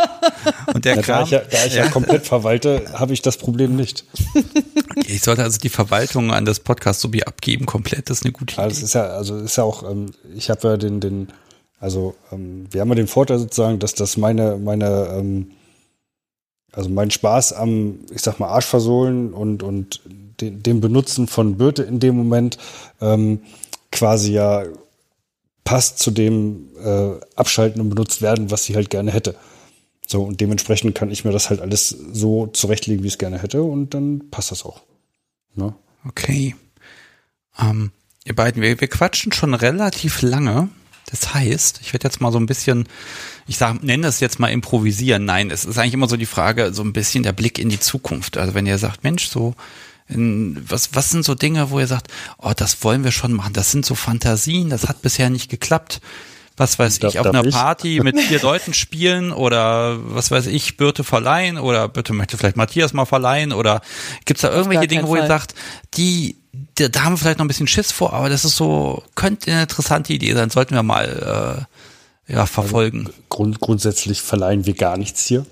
Und der ja, Kram, da ich, ja, da ich ja. ja komplett verwalte, habe ich das Problem nicht. Okay, ich sollte also die Verwaltung an das Podcast so wie abgeben, komplett, das ist eine gute Idee. Also ist ja, also ist ja auch, ähm, ich habe ja den, den also ähm, wir haben ja den Vorteil sozusagen, dass das meine, meine, ähm, also mein Spaß am, ich sag mal, Arschversohlen und, und den, dem Benutzen von Birte in dem Moment ähm, quasi ja passt zu dem äh, Abschalten und benutzt werden, was sie halt gerne hätte. So, und dementsprechend kann ich mir das halt alles so zurechtlegen, wie ich es gerne hätte, und dann passt das auch. Ne? Okay. Ähm, ihr beiden, wir, wir quatschen schon relativ lange. Das heißt, ich werde jetzt mal so ein bisschen, ich sag, nenne das jetzt mal improvisieren. Nein, es ist eigentlich immer so die Frage, so ein bisschen der Blick in die Zukunft. Also wenn ihr sagt, Mensch, so, in, was, was sind so Dinge, wo ihr sagt, oh, das wollen wir schon machen, das sind so Fantasien, das hat bisher nicht geklappt was weiß darf, ich, auf einer ich? Party mit vier Leuten spielen oder was weiß ich, Birte verleihen oder Birte möchte vielleicht Matthias mal verleihen oder gibt's da irgendwelche Dinge, wo Fall. ihr sagt, die, da, da haben wir vielleicht noch ein bisschen Schiss vor, aber das ist so, könnte eine interessante Idee sein, sollten wir mal äh, ja, verfolgen. Also grund, grundsätzlich verleihen wir gar nichts hier.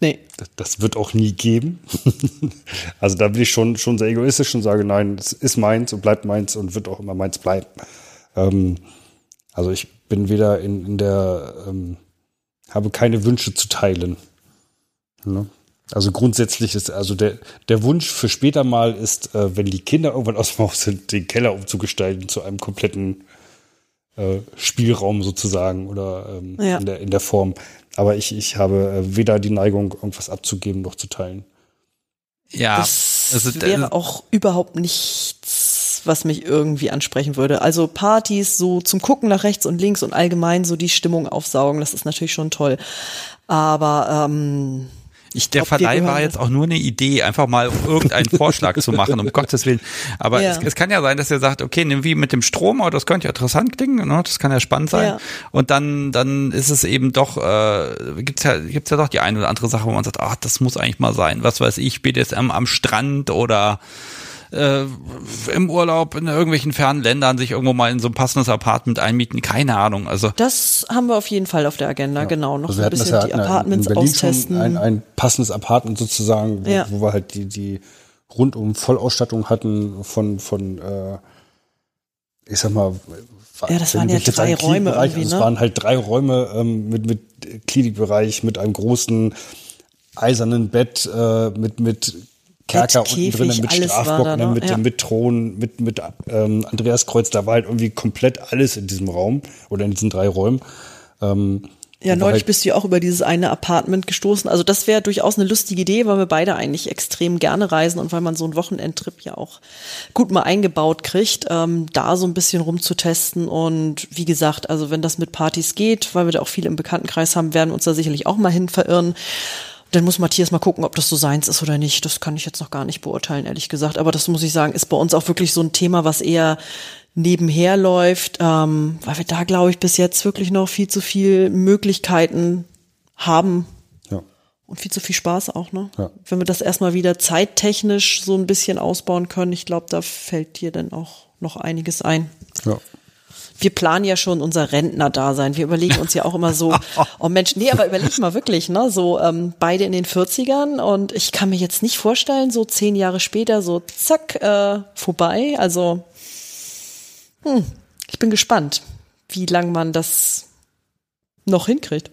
Nee. Das, das wird auch nie geben. also da bin ich schon, schon sehr egoistisch und sage, nein, es ist meins und bleibt meins und wird auch immer meins bleiben. Ähm, also ich bin wieder in, in der, ähm, habe keine Wünsche zu teilen. Ne? Also grundsätzlich ist, also der, der Wunsch für später mal ist, äh, wenn die Kinder irgendwann aus dem Haus sind, den Keller umzugestalten zu einem kompletten äh, Spielraum sozusagen oder ähm, ja. in, der, in der Form. Aber ich, ich habe äh, weder die Neigung, irgendwas abzugeben noch zu teilen. Ja, das also, wäre auch überhaupt nichts was mich irgendwie ansprechen würde. Also Partys so zum Gucken nach rechts und links und allgemein so die Stimmung aufsaugen, das ist natürlich schon toll. Aber ähm, ich, der Verleih war jetzt auch nur eine Idee, einfach mal irgendeinen Vorschlag zu machen, um Gottes Willen. Aber ja. es, es, kann ja sein, dass ihr sagt, okay, nimm wie mit dem Strom, aber das könnte ja interessant klingen, ne? das kann ja spannend sein. Ja. Und dann, dann ist es eben doch, äh, gibt's ja, gibt's ja doch die eine oder andere Sache, wo man sagt, ach, das muss eigentlich mal sein. Was weiß ich, BDSM am Strand oder äh, im Urlaub in irgendwelchen fernen Ländern sich irgendwo mal in so ein passendes Apartment einmieten, keine Ahnung. Also das haben wir auf jeden Fall auf der Agenda, ja. genau. Noch also so ein bisschen ja die Apartments austesten. Ein, ein passendes Apartment sozusagen, wo, ja. wo wir halt die, die rundum Vollausstattung hatten von, von äh, ich sag mal, ja, das waren ja drei Räume irgendwie, also ne? Es waren halt drei Räume ähm, mit, mit Klinikbereich, mit einem großen eisernen Bett, äh, mit, mit Kerker unten drin, mit Strafbock, ne, mit, ja. mit Thron, mit, mit ähm, Andreas Kreuz. Da war halt irgendwie komplett alles in diesem Raum oder in diesen drei Räumen. Ähm, ja, neulich halt bist du ja auch über dieses eine Apartment gestoßen. Also das wäre durchaus eine lustige Idee, weil wir beide eigentlich extrem gerne reisen und weil man so einen Wochenendtrip ja auch gut mal eingebaut kriegt, ähm, da so ein bisschen rumzutesten. Und wie gesagt, also wenn das mit Partys geht, weil wir da auch viele im Bekanntenkreis haben, werden wir uns da sicherlich auch mal hin verirren. Dann muss Matthias mal gucken, ob das so seins ist oder nicht. Das kann ich jetzt noch gar nicht beurteilen, ehrlich gesagt. Aber das muss ich sagen, ist bei uns auch wirklich so ein Thema, was eher nebenher läuft, ähm, weil wir da, glaube ich, bis jetzt wirklich noch viel zu viel Möglichkeiten haben. Ja. Und viel zu viel Spaß auch, ne? Ja. Wenn wir das erstmal wieder zeittechnisch so ein bisschen ausbauen können, ich glaube, da fällt dir dann auch noch einiges ein. Ja wir planen ja schon unser Rentner-Dasein. Wir überlegen uns ja auch immer so, oh Mensch, nee, aber überleg mal wirklich, ne, so ähm, beide in den 40ern und ich kann mir jetzt nicht vorstellen, so zehn Jahre später, so zack, äh, vorbei. Also hm, ich bin gespannt, wie lang man das noch hinkriegt.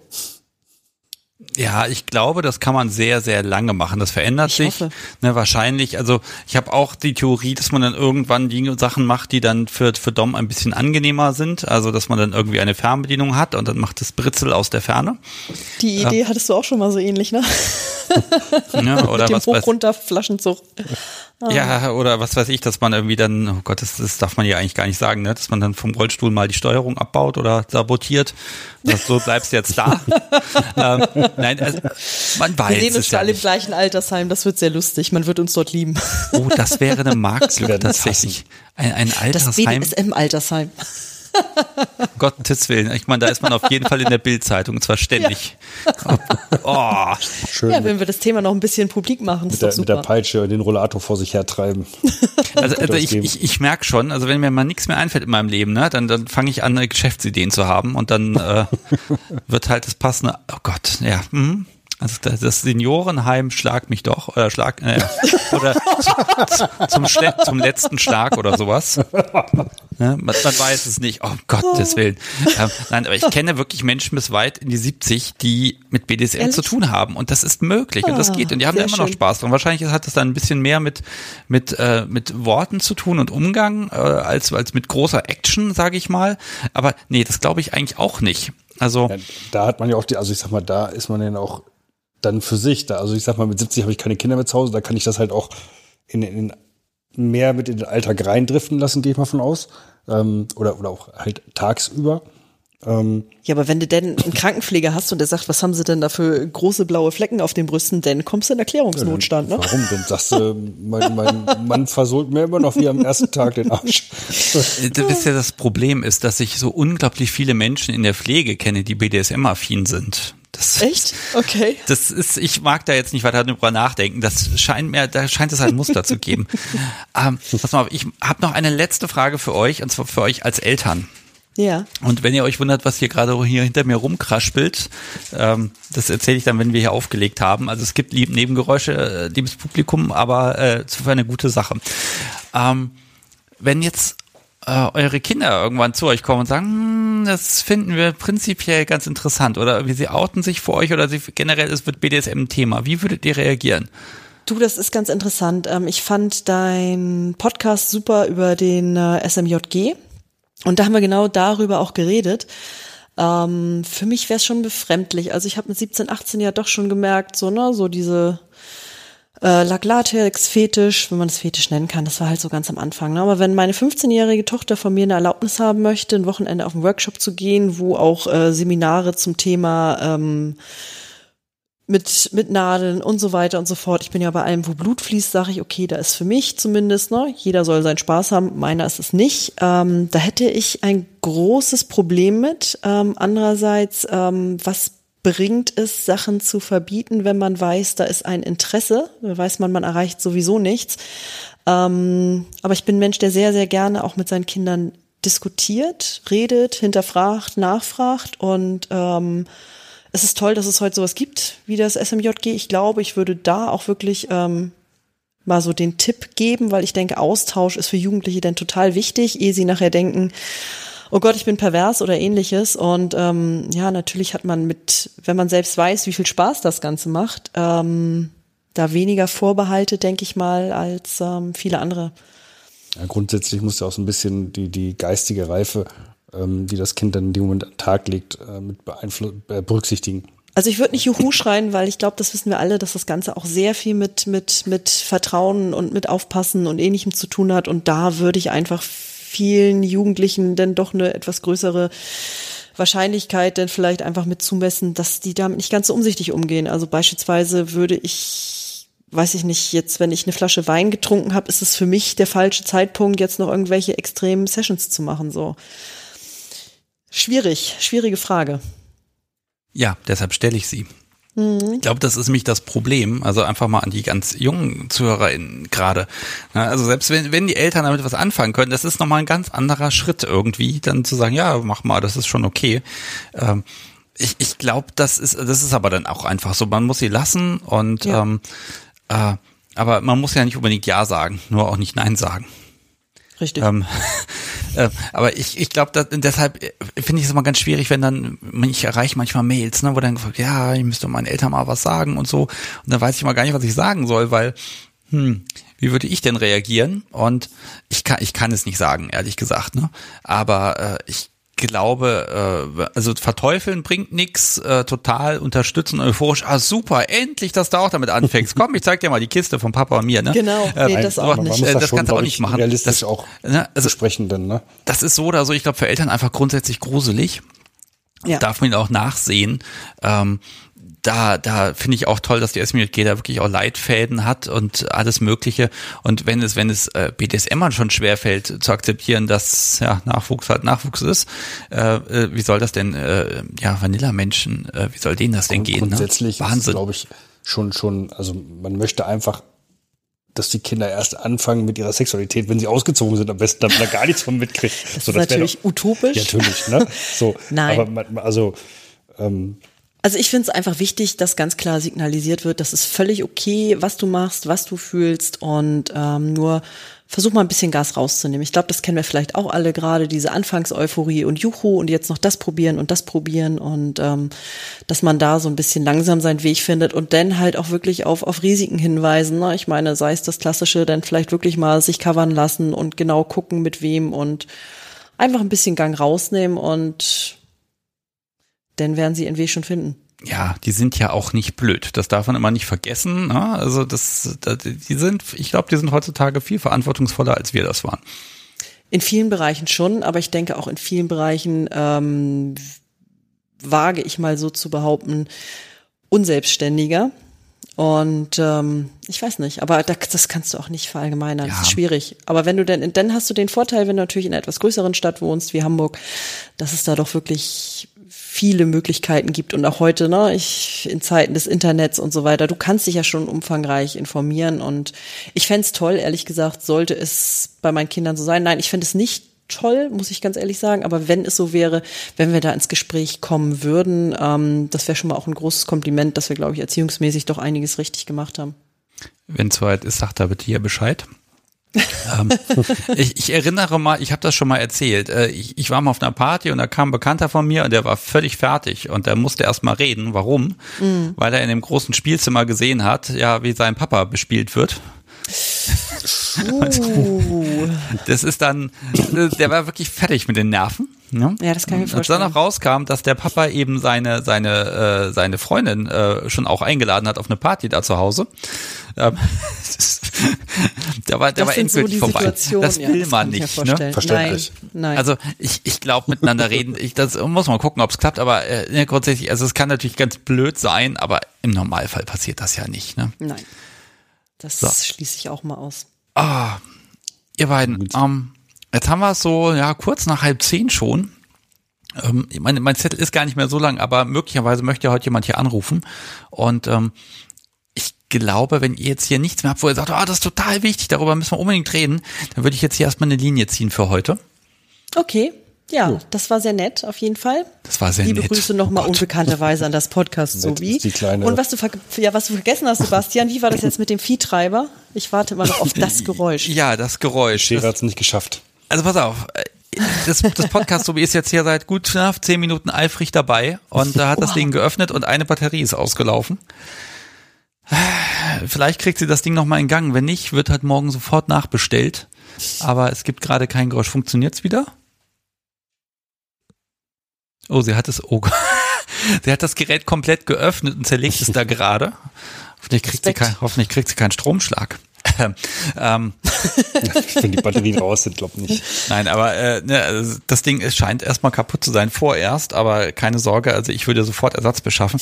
Ja, ich glaube, das kann man sehr, sehr lange machen. Das verändert ich sich. Ne, wahrscheinlich, also ich habe auch die Theorie, dass man dann irgendwann die Sachen macht, die dann für, für Dom ein bisschen angenehmer sind. Also dass man dann irgendwie eine Fernbedienung hat und dann macht das Britzel aus der Ferne. Die Idee ja. hattest du auch schon mal so ähnlich, ne? Ja, oder Mit dem was Hoch runter Flaschenzug. Ja, oder was weiß ich, dass man irgendwie dann, oh Gott, das, das darf man ja eigentlich gar nicht sagen, ne? dass man dann vom Rollstuhl mal die Steuerung abbaut oder sabotiert. Das, so bleibst du jetzt da. ähm, nein, also, man weiß. Wir sehen uns ja alle im gleichen Altersheim, das wird sehr lustig. Man wird uns dort lieben. Oh, das wäre eine Marktlücke tatsächlich. Ein, ein Altersheim. Das BDSM-Altersheim. Gottes Willen. Ich meine, da ist man auf jeden Fall in der Bildzeitung, und zwar ständig. Ja. Oh. Schön. Ja, wenn wir das Thema noch ein bisschen publik machen, ist mit, der, mit der Peitsche den Rollator vor sich hertreiben. Also, also ich, ich, ich merke schon, also wenn mir mal nichts mehr einfällt in meinem Leben, ne, dann, dann fange ich an, Geschäftsideen zu haben und dann äh, wird halt das passende, oh Gott, ja, hm. Also das Seniorenheim schlag mich doch oder schlag äh, oder zum, zum letzten Schlag oder sowas. Ne? Man, man, weiß es nicht. Oh Gottes Willen. Ähm, nein, aber ich kenne wirklich Menschen bis weit in die 70, die mit BDSM Ehrlich? zu tun haben und das ist möglich und das ah, geht und die haben da immer schön. noch Spaß dran. Wahrscheinlich hat das dann ein bisschen mehr mit mit äh, mit Worten zu tun und Umgang äh, als als mit großer Action, sage ich mal. Aber nee, das glaube ich eigentlich auch nicht. Also ja, da hat man ja auch die, also ich sag mal, da ist man ja auch dann für sich da. Also ich sag mal, mit 70 habe ich keine Kinder mehr zu Hause, da kann ich das halt auch in, in mehr mit in den Alltag reindriften lassen, gehe ich mal von aus. Ähm, oder, oder auch halt tagsüber. Ähm, ja, aber wenn du denn einen Krankenpfleger hast und der sagt, was haben sie denn da für große blaue Flecken auf den Brüsten, dann kommst du in Erklärungsnotstand, ne? Warum? Dann sagst du, mein, mein Mann versohlt mir immer noch wie am ersten Tag den Arsch. Das ist ja das Problem ist, dass ich so unglaublich viele Menschen in der Pflege kenne, die BDSM-affin sind. Das, Echt? Okay. Das ist, ich mag da jetzt nicht weiter drüber nachdenken. Das scheint mir, da scheint es ein Muster zu geben. Ähm, pass mal auf, ich habe noch eine letzte Frage für euch, und zwar für euch als Eltern. Ja. Und wenn ihr euch wundert, was hier gerade hier hinter mir rumkraspelt, ähm, das erzähle ich dann, wenn wir hier aufgelegt haben. Also es gibt lieb Nebengeräusche, äh, liebes Publikum, aber äh, für eine gute Sache. Ähm, wenn jetzt äh, eure Kinder irgendwann zu euch kommen und sagen, hm, das finden wir prinzipiell ganz interessant oder wie sie outen sich vor euch oder sie, generell es wird BDSM Thema. Wie würdet ihr reagieren? Du, das ist ganz interessant. Ähm, ich fand dein Podcast super über den äh, SMJG und da haben wir genau darüber auch geredet. Ähm, für mich wäre es schon befremdlich. Also ich habe mit 17, 18 ja doch schon gemerkt, so ne, so diese äh, Lag-Latex-Fetisch, wenn man es Fetisch nennen kann, das war halt so ganz am Anfang. Ne? Aber wenn meine 15-jährige Tochter von mir eine Erlaubnis haben möchte, ein Wochenende auf einen Workshop zu gehen, wo auch äh, Seminare zum Thema ähm, mit, mit Nadeln und so weiter und so fort. Ich bin ja bei allem, wo Blut fließt, sage ich, okay, da ist für mich zumindest, ne, jeder soll seinen Spaß haben, meiner ist es nicht. Ähm, da hätte ich ein großes Problem mit. Ähm, andererseits, ähm, was bringt es, Sachen zu verbieten, wenn man weiß, da ist ein Interesse, da weiß man, man erreicht sowieso nichts. Ähm, aber ich bin Mensch, der sehr, sehr gerne auch mit seinen Kindern diskutiert, redet, hinterfragt, nachfragt und ähm, es ist toll, dass es heute sowas gibt wie das SMJG. Ich glaube, ich würde da auch wirklich ähm, mal so den Tipp geben, weil ich denke, Austausch ist für Jugendliche denn total wichtig, ehe sie nachher denken, oh Gott, ich bin pervers oder ähnliches. Und ähm, ja, natürlich hat man mit, wenn man selbst weiß, wie viel Spaß das Ganze macht, ähm, da weniger Vorbehalte, denke ich mal, als ähm, viele andere. Ja, grundsätzlich muss ja auch so ein bisschen die, die geistige Reife, ähm, die das Kind dann in dem Moment an den Tag legt, äh, mit beeinflu äh, berücksichtigen. Also ich würde nicht Juhu schreien, weil ich glaube, das wissen wir alle, dass das Ganze auch sehr viel mit, mit, mit Vertrauen und mit Aufpassen und ähnlichem zu tun hat. Und da würde ich einfach vielen Jugendlichen denn doch eine etwas größere Wahrscheinlichkeit denn vielleicht einfach mit zumessen, dass die damit nicht ganz so umsichtig umgehen. Also beispielsweise würde ich, weiß ich nicht, jetzt, wenn ich eine Flasche Wein getrunken habe, ist es für mich der falsche Zeitpunkt, jetzt noch irgendwelche extremen Sessions zu machen. So schwierig, schwierige Frage. Ja, deshalb stelle ich sie. Ich glaube, das ist nämlich das Problem. Also einfach mal an die ganz jungen ZuhörerInnen gerade. Also selbst wenn, wenn die Eltern damit was anfangen können, das ist nochmal ein ganz anderer Schritt irgendwie, dann zu sagen, ja, mach mal, das ist schon okay. Ähm, ich ich glaube, das ist, das ist aber dann auch einfach so. Man muss sie lassen und Ja. ähm, äh, aber man muss ja nicht unbedingt Ja sagen, nur auch nicht Nein sagen. Richtig. Ähm, äh, aber ich, ich glaube, deshalb äh, finde ich es immer ganz schwierig, wenn dann, ich erreiche manchmal Mails, ne, wo dann gefragt, ja, ich müsste meinen Eltern mal was sagen und so. Und dann weiß ich mal gar nicht, was ich sagen soll, weil, hm, wie würde ich denn reagieren? Und ich kann, ich kann es nicht sagen, ehrlich gesagt, ne? Aber äh, ich glaube, äh, also verteufeln bringt nix, äh, total unterstützen, euphorisch, ah super, endlich, dass du auch damit anfängst. Komm, ich zeig dir mal die Kiste von Papa und mir, ne? Genau, nee, das auch nicht. Äh, das, das schon, kannst du auch nicht ich, machen. realistisch Das- auch ne, also- dann, ne? das ist so oder so, ich glaube, für Eltern einfach grundsätzlich gruselig. Ja. Darf man auch nachsehen. Ähm, da, da finde ich auch toll, dass die SMJG da wirklich auch Leitfäden hat und alles Mögliche. Und wenn es, wenn es äh, BDSMern schon schwerfällt zu akzeptieren, dass ja Nachwuchs halt Nachwuchs ist, äh, äh, wie soll das denn, äh, ja, Vanilla-Menschen, äh, wie soll denen das denn gehen? Grundsätzlich ne? ist, Wahnsinn. glaube ich, schon, schon, also man möchte einfach, dass die Kinder erst anfangen mit ihrer Sexualität, wenn sie ausgezogen sind, am besten, damit man da gar nichts von mitkriegt. Das So, ist wär natürlich doch- utopisch. Ja, natürlich, ne? So, Nein. Aber man, also, ähm, Also ich finde es einfach wichtig, dass ganz klar signalisiert wird, das ist völlig okay, was du machst, was du fühlst und ähm, nur versuch mal ein bisschen Gas rauszunehmen. Ich glaube, das kennen wir vielleicht auch alle gerade, diese Anfangseuphorie und Juhu und jetzt noch das probieren und das probieren und ähm, dass man da so ein bisschen langsam seinen Weg findet und dann halt auch wirklich auf, auf Risiken hinweisen. Ne? Ich meine, sei es das Klassische, dann vielleicht wirklich mal sich covern lassen und genau gucken, mit wem und einfach ein bisschen Gang rausnehmen und dann werden sie ihren Weg schon finden. ja, die sind ja auch nicht blöd. Das darf man immer nicht vergessen. Ne? Also das, das, die sind, ich glaube, die sind heutzutage viel verantwortungsvoller, als wir das waren. In vielen Bereichen schon, aber ich denke auch in vielen Bereichen ähm, wage ich mal so zu behaupten, unselbstständiger. Und ähm, ich weiß nicht, aber da, das kannst du auch nicht verallgemeinern. Das Ja. ist schwierig. Aber wenn du denn, dann hast du den Vorteil, wenn du natürlich in einer etwas größeren Stadt wohnst wie Hamburg, dass es da doch wirklich viele Möglichkeiten gibt und auch heute, ne, ich in Zeiten des Internets und so weiter, du kannst dich ja schon umfangreich informieren und ich fänd's toll, ehrlich gesagt, sollte es bei meinen Kindern so sein. Nein, ich fände es nicht toll, muss ich ganz ehrlich sagen, aber wenn es so wäre, wenn wir da ins Gespräch kommen würden, ähm, das wäre schon mal auch ein großes Kompliment, dass wir, glaube ich, erziehungsmäßig doch einiges richtig gemacht haben. Wenn es soweit ist, sagt da bitte hier Bescheid. Ähm, ich, ich erinnere mal, ich habe das schon mal erzählt. Äh, ich, ich war mal auf einer Party und da kam ein Bekannter von mir und der war völlig fertig und der musste erst mal reden. Warum? Weil er in dem großen Spielzimmer gesehen hat, ja, wie sein Papa bespielt wird. Uh, Das ist dann, der war wirklich fertig mit den Nerven. Ne? Ja, das kann ich mir Als dann noch rauskam, dass der Papa eben seine seine äh, seine Freundin äh, schon auch eingeladen hat auf eine Party da zu Hause. Ähm, da war der das war so endgültig die vorbei. Das ja, will das man nicht. Ne? vorstellen. Verständlich. Nein, nein. Also ich, ich glaube miteinander reden, ich, das muss man gucken, ob es klappt, aber äh, ne, grundsätzlich, also es kann natürlich ganz blöd sein, aber im Normalfall passiert das ja nicht. Ne? nein. Das So. schließe ich auch mal aus. Ah, ihr beiden, ähm, jetzt haben wir es so, ja, kurz nach halb zehn schon. Ähm, mein, mein Zettel ist gar nicht mehr so lang, aber möglicherweise möchte ja heute jemand hier anrufen. Und ähm, ich glaube, wenn ihr jetzt hier nichts mehr habt, wo ihr sagt, ah, das ist total wichtig, darüber müssen wir unbedingt reden, dann würde ich jetzt hier erstmal eine Linie ziehen für heute. Okay, Ja, das war sehr nett, auf jeden Fall. Das war sehr Liebe nett. Grüße nochmal Oh unbekannterweise an das Podcast Sobi. ist die kleine- Und was du, ja, was du vergessen hast, Sebastian, wie war das jetzt mit dem Viehtreiber? Ich warte immer noch auf das Geräusch. Ja, das Geräusch. Scherer hat es nicht geschafft. Also pass auf, äh, das, das Podcast Sobi ist jetzt hier seit gut knapp zehn Minuten eifrig dabei und da hat das Ding geöffnet und eine Batterie ist ausgelaufen. Vielleicht kriegt sie das Ding nochmal in Gang. Wenn nicht, wird halt morgen sofort nachbestellt. Aber es gibt gerade kein Geräusch. Funktioniert's wieder? Oh, sie hat es. Oh, sie hat das Gerät komplett geöffnet und zerlegt es da gerade. Hoffentlich kriegt, sie kein, hoffentlich kriegt sie keinen Stromschlag. ähm, Wenn die Batterien raus sind, glaub nicht. Nein, aber äh, ne, also das Ding scheint erstmal kaputt zu sein vorerst, aber keine Sorge, also ich würde sofort Ersatz beschaffen.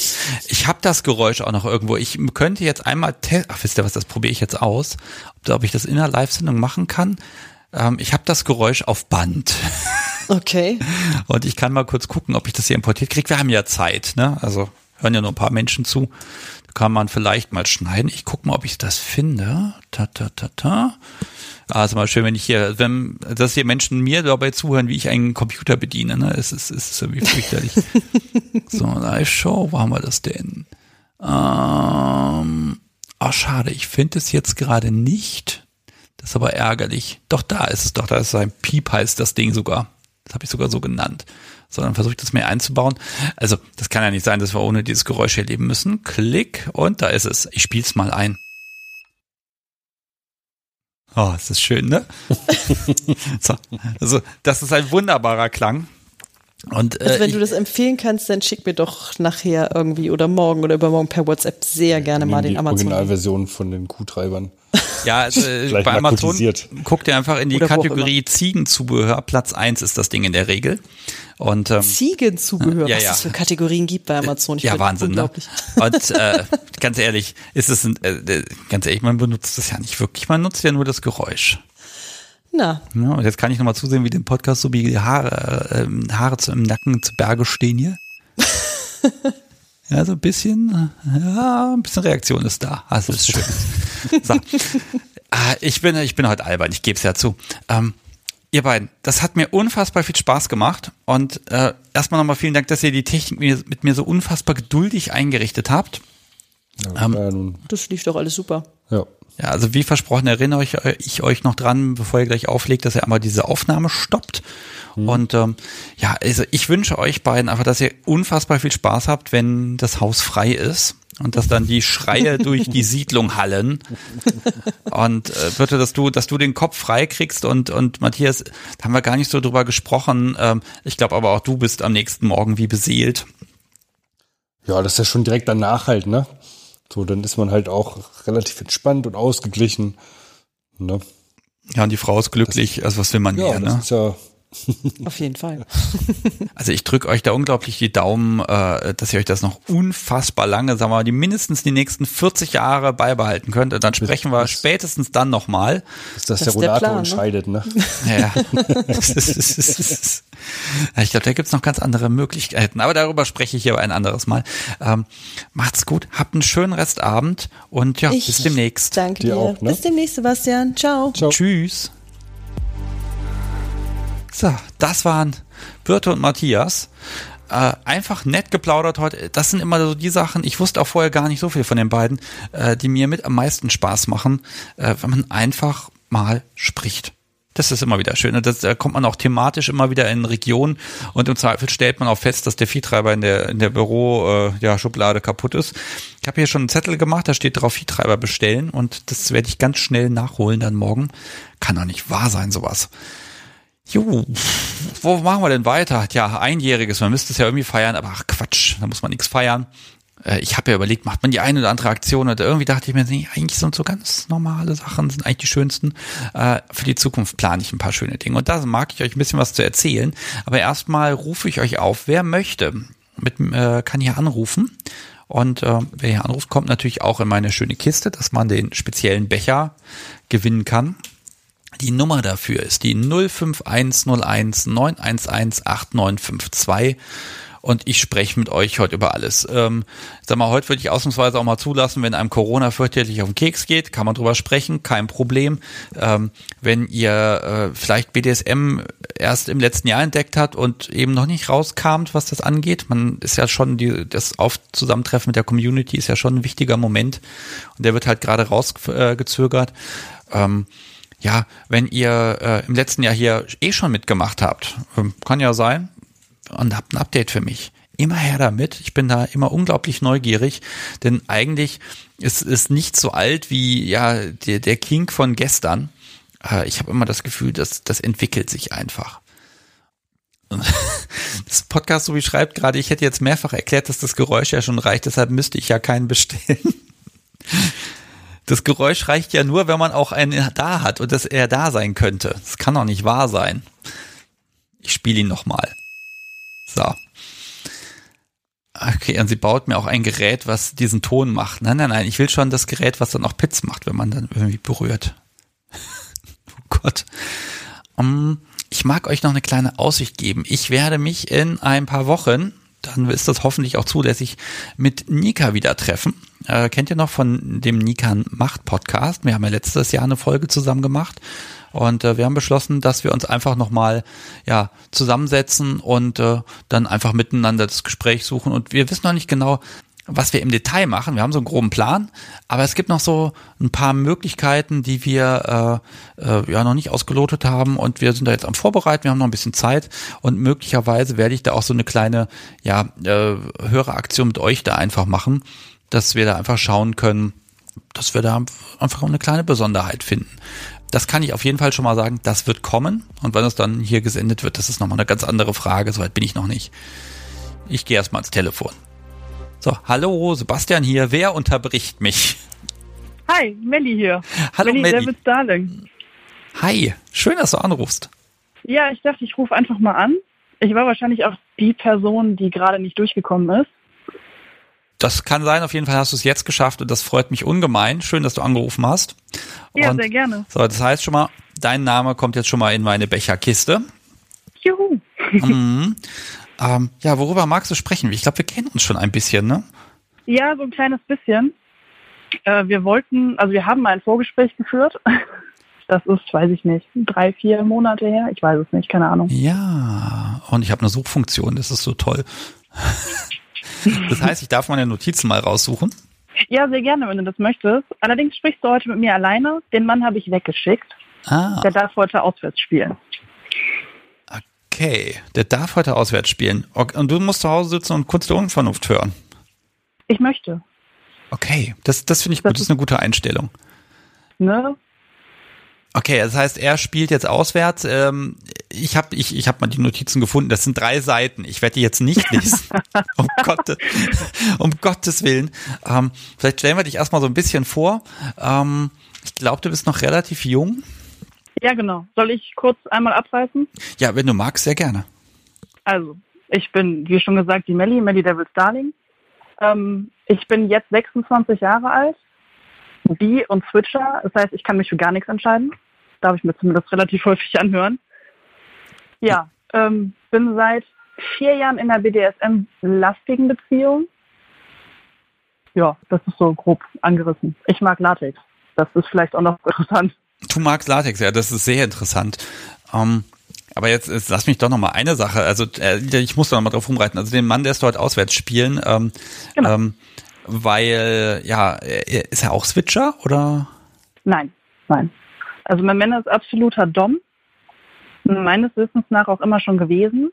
Ich habe das Geräusch auch noch irgendwo. Ich könnte jetzt einmal testen, ach wisst ihr was, das probiere ich jetzt aus, ob, ob ich das in der Live-Sendung machen kann. Ähm, ich habe das Geräusch auf Band Okay. und ich kann mal kurz gucken, ob ich das hier importiert kriege. Wir haben ja Zeit, ne? Also hören ja nur ein paar Menschen zu. Da kann man vielleicht mal schneiden. Ich gucke mal, ob ich das finde. Ta ta ta ta. Also mal schön, wenn ich hier, wenn, dass hier Menschen mir dabei zuhören, wie ich einen Computer bediene, ne? Es ist, es ist irgendwie fürchterlich. so, Live-Show, wo haben wir das denn? Ähm, ah, schade, ich finde es jetzt gerade nicht. Das ist aber ärgerlich. Doch, da ist es doch, da ist ein Piep heißt das Ding sogar. Das habe ich sogar so genannt. So, dann versuche ich das mir einzubauen. Also, das kann ja nicht sein, dass wir ohne dieses Geräusch hier leben müssen. Klick und da ist es. Ich spiel's mal ein. Oh, es ist schön, ne? so, also, das ist ein wunderbarer Klang. Und äh, Also wenn ich, du das empfehlen kannst, dann schick mir doch nachher irgendwie oder morgen oder übermorgen per WhatsApp sehr gerne mal den die Amazon. Originalversion von den Kuhtreibern. Ja, also, äh, bei Amazon guckt ihr einfach in die Oder Kategorie Ziegenzubehör. Platz eins ist das Ding in der Regel. Und ähm, Ziegenzubehör, Ja, was ja. es für Kategorien gibt bei Amazon. Ich ja, Wahnsinn, ne? unglaublich. Und äh, ganz ehrlich, ist es ein, äh, äh, ganz ehrlich, man benutzt das ja nicht wirklich. Man nutzt ja nur das Geräusch. Na, Ja, und jetzt kann ich nochmal zusehen, wie dem Podcast so wie die Haare, äh, ähm, Haare zu, im Nacken zu Berge stehen hier. ja, so ein bisschen, ja, ein bisschen Reaktion ist da. Ah, Das ist schön. so. ah, ich bin, ich bin heute albern, ich gebe es ja zu. Ähm, ihr beiden, das hat mir unfassbar viel Spaß gemacht und äh, erstmal nochmal vielen Dank, dass ihr die Technik mit mir, mit mir so unfassbar geduldig eingerichtet habt. Ja, Ähm, das lief doch alles super. ja. Ja, also wie versprochen erinnere ich, ich euch noch dran, bevor ihr gleich auflegt, dass ihr einmal diese Aufnahme stoppt. Und ähm, ja, also ich wünsche euch beiden einfach, dass ihr unfassbar viel Spaß habt, wenn das Haus frei ist und dass dann die Schreie durch die Siedlung hallen. Und äh, bitte, dass du, dass du den Kopf frei kriegst und und Matthias, da haben wir gar nicht so drüber gesprochen. Ähm, ich glaube aber auch du bist am nächsten Morgen wie beseelt. ja, das ist ja schon direkt danach halt, ne? So, dann ist man halt auch relativ entspannt und ausgeglichen. Ne? Ja, und die Frau ist glücklich. Also was will man Ja, mehr, das ne? ist ja Auf jeden Fall. Also ich drücke euch da unglaublich die Daumen, äh, dass ihr euch das noch unfassbar lange, sagen wir mal, die mindestens die nächsten 40 Jahre beibehalten könnt. Und dann sprechen wir spätestens dann nochmal. dass das, Das der ist der Rollator Plan, ne? entscheidet, ne? Ja. Ja, ich glaube, da gibt's noch ganz andere Möglichkeiten. Aber darüber spreche ich hier ein anderes Mal. Ähm, macht's gut, habt einen schönen Restabend und ja, Ich bis demnächst. Danke Dir dir. auch, ne? Bis demnächst, Sebastian. Ciao. Ciao. Tschüss. So, das waren Birte und Matthias. Äh, einfach nett geplaudert heute. Das sind immer so die Sachen, ich wusste auch vorher gar nicht so viel von den beiden, äh, die mir mit am meisten Spaß machen, äh, wenn man einfach mal spricht. Das ist immer wieder schön. Und das, da kommt man auch thematisch immer wieder in Regionen und im Zweifel stellt man auch fest, dass der Viehtreiber in der, in der Büro äh, ja, Schublade kaputt ist. Ich habe hier schon einen Zettel gemacht, da steht drauf Viehtreiber bestellen und das werde ich ganz schnell nachholen dann morgen. Kann doch nicht wahr sein, sowas. Jo, wo machen wir denn weiter? Tja, einjähriges, man müsste es ja irgendwie feiern, aber ach Quatsch, da muss man nichts feiern. Äh, Ich habe ja überlegt, macht man die eine oder andere Aktion oder irgendwie dachte ich mir, nee, eigentlich sind so ganz normale Sachen, sind eigentlich die schönsten. Äh, Für die Zukunft plane ich ein paar schöne Dinge und da mag ich euch ein bisschen was zu erzählen. Aber erstmal rufe ich euch auf, wer möchte, mit, äh, kann hier anrufen. Und wer hier anruft, kommt natürlich auch in meine schöne Kiste, dass man den speziellen Becher gewinnen kann. Die Nummer dafür ist die 05101 911 8952 und ich spreche mit euch heute über alles. Ähm, sag mal, heute würde ich ausnahmsweise auch mal zulassen, wenn einem Corona fürchterlich auf den Keks geht, kann man drüber sprechen, kein Problem. Ähm, wenn ihr äh, vielleicht BDSM erst im letzten Jahr entdeckt habt und eben noch nicht rauskamt, was das angeht, man ist ja schon die, das Aufzusammentreffen mit der Community ist ja schon ein wichtiger Moment und der wird halt gerade rausgezögert. Äh, ähm, ja, wenn ihr äh, im letzten Jahr hier eh schon mitgemacht habt, ähm, kann ja sein, und habt ein Update für mich. Immer her damit. Ich bin da immer unglaublich neugierig, denn eigentlich ist es nicht so alt wie ja der, der King von gestern. Äh, ich habe immer das Gefühl, dass das entwickelt sich einfach. Das Podcast, so wie schreibt gerade, ich hätte jetzt mehrfach erklärt, dass das Geräusch ja schon reicht, deshalb müsste ich ja keinen bestellen. Das Geräusch reicht ja nur, wenn man auch einen da hat und dass er da sein könnte. Das kann doch nicht wahr sein. Ich spiele ihn nochmal. So. Okay, und sie baut mir auch ein Gerät, was diesen Ton macht. Nein, nein, nein, ich will schon das Gerät, was dann auch Pits macht, wenn man dann irgendwie berührt. oh Gott. Um, ich mag euch noch eine kleine Aussicht geben. Ich werde mich in ein paar Wochen, dann ist das hoffentlich auch zulässig, mit Nika wieder treffen. Äh, kennt ihr noch von dem Nikan Macht Podcast? Wir haben ja letztes Jahr eine Folge zusammen gemacht. Und äh, wir haben beschlossen, dass wir uns einfach nochmal ja, zusammensetzen und äh, dann einfach miteinander das Gespräch suchen. Und wir wissen noch nicht genau, was wir im Detail machen. Wir haben so einen groben Plan, aber es gibt noch so ein paar Möglichkeiten, die wir äh, äh, ja noch nicht ausgelotet haben und wir sind da jetzt am Vorbereiten. Wir haben noch ein bisschen Zeit und möglicherweise werde ich da auch so eine kleine ja äh, Höreraktion mit euch da einfach machen, dass wir da einfach schauen können, dass wir da einfach eine kleine Besonderheit finden. Das kann ich auf jeden Fall schon mal sagen, das wird kommen. Und wenn es dann hier gesendet wird, das ist nochmal eine ganz andere Frage. Soweit bin ich noch nicht. Ich gehe erstmal ans Telefon. So, hallo, Sebastian hier. Wer unterbricht mich? Hi, Melli hier. Hallo Melli. Melli. David Darling. Hi, schön, dass du anrufst. Ja, ich dachte, ich rufe einfach mal an. Ich war wahrscheinlich auch die Person, die gerade nicht durchgekommen ist. Das kann sein, auf jeden Fall hast du es jetzt geschafft und das freut mich ungemein. Schön, dass du angerufen hast. Ja, und, sehr gerne. So, das heißt schon mal, dein Name kommt jetzt schon mal in meine Becherkiste. Juhu. Mhm. Ähm, ja, worüber magst du sprechen? Ich glaube, wir kennen uns schon ein bisschen, ne? Ja, so ein kleines bisschen. Äh, wir wollten, also wir haben mal ein Vorgespräch geführt. Das ist, weiß ich nicht, drei, vier Monate her. Ich weiß es nicht, keine Ahnung. Ja, und ich habe eine Suchfunktion, das ist so toll. Das heißt, ich darf meine Notizen mal raussuchen. Ja, sehr gerne, wenn du das möchtest. Allerdings sprichst du heute mit mir alleine. Den Mann habe ich weggeschickt. Ah, Der darf heute auswärts spielen. Okay. Der darf heute auswärts spielen. Und du musst zu Hause sitzen und kurz der Unvernunft hören. Ich möchte. Okay, das, das finde ich Das gut. Das ist eine gute Einstellung. Ne? Okay, das heißt, er spielt jetzt auswärts. Ähm, ich habe ich, ich hab mal die Notizen gefunden. Das sind drei Seiten. Ich werde die jetzt nicht lesen. um, Gottes, um Gottes Willen. Ähm, vielleicht stellen wir dich erstmal so ein bisschen vor. Ähm, ich glaube, du bist noch relativ jung. Ja, genau. Soll ich kurz einmal abreißen? Ja, wenn du magst, sehr gerne. Also, ich bin, wie schon gesagt, die Melli, Melli Devil Starling. Ähm, ich bin jetzt 26 Jahre alt, bi und Switcher. Das heißt, ich kann mich für gar nichts entscheiden. Darf ich mir zumindest relativ häufig anhören. Ja, ähm, bin seit vier Jahren in einer BDSM-lastigen Beziehung. Ja, das ist so grob angerissen. Ich mag Latex. Das ist vielleicht auch noch interessant. Du magst Latex, ja, das ist sehr interessant. Ähm, aber jetzt, jetzt lass mich doch noch mal eine Sache. Also äh, ich muss da noch mal drauf rumreiten. Also den Mann, der ist dort auswärts spielen, ähm, Genau. ähm, weil ja, er- ist er auch Switcher oder? Nein, nein. Also mein Männer ist absoluter Dom. Meines Wissens nach auch immer schon gewesen.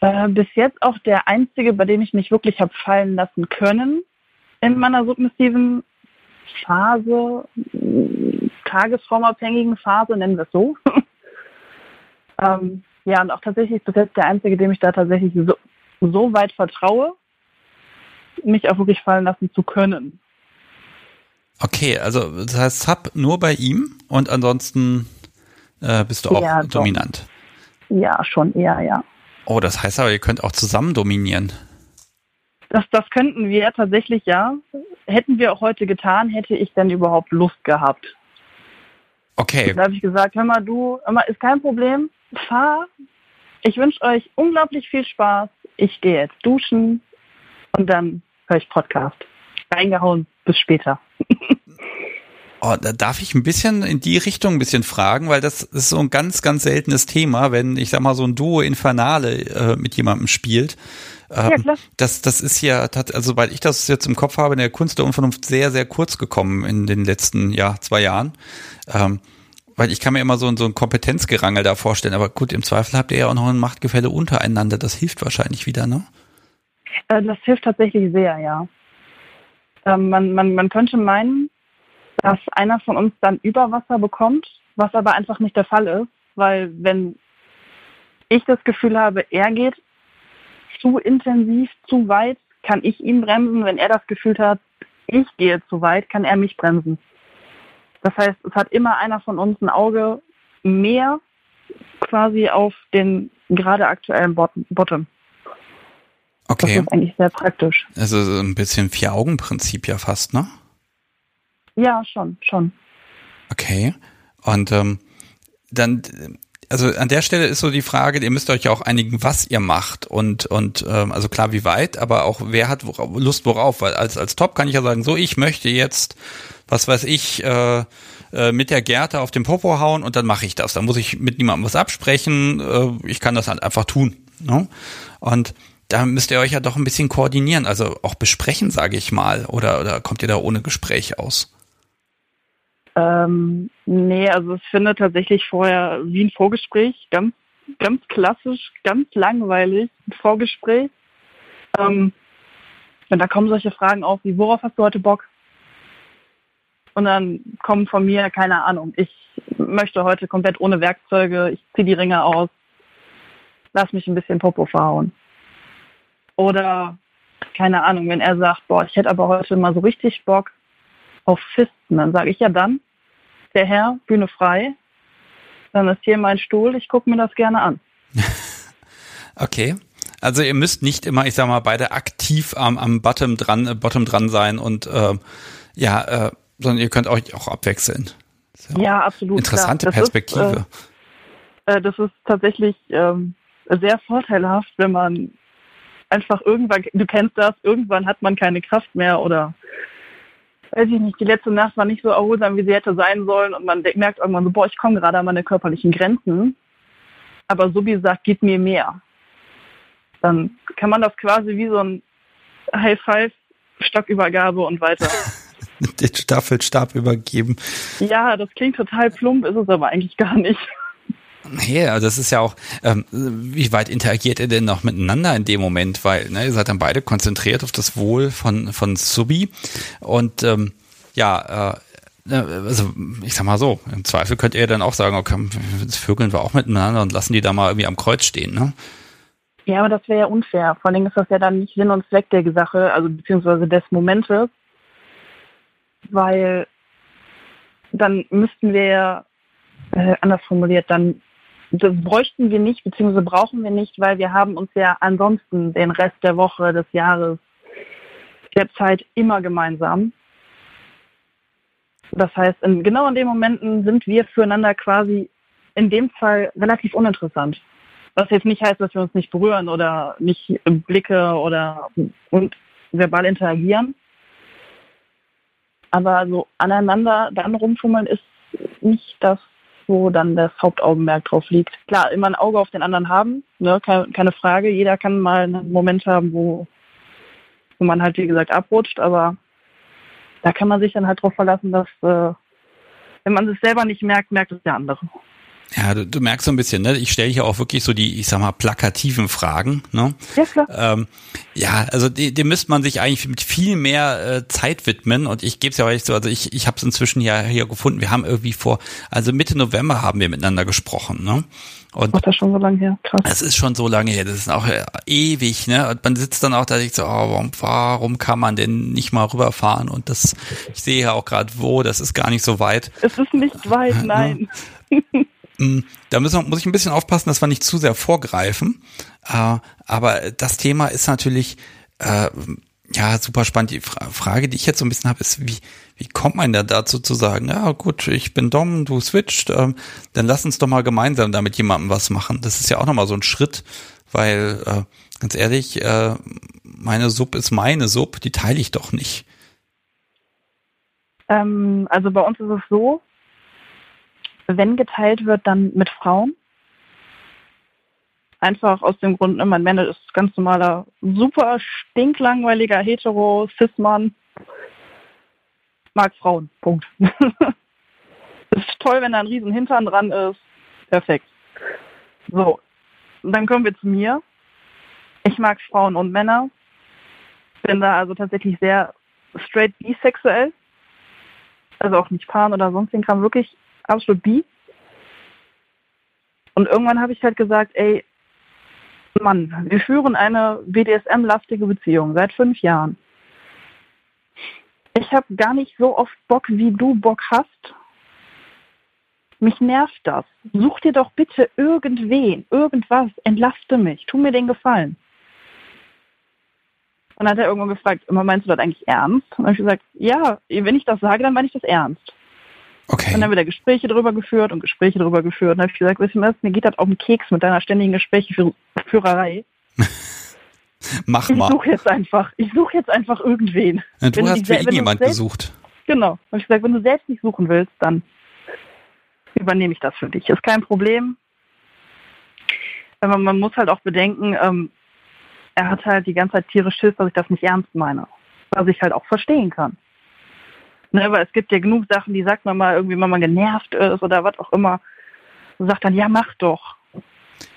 Äh, bis jetzt auch der einzige, bei dem ich mich wirklich habe fallen lassen können in meiner submissiven Phase, tagesformabhängigen Phase, nennen wir es so. ähm, ja, und auch tatsächlich bis jetzt der einzige, dem ich da tatsächlich so, so weit vertraue, mich auch wirklich fallen lassen zu können. Okay, also das heißt Sub nur bei ihm und ansonsten äh, bist du auch Ja, dominant. Ja, schon eher, ja. Oh, das heißt aber, ihr könnt auch zusammen dominieren. Das, das könnten wir tatsächlich, ja. Hätten wir auch heute getan, hätte ich denn überhaupt Lust gehabt. Okay, Da habe ich gesagt, hör mal, du, hör mal, ist kein Problem, fahr, Ich wünsche euch unglaublich viel Spaß. Ich gehe jetzt duschen und dann höre ich Podcast. Reingehauen. Bis später. Oh, da darf ich ein bisschen in die Richtung ein bisschen fragen, weil das ist so ein ganz, ganz seltenes Thema, wenn ich sag mal so ein Duo Infernale äh, mit jemandem spielt. Ähm, ja, klar. Das, das ist ja, also weil ich das jetzt im Kopf habe, in der Kunst der Unvernunft sehr, sehr kurz gekommen in den letzten, ja, zwei Jahren. Ähm, weil ich kann mir immer so, so ein Kompetenzgerangel da vorstellen, aber gut, im Zweifel habt ihr ja auch noch ein Machtgefälle untereinander, das hilft wahrscheinlich wieder, ne? Äh, das hilft tatsächlich sehr, ja. Ähm, man, man, man könnte meinen, dass einer von uns dann Überwasser bekommt, was aber einfach nicht der Fall ist, weil wenn ich das Gefühl habe, er geht zu intensiv, zu weit, kann ich ihn bremsen. Wenn er das Gefühl hat, ich gehe zu weit, kann er mich bremsen. Das heißt, es hat immer einer von uns ein Auge mehr quasi auf den gerade aktuellen Bottom. Okay. Das ist eigentlich sehr praktisch. Also so ein bisschen Vier-Augen-Prinzip ja fast, ne? Ja, schon, schon. Okay. Und ähm, dann, also an der Stelle ist so die Frage, ihr müsst euch ja auch einigen, was ihr macht und und ähm, also klar, wie weit, aber auch wer hat worauf, Lust worauf, weil als als Top kann ich ja sagen, so ich möchte jetzt, was weiß ich, äh, äh, mit der Gerte auf den Popo hauen und dann mache ich das. Dann muss ich mit niemandem was absprechen. Äh, ich kann das halt einfach tun. Ne? Und da müsst ihr euch ja doch ein bisschen koordinieren, also auch besprechen, sage ich mal, oder, oder kommt ihr da ohne Gespräch aus? Ähm, nee, also es findet tatsächlich vorher wie ein Vorgespräch, ganz, ganz klassisch, ganz langweilig, ein Vorgespräch. Ähm, und da kommen solche Fragen auf wie, worauf hast du heute Bock? Und dann kommen von mir, keine Ahnung, ich möchte heute komplett ohne Werkzeuge, ich ziehe die Ringe aus, lass mich ein bisschen Popo verhauen. Oder, keine Ahnung, wenn er sagt, boah, ich hätte aber heute mal so richtig Bock auf Fisten, dann sage ich ja dann, der Herr, Bühne frei, dann ist hier mein Stuhl, ich gucke mir das gerne an. okay. Also ihr müsst nicht immer, ich sag mal, beide aktiv am, am Bottom dran, äh, Bottom dran sein und äh, ja, äh, sondern ihr könnt euch auch abwechseln. Ja, ja, absolut. Interessante Perspektive. Ist, äh, äh, das ist tatsächlich ähm, sehr vorteilhaft, wenn man einfach irgendwann, du kennst das, irgendwann hat man keine Kraft mehr oder weiß ich nicht, die letzte Nacht war nicht so erholsam, wie sie hätte sein sollen und man merkt irgendwann so, boah, ich komme gerade an meine körperlichen Grenzen. Aber so wie gesagt, gib mir mehr. Dann kann man das quasi wie so ein High Five, Stockübergabe und weiter. Den Staffelstab übergeben. Ja, das klingt total plump, ist es aber eigentlich gar nicht. Nee, also das ist ja auch, ähm, wie weit interagiert ihr denn noch miteinander in dem Moment? Weil ne, ihr seid dann beide konzentriert auf das Wohl von, von Subi und ähm, ja, äh, ne, also ich sag mal so, im Zweifel könnt ihr dann auch sagen, okay, jetzt vögeln wir auch miteinander und lassen die da mal irgendwie am Kreuz stehen, ne? Ja, aber das wäre ja unfair. Vor allem ist das ja dann nicht Sinn und Zweck der Sache, also beziehungsweise des Momentes, weil dann müssten wir äh, anders formuliert, dann das bräuchten wir nicht, beziehungsweise brauchen wir nicht, weil wir haben uns ja ansonsten den Rest der Woche, des Jahres, der Zeit immer gemeinsam. Das heißt, in, genau in den Momenten sind wir füreinander quasi in dem Fall relativ uninteressant. Was jetzt nicht heißt, dass wir uns nicht berühren oder nicht Blicke oder und verbal interagieren. Aber so aneinander dann rumfummeln ist nicht das, wo dann das Hauptaugenmerk drauf liegt. Klar, immer ein Auge auf den anderen haben, ne, keine, Frage. Jeder kann mal einen Moment haben, wo, wo man halt, wie gesagt, abrutscht, aber da kann man sich dann halt drauf verlassen, dass äh, wenn man es selber nicht merkt, merkt es der andere. Ja, du, du merkst so ein bisschen, ne? Ich stelle hier auch wirklich so die, ich sag mal, plakativen Fragen, ne? Ja, klar. Ähm, ja, also dem müsste man sich eigentlich mit viel mehr äh, Zeit widmen und ich gebe es ja auch echt so, also ich, ich habe es inzwischen ja hier gefunden, wir haben irgendwie vor, also Mitte November haben wir miteinander gesprochen, ne? Und Ach, das schon so lange her, krass. Es ist schon so lange her, das ist auch äh, ewig, ne? Und man sitzt dann auch da, ich so, oh, warum, warum kann man denn nicht mal rüberfahren? Und das, ich sehe ja auch gerade wo, das ist gar nicht so weit. Es ist nicht weit, ne? nein. Mm, da müssen, muss ich ein bisschen aufpassen, dass wir nicht zu sehr vorgreifen. Äh, aber das Thema ist natürlich, äh, ja, super spannend. Die Fra Frage, die ich jetzt so ein bisschen habe, ist, wie, wie kommt man da dazu zu sagen, ja gut, ich bin Dom, du switcht, ähm, dann lass uns doch mal gemeinsam da mit jemandem was machen. Das ist ja auch nochmal so ein Schritt, weil, äh, ganz ehrlich, äh, meine Sub ist meine Sub, die teile ich doch nicht. Ähm, also bei uns ist es so, wenn geteilt wird, dann mit Frauen. Einfach aus dem Grund, ne, mein Männer ist ganz normaler, super stinklangweiliger hetero Cis-Mann. Mag Frauen. Punkt. ist toll, wenn da ein riesen Hintern dran ist. Perfekt. So, dann kommen wir zu mir. Ich mag Frauen und Männer. Bin da also tatsächlich sehr straight bisexuell. Also auch nicht Pan oder sonst den Kram. Wirklich absolut bi. Und irgendwann habe ich halt gesagt, ey, Mann, wir führen eine BDSM-lastige Beziehung seit fünf Jahren. Ich habe gar nicht so oft Bock, wie du Bock hast. Mich nervt das. Such dir doch bitte irgendwen, irgendwas, entlaste mich, tu mir den Gefallen. Und dann hat er irgendwann gefragt, immer meinst du das eigentlich ernst? Und dann habe ich gesagt, ja, wenn ich das sage, dann meine ich das ernst. Okay. Und dann haben wir da Gespräche drüber geführt und Gespräche drüber geführt. Und dann habe ich gesagt, weißt du was, mir geht das auf den Keks mit deiner ständigen Gesprächeführerei. Mach Ich mal. suche jetzt einfach, ich suche jetzt einfach irgendwen. Ja, Du Wenn hast für sel- ihn wenn du jemand selbst- gesucht. Genau. Habe ich gesagt, wenn du selbst nicht suchen willst, dann übernehme ich das für dich. Ist kein Problem. Aber man muss halt auch bedenken, ähm, er hat halt die ganze Zeit tierisch Schiss, dass ich das nicht ernst meine. Was ich halt auch verstehen kann. Ne, aber es gibt ja genug Sachen, die sagt man mal irgendwie, wenn man genervt ist oder was auch immer. Und sagt dann, ja, mach doch.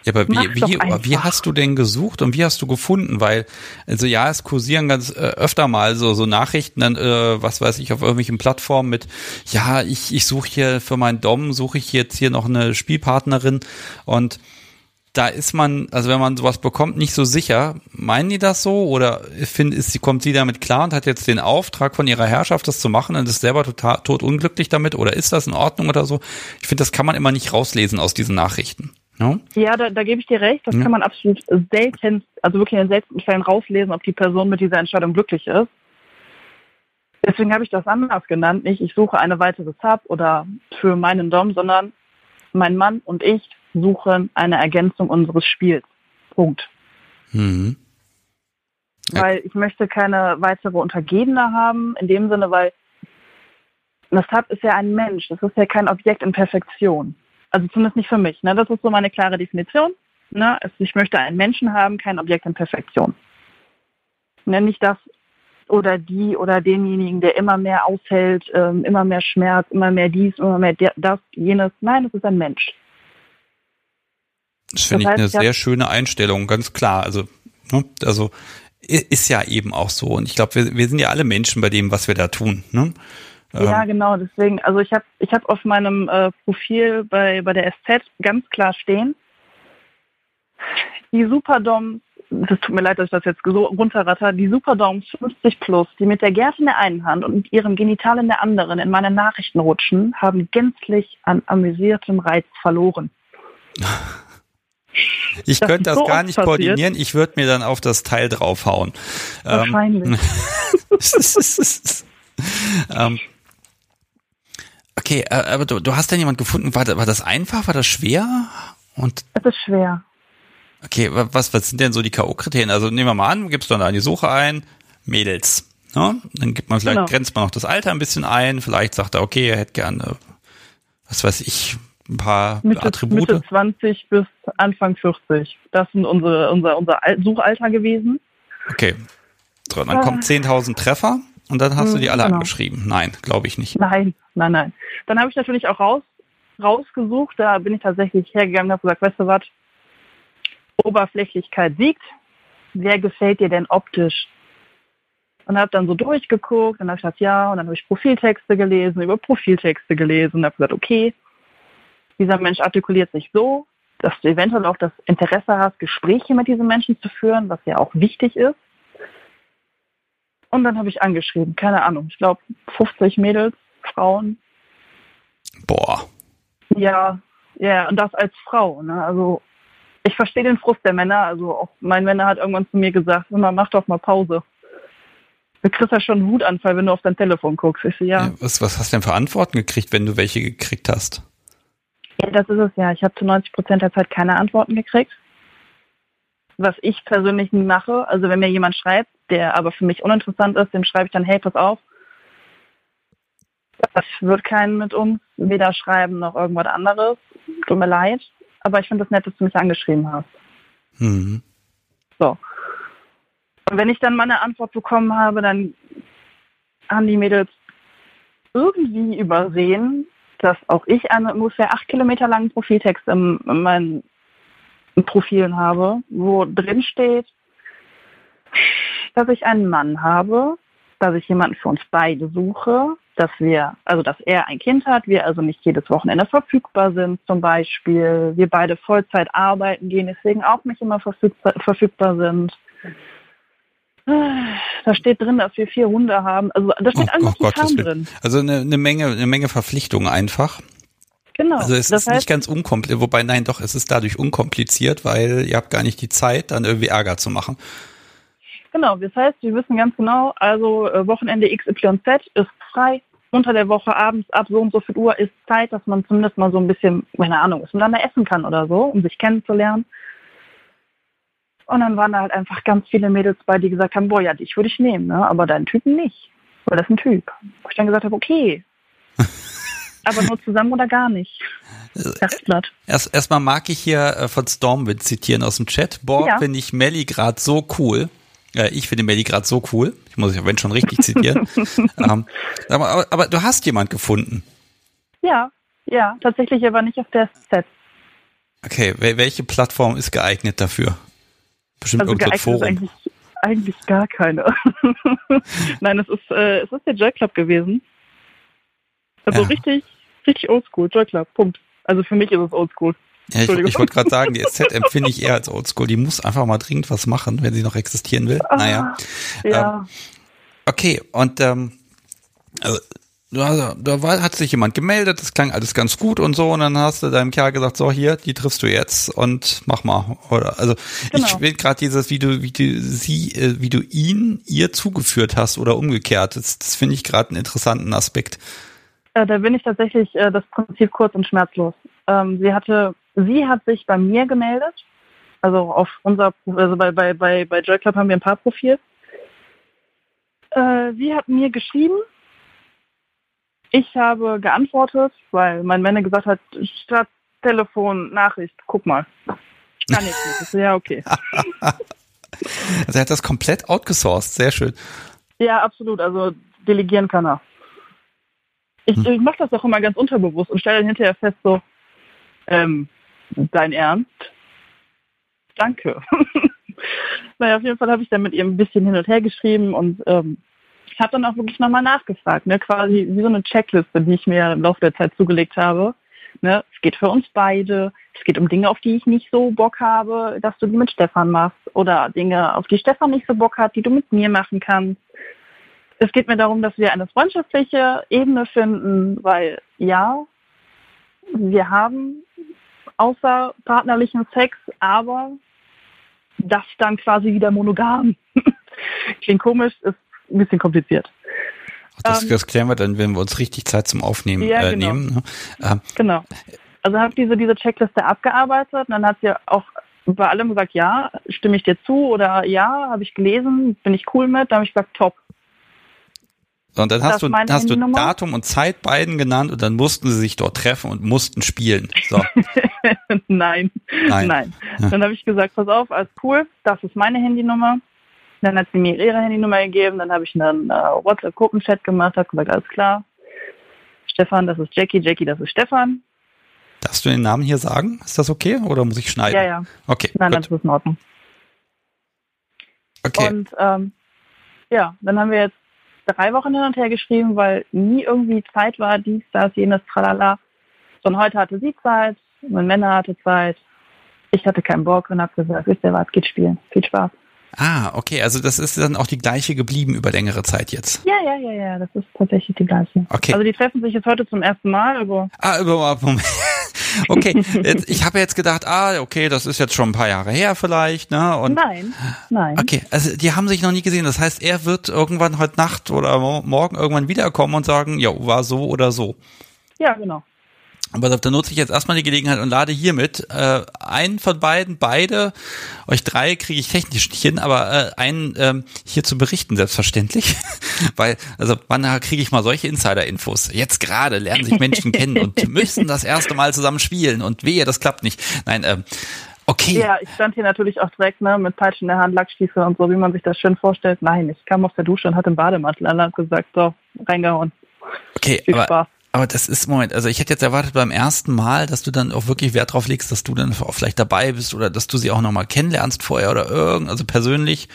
Ja, aber wie, wie, wie hast du denn gesucht und wie hast du gefunden? Weil, also ja, es kursieren ganz äh, öfter mal so, so Nachrichten, dann, äh, was weiß ich, auf irgendwelchen Plattformen mit, ja, ich, ich suche hier für meinen Dom, suche ich jetzt hier noch eine Spielpartnerin und da ist man, also wenn man sowas bekommt, nicht so sicher. Meinen die das so oder find, ist, sie, kommt sie damit klar und hat jetzt den Auftrag von ihrer Herrschaft, das zu machen und ist selber total tot unglücklich damit oder ist das in Ordnung oder so? Ich finde, das kann man immer nicht rauslesen aus diesen Nachrichten. Ja? Ja, da, da gebe ich dir recht. Das Ja. kann man absolut selten, also wirklich in den seltensten Fällen rauslesen, ob die Person mit dieser Entscheidung glücklich ist. Deswegen habe ich das anders genannt. Nicht, ich suche eine weitere Sub oder für meinen Dom, sondern mein Mann und ich suchen eine Ergänzung unseres Spiels. Punkt. Mhm. Ja. Weil ich möchte keine weitere Untergebene haben, in dem Sinne, weil das Sub ist ja ein Mensch, das ist ja kein Objekt in Perfektion. Also zumindest nicht für mich. Ne? Das ist so meine klare Definition. Ne? Also ich möchte einen Menschen haben, kein Objekt in Perfektion. Nenne ich das oder die oder denjenigen, der immer mehr aushält, ähm, immer mehr Schmerz, immer mehr dies, immer mehr das, jenes. Nein, das ist ein Mensch. Das finde Das ich eine ja- sehr schöne Einstellung, ganz klar. Also, ne, also ist ja eben auch so. Und ich glaube, wir, wir sind ja alle Menschen bei dem, was wir da tun. Ne? Ja, Ähm, genau, deswegen, also ich habe ich hab auf meinem äh, Profil bei, bei der SZ ganz klar stehen, die Superdoms, das tut mir leid, dass ich das jetzt so runterratter, die Superdoms 50 plus, die mit der Gerte in der einen Hand und mit ihrem Genital in der anderen in meine Nachrichten rutschen, haben gänzlich an amüsiertem Reiz verloren. ich das könnte das so gar nicht passiert. koordinieren. Ich würde mir dann auf das Teil draufhauen. Ähm, Wahrscheinlich. ähm, okay, äh, aber du, du hast dann jemand gefunden. War, war das einfach? War das schwer? Und Es ist schwer. okay, wa- was, was sind denn so die K.O.-Kriterien? Also nehmen wir mal an, gibst du dann in die Suche ein, Mädels. Ne? Dann gibt man vielleicht, Genau. grenzt man noch das Alter ein bisschen ein. Vielleicht sagt er, okay, er hätte gerne, was weiß ich, ein paar Mitte, Attribute. Mitte 20 bis Anfang 40. Das sind unsere, unser, unser Al- Suchalter gewesen. Okay. So, dann kommen 10.000 Treffer und dann hast du die alle Genau. angeschrieben. Nein, glaube ich nicht. Nein, nein, nein. Dann habe ich natürlich auch raus, rausgesucht. Da bin ich tatsächlich hergegangen und habe gesagt, weißt du was? Oberflächlichkeit siegt. Wer gefällt dir denn optisch? Und habe dann so durchgeguckt und habe gesagt, ja. Und dann habe ich Profiltexte gelesen, über Profiltexte gelesen und habe gesagt, okay, dieser Mensch artikuliert sich so, dass du eventuell auch das Interesse hast, Gespräche mit diesem Menschen zu führen, was ja auch wichtig ist. Und dann habe ich angeschrieben, keine Ahnung, ich glaube 50 Mädels, Frauen. Boah. Ja, ja, und das als Frau. Ne? Also ich verstehe den Frust der Männer. Also auch mein Männer hat irgendwann zu mir gesagt, immer mach doch mal Pause. Du kriegst ja schon einen Wutanfall, wenn du auf dein Telefon guckst. Ich so, ja. Ja, was, was hast du denn für Antworten gekriegt, wenn du welche gekriegt hast? Ja, das ist es ja. Ich habe zu 90 Prozent der Zeit keine Antworten gekriegt. Was ich persönlich nie mache, also wenn mir jemand schreibt, der aber für mich uninteressant ist, dem schreibe ich dann, hey, pass auf, das wird keinen mit uns, weder schreiben noch irgendwas anderes. Tut mir leid, aber ich finde es das nett, dass du mich angeschrieben hast. Mhm. So. Und wenn ich dann mal eine Antwort bekommen habe, dann haben die Mädels irgendwie übersehen, dass auch ich einen ungefähr acht Kilometer langen Profiltext in, in meinen Profilen habe, wo drin steht, dass ich einen Mann habe, dass ich jemanden für uns beide suche, dass wir, also dass er ein Kind hat, wir also nicht jedes Wochenende verfügbar sind zum Beispiel, wir beide Vollzeit arbeiten gehen, deswegen auch nicht immer verfügbar, verfügbar sind. Da steht drin, dass wir vier Hunde haben. Also da steht Oh, alles oh drin. Also eine, eine Menge, eine Menge Verpflichtungen einfach. Genau. Also es das ist nicht heißt, ganz unkompliziert, wobei nein, doch, es ist dadurch unkompliziert, weil ihr habt gar nicht die Zeit, dann irgendwie Ärger zu machen. genau, das heißt, wir wissen ganz genau, also äh, Wochenende XYZ ist frei. Unter der Woche abends ab so und so viel Uhr ist Zeit, dass man zumindest mal so ein bisschen, keine Ahnung, miteinander essen kann oder so, um sich kennenzulernen. Und dann waren da halt einfach ganz viele Mädels bei, die gesagt haben, boah, ja, dich würde ich nehmen, ne? aber deinen Typen nicht. Weil das ist ein Typ. Wo ich dann gesagt habe, okay. aber nur zusammen oder gar nicht. Herzblatt. Erst erstmal mag ich hier äh, von Stormwind zitieren aus dem Chat. Boah, Ja. finde ich Melly gerade so cool. Äh, ich finde Melly gerade so cool. Ich muss ich, wenn schon richtig zitieren. ähm, aber, aber, aber du hast jemand gefunden. Ja, ja, tatsächlich aber nicht auf der Set. Okay, wel welche Plattform ist geeignet dafür? Bestimmt Also irgendein geeignet ist Forum. eigentlich, eigentlich gar keine. Nein, es ist, äh, es ist der Joy Club gewesen. Also Ja. richtig, richtig oldschool, Joy Club, Punkt. Also für mich ist es oldschool. Ja, ich ich wollte gerade sagen, die SZ empfinde ich eher als Oldschool. Die muss einfach mal dringend was machen, wenn sie noch existieren will. Naja. Ah, Ja, Okay, und ähm, also, da, da war, hat sich jemand gemeldet, das klang alles ganz gut und so, und dann hast du deinem Kerl gesagt, so hier, die triffst du jetzt und mach mal. Oder also ich Genau. will gerade dieses, wie du, wie du sie, äh, wie du ihn ihr zugeführt hast oder umgekehrt. Das, das finde ich gerade einen interessanten Aspekt. äh, da bin ich tatsächlich äh, das Prinzip kurz und schmerzlos. Ähm, sie hatte, sie hat sich bei mir gemeldet. Also auf unser, also bei, bei, bei, bei Joy Club haben wir ein paar Profil. Äh, sie hat mir geschrieben. Ich habe geantwortet, weil mein Männer gesagt hat, statt Telefon, Nachricht, guck mal. Kann. Ich so, ja, okay. Also er hat das komplett outgesourced, sehr schön. Ja, absolut. Also delegieren kann er. Ich, Hm. ich mache das auch immer ganz unterbewusst und stelle dann hinterher fest, so, ähm, dein Ernst? Danke. naja, auf jeden Fall habe ich dann mit ihr ein bisschen hin und her geschrieben und ähm, ich habe dann auch wirklich nochmal nachgefragt, ne? quasi wie so eine Checkliste, die ich mir im Laufe der Zeit zugelegt habe. Ne? Es geht für uns beide. Es geht um Dinge, auf die ich nicht so Bock habe, dass du die mit Stefan machst. Oder Dinge, auf die Stefan nicht so Bock hat, die du mit mir machen kannst. Es geht mir darum, dass wir eine freundschaftliche Ebene finden, weil ja, wir haben außer partnerlichen Sex, aber das dann quasi wieder monogam. Klingt komisch, ist ein bisschen kompliziert. Das, Ähm, das klären wir dann, wenn wir uns richtig Zeit zum Aufnehmen Ja, äh, genau. nehmen. ne? Ähm, Genau. Also habe diese, diese Checkliste abgearbeitet und dann hat sie auch bei allem gesagt, ja, stimme ich dir zu oder ja, habe ich gelesen, bin ich cool mit. Da habe ich gesagt, top. Und dann Das hast du, hast du? Datum und Zeit beiden genannt und dann mussten sie sich dort treffen und mussten spielen. So, Nein. Nein. Nein. Ja. Dann habe ich gesagt, pass auf, alles cool, das ist meine Handynummer. Dann hat sie mir ihre Handynummer gegeben, dann habe ich einen äh, WhatsApp-Gruppenchat gemacht, habe gesagt, alles klar. Stefan, das ist Jackie, Jackie, das ist Stefan. darfst du den Namen hier sagen? Ist das okay oder muss ich schneiden? Ja, ja. Okay, Nein, gut. das ist in Ordnung. okay. Und ähm, ja, dann haben wir jetzt drei Wochen hin und her geschrieben, weil nie irgendwie Zeit war, dies, das, jenes, tralala. Und heute hatte sie Zeit, mein Männer hatte Zeit. Ich hatte keinen Bock und habe gesagt, wisst ihr was, geht spielen. Viel Spaß. Ah, okay, also das ist dann auch die gleiche geblieben über längere Zeit jetzt. Ja, ja, ja, ja, das ist tatsächlich die gleiche. Okay. Also die treffen sich jetzt heute zum ersten Mal, aber Ah, über Moment. okay, jetzt, ich habe jetzt gedacht, ah, okay, das ist jetzt schon ein paar Jahre her vielleicht, ne? Und nein, nein. Okay, also die haben sich noch nie gesehen. Das heißt, er wird irgendwann heute Nacht oder morgen irgendwann wiederkommen und sagen, ja, war so oder so. Ja, genau. Aber da nutze ich jetzt erstmal die Gelegenheit und lade hiermit äh, einen von beiden, beide, euch drei kriege ich technisch nicht hin, aber äh, einen ähm, hier zu berichten, selbstverständlich. Weil, also wann kriege ich mal solche Insider-Infos? Jetzt gerade lernen sich Menschen kennen und müssen das erste Mal zusammen spielen und wehe, das klappt nicht. Nein, ähm, Okay. Ja, ich stand hier natürlich auch direkt ne, mit Peitschen in der Hand, Lackstiefel und so, wie man sich das schön vorstellt. Nein, ich kam aus der Dusche und hatte einen Bademantel an und gesagt, so, reingehauen. Okay, Viel aber Spaß. Aber das ist, Moment, also ich hätte jetzt erwartet beim ersten Mal, dass du dann auch wirklich Wert drauf legst, dass du dann auch vielleicht dabei bist oder dass du sie auch nochmal kennenlernst vorher oder irgend, also persönlich.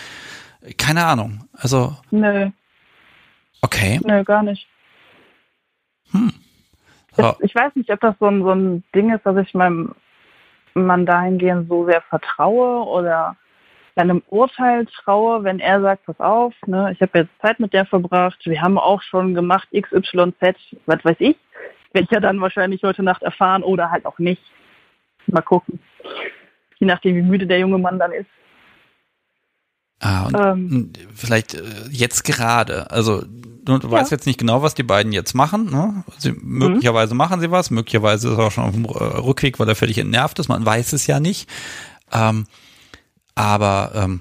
Keine Ahnung. Also. Nö. Okay. Nö, gar nicht. Hm. So. Ich, ich, weiß nicht, ob das so ein, so ein Ding ist, dass ich meinem Mann dahingehend so sehr vertraue oder seinem Urteil traue, wenn er sagt, pass auf, ne, ich habe jetzt Zeit mit der verbracht, wir haben auch schon gemacht XYZ, was weiß ich, werde ich ja dann wahrscheinlich heute Nacht erfahren oder halt auch nicht. Mal gucken. Je nachdem, wie müde der junge Mann dann ist. Ah, und ähm, vielleicht äh, jetzt gerade, also du, du ja. weißt jetzt nicht genau, was die beiden jetzt machen. Ne? Sie, möglicherweise mhm. machen sie was, möglicherweise ist er auch schon auf dem Rückweg, weil er völlig entnervt ist, man weiß es ja nicht. Ähm, aber ähm,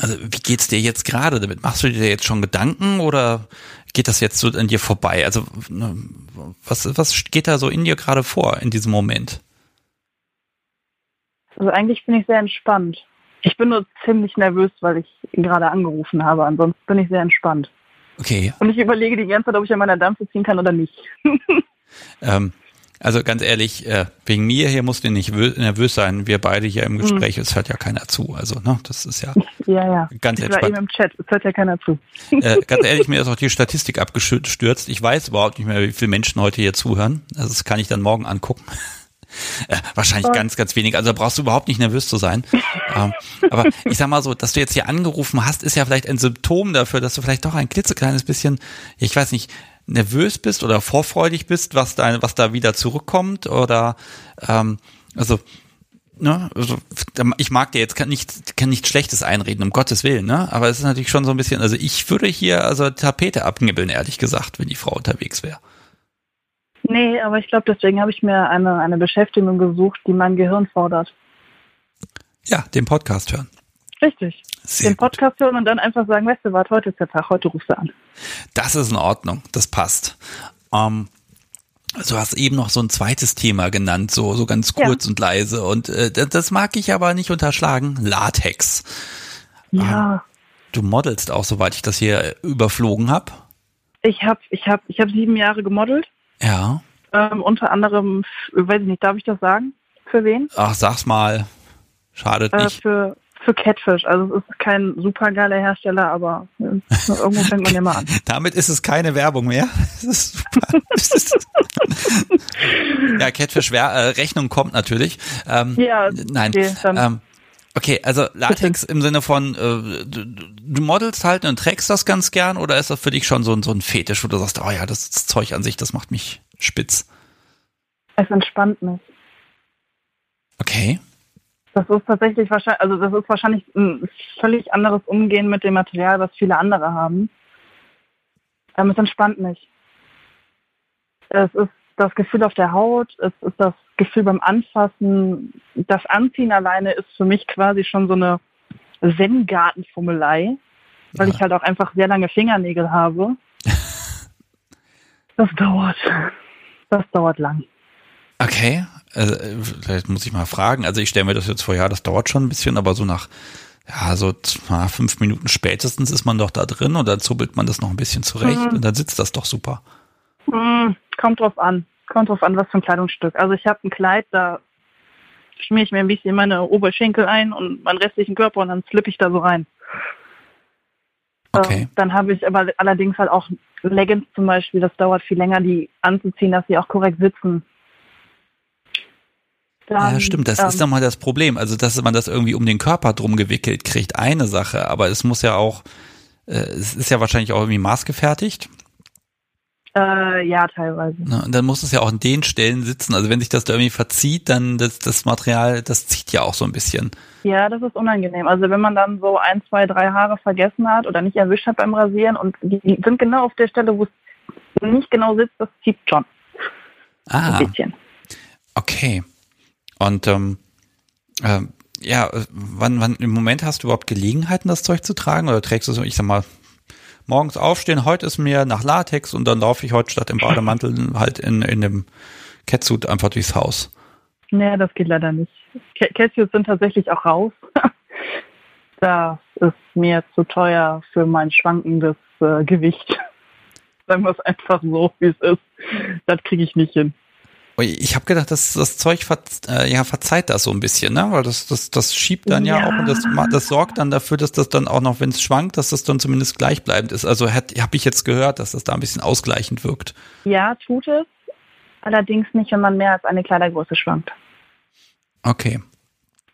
also wie geht's dir jetzt gerade damit? Machst du dir jetzt schon Gedanken oder geht das jetzt so an dir vorbei? Also ne, was, was geht da so in dir gerade vor in diesem Moment? Also eigentlich bin ich sehr entspannt. Ich bin nur ziemlich nervös, weil ich ihn gerade angerufen habe. Ansonsten bin ich sehr entspannt. Okay. Und ich überlege die ganze Zeit, ob ich an meiner Dampfe ziehen kann oder nicht. ähm, also ganz ehrlich, äh, wegen mir hier musst du nicht nervös sein. Wir beide hier im hm. Gespräch, mhm. es hört ja keiner zu. Also, ne, das ist ja, ja, ja. ganz ich entspannt. War eben im Chat, es hört ja keiner zu. Äh, ganz ehrlich, mir ist auch die Statistik abgestürzt. Ich weiß überhaupt nicht mehr, wie viele Menschen heute hier zuhören. Also das kann ich dann morgen angucken. Äh, wahrscheinlich ganz, ganz wenig. Also da brauchst du überhaupt nicht nervös zu sein. ähm, aber ich sag mal so, dass du jetzt hier angerufen hast, ist ja vielleicht ein Symptom dafür, dass du vielleicht doch ein klitzekleines bisschen, ich weiß nicht, nervös bist oder vorfreudig bist, was da, was da wieder zurückkommt oder ähm, also Ne, also ich mag dir jetzt kann nicht kann nichts Schlechtes einreden, um Gottes Willen, ne? Aber es ist natürlich schon so ein bisschen, also ich würde hier also Tapete abnibbeln, ehrlich gesagt, wenn die Frau unterwegs wäre. Nee, aber ich glaube, deswegen habe ich mir eine, eine Beschäftigung gesucht, die mein Gehirn fordert. Ja, den Podcast hören. Richtig. Sehr den Podcast gut. hören und dann einfach sagen, weißt du was, heute ist der Tag, heute rufst du an. Das ist in Ordnung, das passt. Ähm, du hast eben noch so ein zweites Thema genannt, so, so ganz kurz ja. und leise. Und äh, das, das, mag ich aber nicht unterschlagen. Latex. Ja. Ähm, du modelst auch, soweit ich das hier überflogen habe. Ich habe ich hab, ich hab sieben Jahre gemodelt. Ja. Ähm, unter anderem, weiß ich nicht, darf ich das sagen? Für wen? Ach, sag's mal. Schadet äh, nicht. Für, für Catfish. Also es ist kein super geiler Hersteller, aber irgendwo fängt man ja mal an. Damit ist es keine Werbung mehr. Ja, Catfish äh, Rechnung kommt natürlich. Ähm, ja, nein. Okay, ähm, okay, also Latex Bitte. im Sinne von äh, du, du modelst halt und trägst das ganz gern oder ist das für dich schon so, so ein Fetisch, wo du sagst, oh ja, das, das Zeug an sich, das macht mich spitz? Es entspannt mich. Okay. Das ist tatsächlich wahrscheinlich, also das ist wahrscheinlich ein völlig anderes Umgehen mit dem Material, was viele andere haben. Ähm, es entspannt mich. Es ist das Gefühl auf der Haut, es ist das Gefühl beim Anfassen. Das Anziehen alleine ist für mich quasi schon so eine Zen-Gartenfummelei, weil ja. ich halt auch einfach sehr lange Fingernägel habe. Das dauert. Das dauert lang. Okay, also, vielleicht muss ich mal fragen. Also ich stelle mir das jetzt vor, ja, das dauert schon ein bisschen, aber so nach ja, so fünf Minuten spätestens ist man doch da drin und dann zubbelt man das noch ein bisschen zurecht mhm. und dann sitzt das doch super. Mhm. Kommt drauf an. Kommt drauf an, was für ein Kleidungsstück. Also ich habe ein Kleid, da schmiere ich mir ein bisschen meine Oberschenkel ein und meinen restlichen Körper und dann flippe ich da so rein. Okay. Äh, dann habe ich aber allerdings halt auch Leggings zum Beispiel, das dauert viel länger, die anzuziehen, dass sie auch korrekt sitzen. Dann, ja, stimmt, das ähm, ist nochmal das Problem. Also, dass man das irgendwie um den Körper drum gewickelt kriegt, eine Sache, aber es muss ja auch, äh, es ist ja wahrscheinlich auch irgendwie maßgefertigt. Äh, ja, teilweise. Ne? Und dann muss es ja auch an den Stellen sitzen. Also wenn sich das da irgendwie verzieht, dann das, das Material, das zieht ja auch so ein bisschen. Ja, das ist unangenehm. Also wenn man dann so ein, zwei, drei Haare vergessen hat oder nicht erwischt hat beim Rasieren und die, die sind genau auf der Stelle, wo es nicht genau sitzt, das zieht schon. Ah, Ein bisschen. okay. Und ähm, ähm, ja, äh, wann, wann im Moment hast du überhaupt Gelegenheiten, das Zeug zu tragen? Oder trägst du so, ich sag mal, morgens aufstehen, heute ist mir nach Latex und dann laufe ich heute statt im Bademantel halt in, in dem Catsuit einfach durchs Haus. Nee, das geht leider nicht. Ca- Cashews sind tatsächlich auch raus. das ist mir zu teuer für mein schwankendes äh, Gewicht. Sagen wir es einfach so, wie es ist. Das kriege ich nicht hin. Ui, Ich habe gedacht, das, das Zeug ver, äh, ja, verzeiht das so ein bisschen, ne? Weil das, das, das schiebt dann ja, Ja. auch und das, das sorgt dann dafür, dass das dann auch noch, wenn es schwankt, dass das dann zumindest gleichbleibend ist. Also habe ich jetzt gehört, dass das da ein bisschen ausgleichend wirkt. Ja, tut es. Allerdings nicht, wenn man mehr als eine Kleidergröße schwankt. Okay.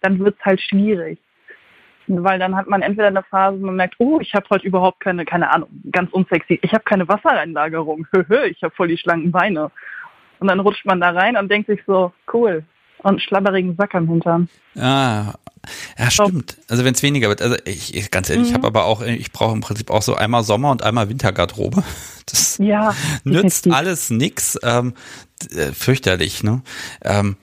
Dann wird es halt schwierig. Weil dann hat man entweder eine Phase, wo man merkt, oh, ich habe heute überhaupt keine, keine Ahnung, ganz unsexy, ich habe keine Wassereinlagerung, Höhö, ich habe voll die schlanken Beine. Und dann rutscht man da rein und denkt sich so, cool. Und einen schlabberigen Sack am Hintern. Ah, ja, stimmt. Also wenn es weniger wird. Also ich, ganz ehrlich, ich habe aber auch, ich brauche im Prinzip auch so einmal Sommer und einmal Wintergarderobe. Das Ja, nützt alles nix. Ähm, äh, fürchterlich, ne? Ähm,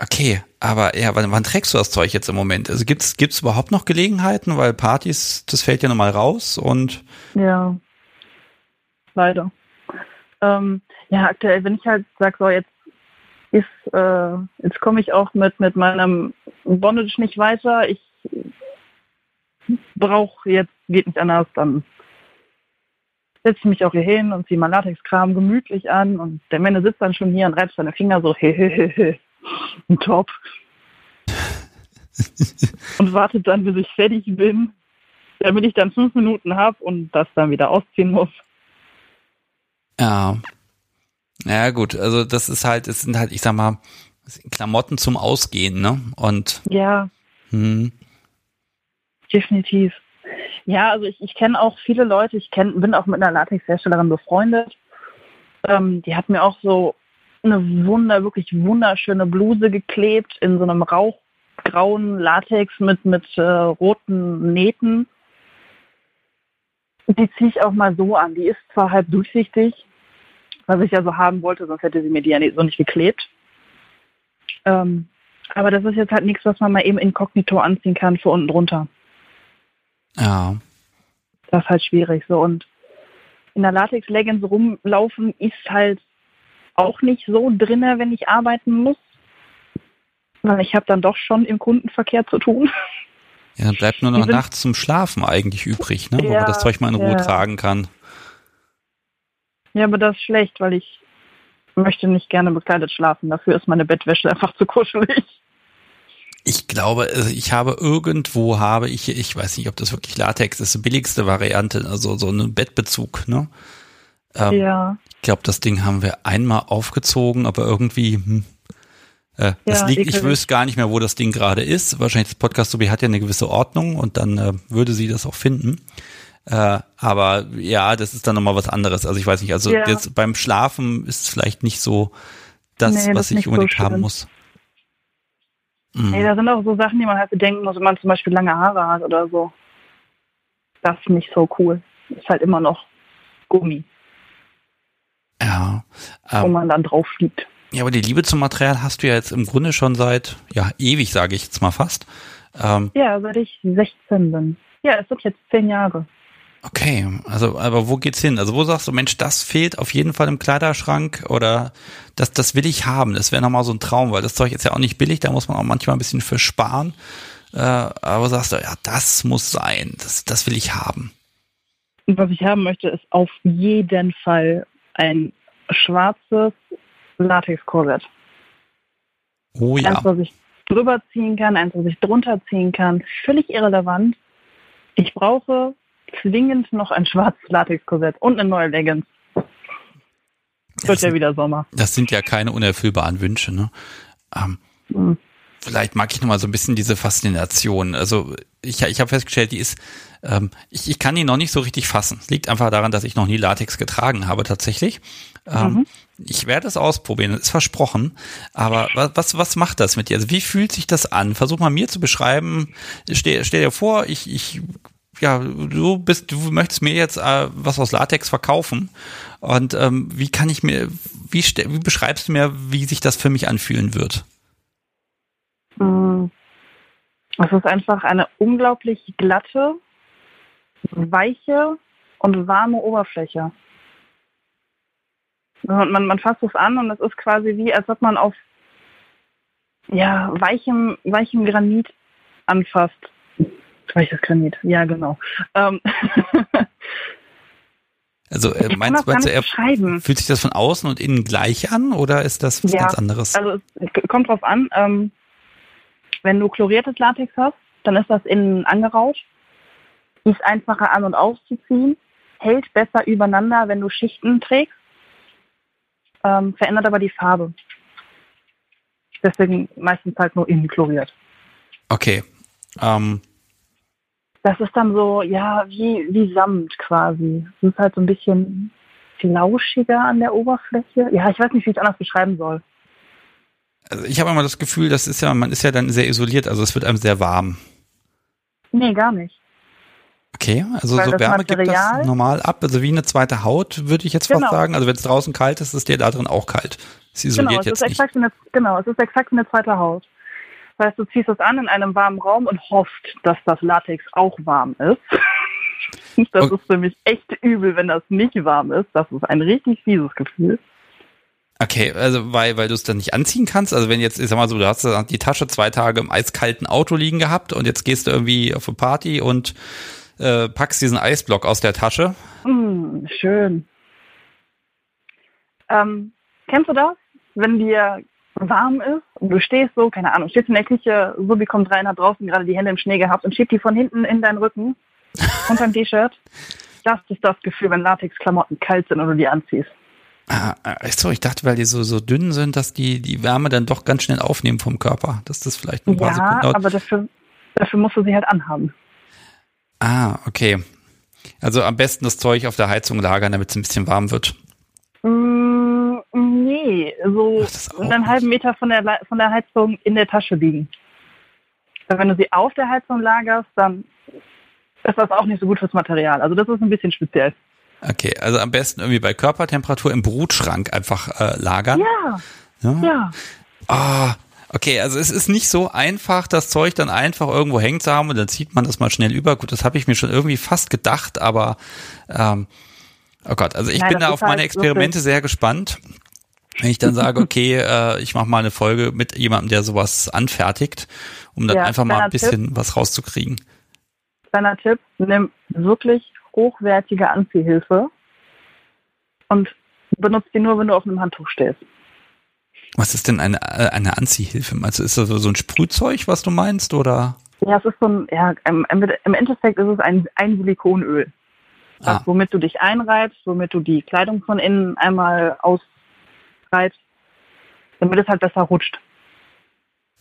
okay, aber ja, wann, wann trägst du das Zeug jetzt im Moment? Also gibt's gibt's überhaupt noch Gelegenheiten, weil Partys, das fällt ja nochmal raus und Ja, leider. Ähm, ja, aktuell, wenn ich halt sage, so jetzt ist, äh, jetzt komme ich auch mit, mit meinem Bondage nicht weiter, ich brauche jetzt, geht nicht anders, dann setze ich mich auch hier hin und ziehe mein Latexkram gemütlich an und der Männer sitzt dann schon hier und reibt seine Finger so, hehehe, top. und wartet dann, bis ich fertig bin, damit ich dann fünf Minuten habe und das dann wieder ausziehen muss. ja. Ja gut, also das ist halt, es sind halt, ich sag mal, Klamotten zum Ausgehen, ne? Und Ja, hm, definitiv. Ja, also ich, ich kenne auch viele Leute, ich kenn, bin auch mit einer Latexherstellerin befreundet. Ähm, die hat mir auch so eine wunder, wirklich wunderschöne Bluse geklebt in so einem rauchgrauen Latex mit, mit äh, roten Nähten. Die ziehe ich auch mal so an. Die ist zwar halb durchsichtig, was ich ja so haben wollte, sonst hätte sie mir die ja nicht, so nicht geklebt. Ähm, aber das ist jetzt halt nichts, was man mal eben inkognito anziehen kann für unten drunter. ja. Das ist halt schwierig so. Und in der Latex-Leggings rumlaufen ist halt auch nicht so drinne, wenn ich arbeiten muss. Weil ich habe dann doch schon im Kundenverkehr zu tun. Ja, dann bleibt nur noch nachts zum Schlafen eigentlich übrig, ne? Wo Ja, man das Zeug mal in Ruhe ja. tragen kann. Ja, aber das ist schlecht, weil ich möchte nicht gerne bekleidet schlafen. Dafür ist meine Bettwäsche einfach zu kuschelig. Ich glaube, also ich habe irgendwo habe ich, ich weiß nicht, ob das wirklich Latex ist, die billigste Variante, also so einen Bettbezug, ne? Ähm, Ja. Ich glaube, das Ding haben wir einmal aufgezogen, aber irgendwie, hm, äh, das Ja, liegt, ich wüsste gar nicht mehr, wo das Ding gerade ist. Wahrscheinlich das Podcast Sobi hat ja eine gewisse Ordnung und dann äh, würde sie das auch finden. Äh, aber ja, das ist dann nochmal was anderes. Also ich weiß nicht, also Ja. jetzt beim Schlafen ist es vielleicht nicht so das, Nee, das was ist ich nicht so unbedingt haben schön. muss. Mhm. Nee, da sind auch so Sachen, die man halt bedenken muss, wenn man zum Beispiel lange Haare hat oder so. Das ist nicht so cool. Ist halt immer noch Gummi, Ja, wo ähm, man dann drauf fliegt. ja, aber die Liebe zum Material hast du ja jetzt im Grunde schon seit, ja, ewig, sage ich jetzt mal fast. Ähm, Ja, seit ich 16 bin. Ja, es sind jetzt zehn Jahre. Okay, also, aber wo geht's hin? Also wo sagst du, Mensch, das fehlt auf jeden Fall im Kleiderschrank oder das, das will ich haben. Das wäre nochmal so ein Traum, weil das Zeug ist ja auch nicht billig, da muss man auch manchmal ein bisschen für sparen. Äh, aber sagst du, ja, das muss sein, das, das will ich haben. Und was ich haben möchte, ist auf jeden Fall ein schwarzes Latex-Korsett. Oh ja. Eins, was ich drüber ziehen kann, eins, was ich drunter ziehen kann. Völlig irrelevant. Ich brauche zwingend noch ein schwarzes Latex-Korsett und eine neue Leggings. Wird Das, ja wieder Sommer. das sind ja keine unerfüllbaren Wünsche, ne? Ähm, Hm. vielleicht mag ich noch mal so ein bisschen diese Faszination. Also ich, ich habe festgestellt, die ist, ähm, ich, ich kann die noch nicht so richtig fassen. Es liegt einfach daran, dass ich noch nie Latex getragen habe tatsächlich. Ähm, mhm. Ich werde es ausprobieren, ist versprochen. Aber was, was, was macht das mit dir? Also wie fühlt sich das an? Versuch mal mir zu beschreiben. Stell, stell dir vor, ich, ich ja, du bist, du möchtest mir jetzt äh, was aus Latex verkaufen. Und ähm, wie kann ich mir, wie, wie beschreibst du mir, wie sich das für mich anfühlen wird? Mm. Es ist einfach eine unglaublich glatte, weiche und warme Oberfläche. Man, man, man fasst es an und es ist quasi wie, als ob man auf ja, weichem, weichem Granit anfasst. Weiches Granit, ja genau. Ähm also äh, meinst, meinst du, er fühlt sich das von außen und innen gleich an oder ist das was ja, ganz anderes? Also es kommt drauf an. Ähm, wenn du chloriertes Latex hast, dann ist das innen angeraut, ist einfacher an- und auszuziehen, hält besser übereinander, wenn du Schichten trägst, ähm, verändert aber die Farbe. Deswegen meistens halt nur innen chloriert. Okay. Ähm. Das ist dann so, ja, wie, wie Samt quasi. Es ist halt so ein bisschen flauschiger an der Oberfläche. Ja, ich weiß nicht, wie ich es anders beschreiben soll also ich habe immer das Gefühl, das ist ja, man ist ja dann sehr isoliert, also es wird einem sehr warm. Nee, gar nicht. Okay, also Weil so Wärme Material, gibt das normal ab, also wie eine zweite Haut, würde ich jetzt genau. fast sagen. Also wenn es draußen kalt ist, ist der da drin auch kalt. Es isoliert genau, es jetzt nicht. Eine, genau, es ist exakt eine zweite Haut. Das heißt, du ziehst es an in einem warmen Raum und hoffst, dass das Latex auch warm ist. Das ist für mich echt übel, wenn das nicht warm ist. Das ist ein richtig fieses Gefühl. Okay, also weil, weil du es dann nicht anziehen kannst. Also wenn jetzt, ich sag mal so, du hast die Tasche zwei Tage im eiskalten Auto liegen gehabt und jetzt gehst du irgendwie auf eine Party und äh, packst diesen Eisblock aus der Tasche. Mm, schön. Ähm, kennst du das? Wenn dir warm ist und du stehst so, keine Ahnung, stehst in der Küche, so wie kommt rein, hat draußen gerade die Hände im Schnee gehabt und schiebt die von hinten in deinen Rücken unter dem T-Shirt. Das ist das Gefühl, wenn Latexklamotten kalt sind und du die anziehst. Ah, äh, so, ich dachte, weil die so, so dünn sind, dass die die Wärme dann doch ganz schnell aufnehmen vom Körper. Dass das vielleicht ein paar ja, Sekunden dauert. aber dafür, dafür musst du sie halt anhaben. Ah, okay. Also am besten das Zeug auf der Heizung lagern, damit es ein bisschen warm wird. Mm, nee, so Ach, einen halben Meter von der, von der Heizung in der Tasche liegen. Wenn du sie auf der Heizung lagerst, dann ist das auch nicht so gut fürs Material. Also das ist ein bisschen speziell. Okay, also am besten irgendwie bei Körpertemperatur im Brutschrank einfach äh, lagern. Ja. Ja. ja. Ah, okay, also es ist nicht so einfach, das Zeug dann einfach irgendwo hängen zu haben und dann zieht man das mal schnell über. Gut, das habe ich mir schon irgendwie fast gedacht, aber ähm, oh Gott, also ich Nein, bin da auf meine halt Experimente sehr gespannt. Wenn ich dann sage, okay, äh, ich mache mal eine Folge mit jemandem, der sowas anfertigt, um dann ja, einfach mal ein bisschen Tipp, was rauszukriegen. Kleiner Tipp, nimm wirklich hochwertige Anziehhilfe und benutzt die nur, wenn du auf einem Handtuch stehst. Was ist denn eine, äh, eine Anziehhilfe? Also ist das so ein Sprühzeug, was du meinst, oder? Ja, es ist so ein, ja, im, im Endeffekt ist es ein, ein Silikonöl. Ah. womit du dich einreibst, womit du die Kleidung von innen einmal ausreibst, damit es halt besser rutscht.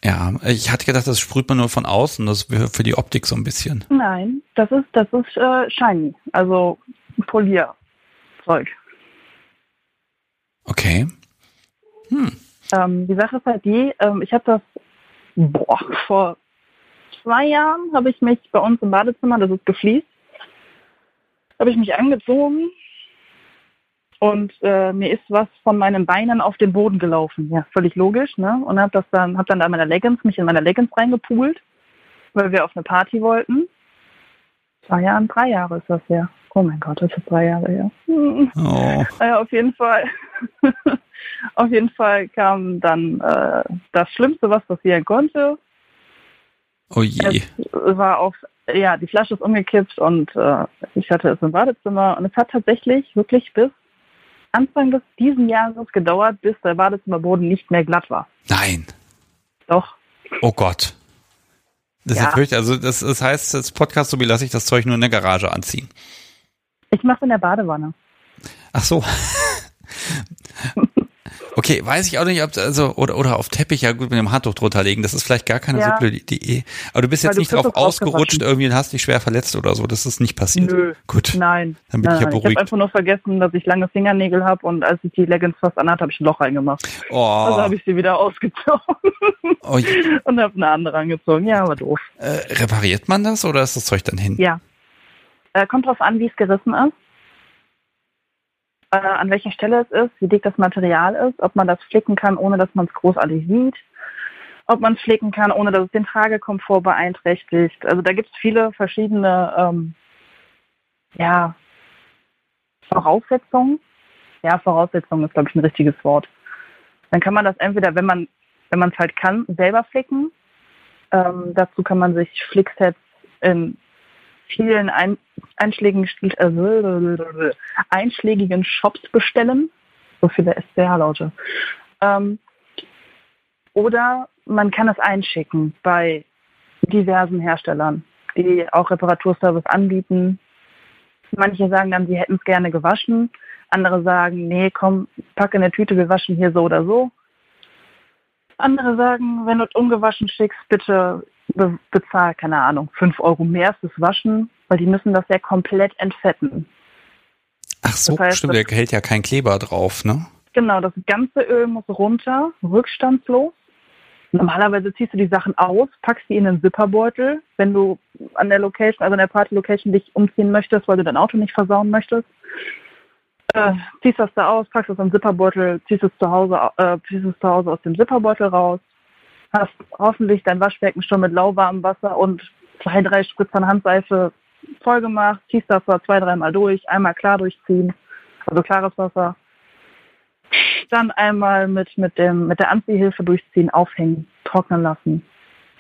Ja, ich hatte gedacht, das sprüht man nur von außen, das wäre für die Optik so ein bisschen. Nein, das ist, das ist äh, shiny, also Polierzeug. Okay. Hm. Ähm, die Sache ist halt die, ähm, ich habe das, boah, vor zwei Jahren habe ich mich bei uns im Badezimmer, das ist gefliest, habe ich mich angezogen und äh, mir ist was von meinen Beinen auf den Boden gelaufen. Ja, völlig logisch, ne? Und habe das dann, habe dann da meine Leggings, mich in meine Leggings reingepult, weil wir auf eine Party wollten. Zwei Jahre, drei Jahre ist das her. Oh mein Gott, das ist drei Jahre her. Oh. Naja, auf jeden Fall. auf jeden Fall kam dann äh, das Schlimmste, was passieren konnte. Oh je. Es war auf, ja, die Flasche ist umgekippt und äh, ich hatte es im Badezimmer und es hat tatsächlich wirklich bis Anfang des diesen Jahres gedauert, bis der Badezimmerboden nicht mehr glatt war. Nein. Doch. Oh Gott. Das ja. ist also das, das heißt, das Podcast so wie lasse ich das Zeug nur in der Garage anziehen. Ich mache in der Badewanne. Ach so. Okay, weiß ich auch nicht, ob also oder oder auf Teppich ja gut mit dem Handtuch drunter legen. Das ist vielleicht gar keine Ja. so blöde Idee. Aber du bist jetzt du nicht drauf ausgerutscht irgendwie und hast dich schwer verletzt oder so. Das ist nicht passiert. Nö. Gut. Nein. Dann bin ich nein, ja nein. Ich beruhigt. habe einfach nur vergessen, dass ich lange Fingernägel habe und als ich die Leggings fast anhatte, habe ich ein Loch reingemacht. Oh, Also habe ich sie wieder ausgezogen oh und habe eine andere angezogen. Ja, aber doof. äh, repariert man das oder ist das Zeug dann hin? Ja. Äh, kommt drauf an, wie es gerissen ist. Äh, an welcher Stelle es ist, wie dick das Material ist, ob man das flicken kann, ohne dass man es großartig sieht, ob man es flicken kann, ohne dass es den Tragekomfort beeinträchtigt. Also da gibt es viele verschiedene ähm, ja, Voraussetzungen. Ja, Voraussetzungen ist, glaube ich, ein richtiges Wort. Dann kann man das entweder, wenn man wenn man es halt kann, selber flicken. Ähm, dazu kann man sich Flicksets in vielen ein, einschlägigen, äh, einschlägigen Shops bestellen. So viele SCH-Laute. Ähm, oder man kann es einschicken bei diversen Herstellern, die auch Reparaturservice anbieten. Manche sagen dann, sie hätten es gerne gewaschen. Andere sagen, nee, komm, pack in der Tüte, wir waschen hier so oder so. Andere sagen, wenn du es ungewaschen schickst, bitte be bezahl, keine Ahnung, 5 Euro mehr fürs Waschen, weil die müssen das ja komplett entfetten. Ach so, Das heißt, stimmt, der hält ja kein Kleber drauf, ne? Genau, das ganze Öl muss runter, rückstandslos. Normalerweise ziehst du die Sachen aus, packst die in einen Zipperbeutel, wenn du an der Location, also an der Party-Location dich umziehen möchtest, weil du dein Auto nicht versauen möchtest. Äh, ziehst das da aus, packst es in den Zipperbeutel, ziehst es zu Hause, äh, ziehst es zu Hause aus dem Zipperbeutel raus, hast hoffentlich dein Waschbecken schon mit lauwarmem Wasser und zwei, drei Spritzern Handseife voll gemacht, ziehst das da zwei, dreimal durch, einmal klar durchziehen, also klares Wasser, dann einmal mit, mit, dem, mit der Anziehhilfe durchziehen, aufhängen, trocknen lassen.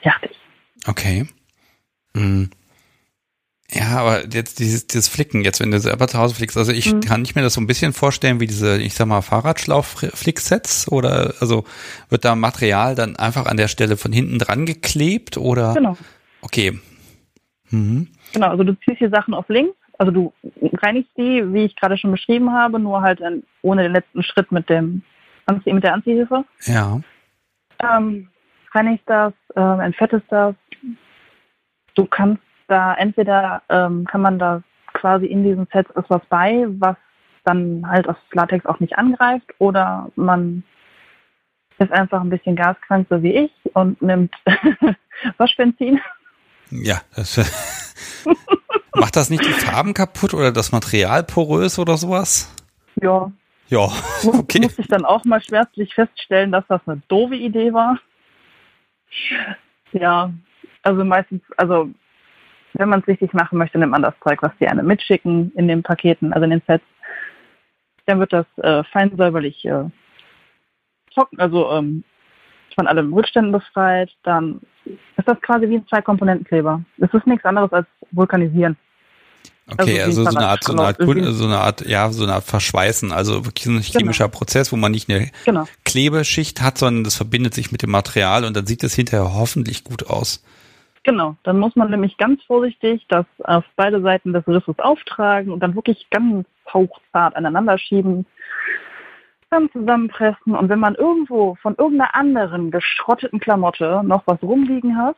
Fertig. Okay. Hm. Ja, aber jetzt dieses, dieses Flicken, jetzt wenn du selber zu Hause flickst, also ich Mhm. kann ich mir das so ein bisschen vorstellen wie diese, ich sag mal, Fahrradschlauch-Flicksets oder also wird da Material dann einfach an der Stelle von hinten dran geklebt oder? Genau. Okay. Mhm. Genau, also du ziehst die Sachen auf links, also du reinigst die, wie ich gerade schon beschrieben habe, nur halt dann ohne den letzten Schritt mit dem Anzie mit der Anziehhilfe. Ja. Ähm, reinigst das, ähm, entfettest das. Du kannst da entweder ähm, kann man da quasi in diesen Sets ist was bei, was dann halt das Latex auch nicht angreift, oder man ist einfach ein bisschen gaskrank, so wie ich, und nimmt Waschbenzin. Ja. Das, macht das nicht die Farben kaputt oder das Material porös oder sowas? Ja, Ja, Muss, okay. Musste ich dann auch mal schmerzlich feststellen, dass das eine doofe Idee war. Ja, also meistens, also wenn man es richtig machen möchte, nimmt man das Zeug, was die einem mitschicken in den Paketen, also in den Sets. Dann wird das äh, fein säuberlich äh, trocken, also ähm, von allem Rückständen befreit. Dann ist das quasi wie ein Zwei-Komponenten-Kleber. Es ist nichts anderes als Vulkanisieren. Okay, Also also, so eine Art, so eine Art, Fahrradschlauch. Kun- so eine Art, ja, so eine Art Verschweißen, also wirklich so ein chemischer Prozess, wo man nicht eine Genau. Klebeschicht hat, sondern das verbindet sich mit dem Material und dann sieht es hinterher hoffentlich gut aus. Genau, dann muss man nämlich ganz vorsichtig das auf beide Seiten des Risses auftragen und dann wirklich ganz hauchzart aneinander schieben, dann zusammenpressen und wenn man irgendwo von irgendeiner anderen geschrotteten Klamotte noch was rumliegen hat,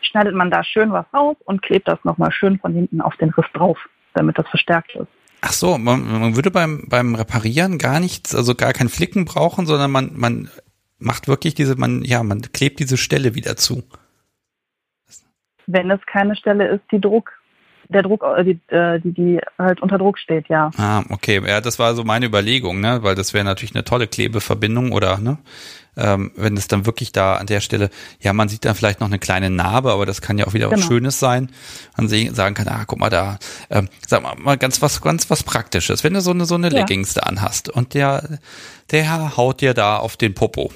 schneidet man da schön was raus und klebt das nochmal schön von hinten auf den Riss drauf, damit das verstärkt ist. Ach so, man, man würde beim, beim Reparieren gar nichts, also gar kein Flicken brauchen, sondern man, man macht wirklich diese, man, ja, man klebt diese Stelle wieder zu. Wenn es keine Stelle ist, die Druck, der Druck, äh, die, äh, die, die halt unter Druck steht, ja. Ah, okay. Ja, das war so meine Überlegung, ne? Weil das wäre natürlich eine tolle Klebeverbindung oder ne? Ähm, wenn es dann wirklich da an der Stelle, ja, man sieht dann vielleicht noch eine kleine Narbe, aber das kann ja auch wieder was Genau. Schönes sein. Man sagen kann, ah, guck mal da, ähm, sag mal, mal ganz was, ganz was Praktisches. Wenn du so eine so eine Ja. Leggings da anhast und der, der haut dir da auf den Popo.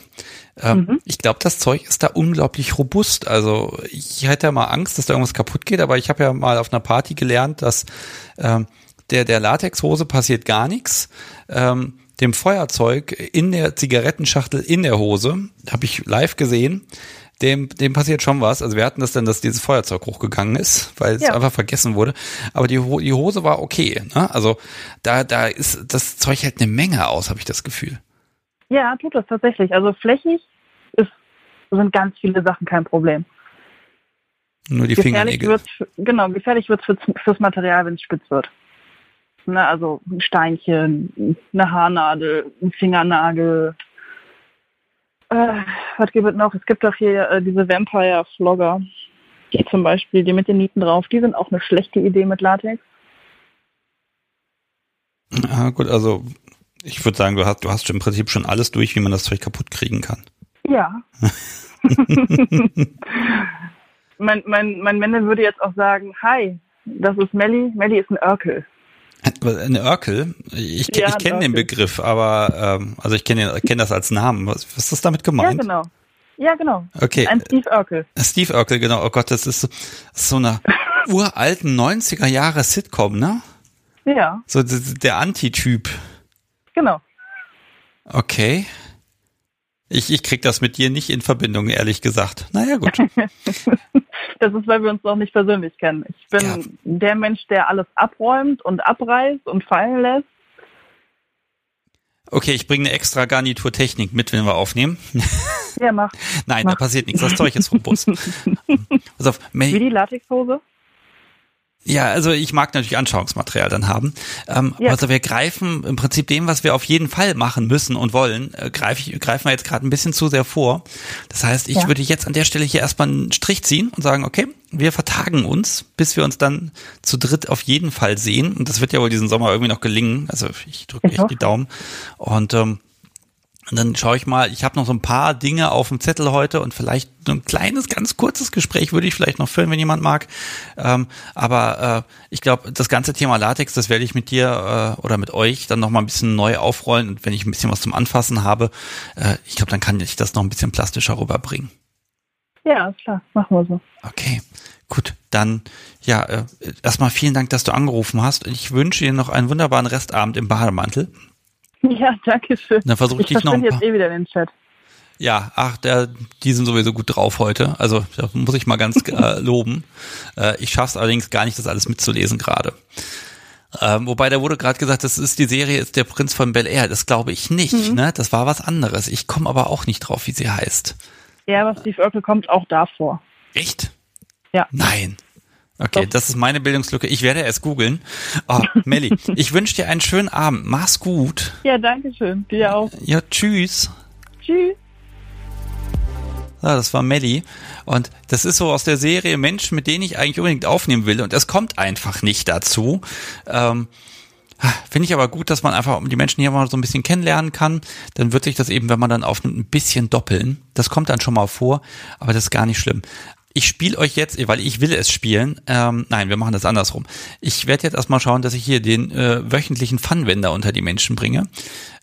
Ähm, Mhm. Ich glaube, das Zeug ist da unglaublich robust. Also ich hätte ja mal Angst, dass da irgendwas kaputt geht, aber ich habe ja mal auf einer Party gelernt, dass ähm, der, der Latexhose passiert gar nichts. Ähm, dem Feuerzeug in der Zigarettenschachtel in der Hose, habe ich live gesehen, dem, dem passiert schon was. Also wir hatten das dann, dass dieses Feuerzeug hochgegangen ist, weil es Ja. einfach vergessen wurde. Aber die, die Hose war okay. Ne? Also da, da ist das Zeug hält eine Menge aus, habe ich das Gefühl. Ja, tut das tatsächlich. Also flächig ist, sind ganz viele Sachen kein Problem. Nur die gefährlich Fingernägel. genau, gefährlich wird es fürs, fürs Material, wenn es spitz wird. Ne, also ein Steinchen, eine Haarnadel, ein Fingernagel. Äh, was gibt es noch? Es gibt doch hier äh, diese Vampire-Flogger. Die zum Beispiel, die mit den Nieten drauf, die sind auch eine schlechte Idee mit Latex. Ja, gut, also ich würde sagen, du hast, du hast im Prinzip schon alles durch, wie man das Zeug kaputt kriegen kann. Ja. mein, mein, mein Männer würde jetzt auch sagen, hi, das ist Melli. Melli ist ein Örkel. Ein Örkel? Ich, Ja, ich kenne den. Begriff, aber ähm, also ich kenne kenn das als Namen. Was, was ist damit Ja, gemeint? genau. Ja, genau. Okay, Ein Steve Örkel. Steve Urkel, genau. Oh Gott, das ist so, so eine uralten 90er Jahre Sitcom, ne? Ja, So der Antityp. Genau. Okay. Ich, ich krieg das mit dir nicht in Verbindung, ehrlich gesagt. Naja, gut. Das ist, weil wir uns noch nicht persönlich kennen. Ich bin Ja. der Mensch, der alles abräumt und abreißt und fallen lässt. Okay, ich bringe eine extra Garniturtechnik mit, wenn wir aufnehmen. Ja, mach. Nein, da Mach. passiert nichts. Das Zeug ist robust. Pass auf, Wie die Latexhose? Ja, also ich mag natürlich Anschauungsmaterial dann haben. Ähm, Ja. Also wir greifen im Prinzip dem, was wir auf jeden Fall machen müssen und wollen, äh, greif ich, greifen wir jetzt gerade ein bisschen zu sehr vor. Das heißt, ich Ja. würde jetzt an der Stelle hier erstmal einen Strich ziehen und sagen, okay, wir vertagen uns, bis wir uns dann zu dritt auf jeden Fall sehen. Und das wird ja wohl diesen Sommer irgendwie noch gelingen. Also ich drücke echt die Daumen. Und ähm, und dann schaue ich mal, ich habe noch so ein paar Dinge auf dem Zettel heute und vielleicht so ein kleines, ganz kurzes Gespräch würde ich vielleicht noch führen, wenn jemand mag. Ähm, aber äh, ich glaube, das ganze Thema Latex, das werde ich mit dir äh, oder mit euch dann noch mal ein bisschen neu aufrollen. Und wenn ich ein bisschen was zum Anfassen habe, äh, ich glaube, dann kann ich das noch ein bisschen plastischer rüberbringen. Ja, klar. Machen wir so. Okay, gut. Dann ja, äh, erstmal vielen Dank, dass du angerufen hast. Ich wünsche dir noch einen wunderbaren Restabend im Bademantel. Ja, danke schön. Dann versuche ich, Ich dich noch paar jetzt eh wieder in den Chat. Ja, ach, der, die sind sowieso gut drauf heute. Also da muss ich mal ganz äh, loben. Äh, ich schaff's allerdings gar nicht, das alles mitzulesen gerade. Ähm, wobei da wurde gerade gesagt, das ist die Serie ist der Prinz von Bel Air. Das glaube ich nicht. Mhm. Ne, das war was anderes. Ich komme aber auch nicht drauf, wie sie heißt. Ja, aber Steve Urkel kommt auch davor. Echt? Ja. Nein. Okay, Doch. das ist meine Bildungslücke. Ich werde es googeln. Oh, Melli, ich wünsche dir einen schönen Abend. Mach's gut. Ja, danke schön. Dir auch. Ja, tschüss. Tschüss. Ja, das war Melly. Und das ist so aus der Serie Menschen, mit denen ich eigentlich unbedingt aufnehmen will. Und es kommt einfach nicht dazu. Ähm, Finde ich aber gut, dass man einfach die Menschen hier mal so ein bisschen kennenlernen kann. Dann wird sich das eben, wenn man dann aufnimmt, ein bisschen doppeln. Das kommt dann schon mal vor, aber das ist gar nicht schlimm. Ich spiele euch jetzt, weil ich will es spielen. Ähm, nein, wir machen das andersrum. Ich werde jetzt erstmal schauen, dass ich hier den äh, wöchentlichen Funwender unter die Menschen bringe.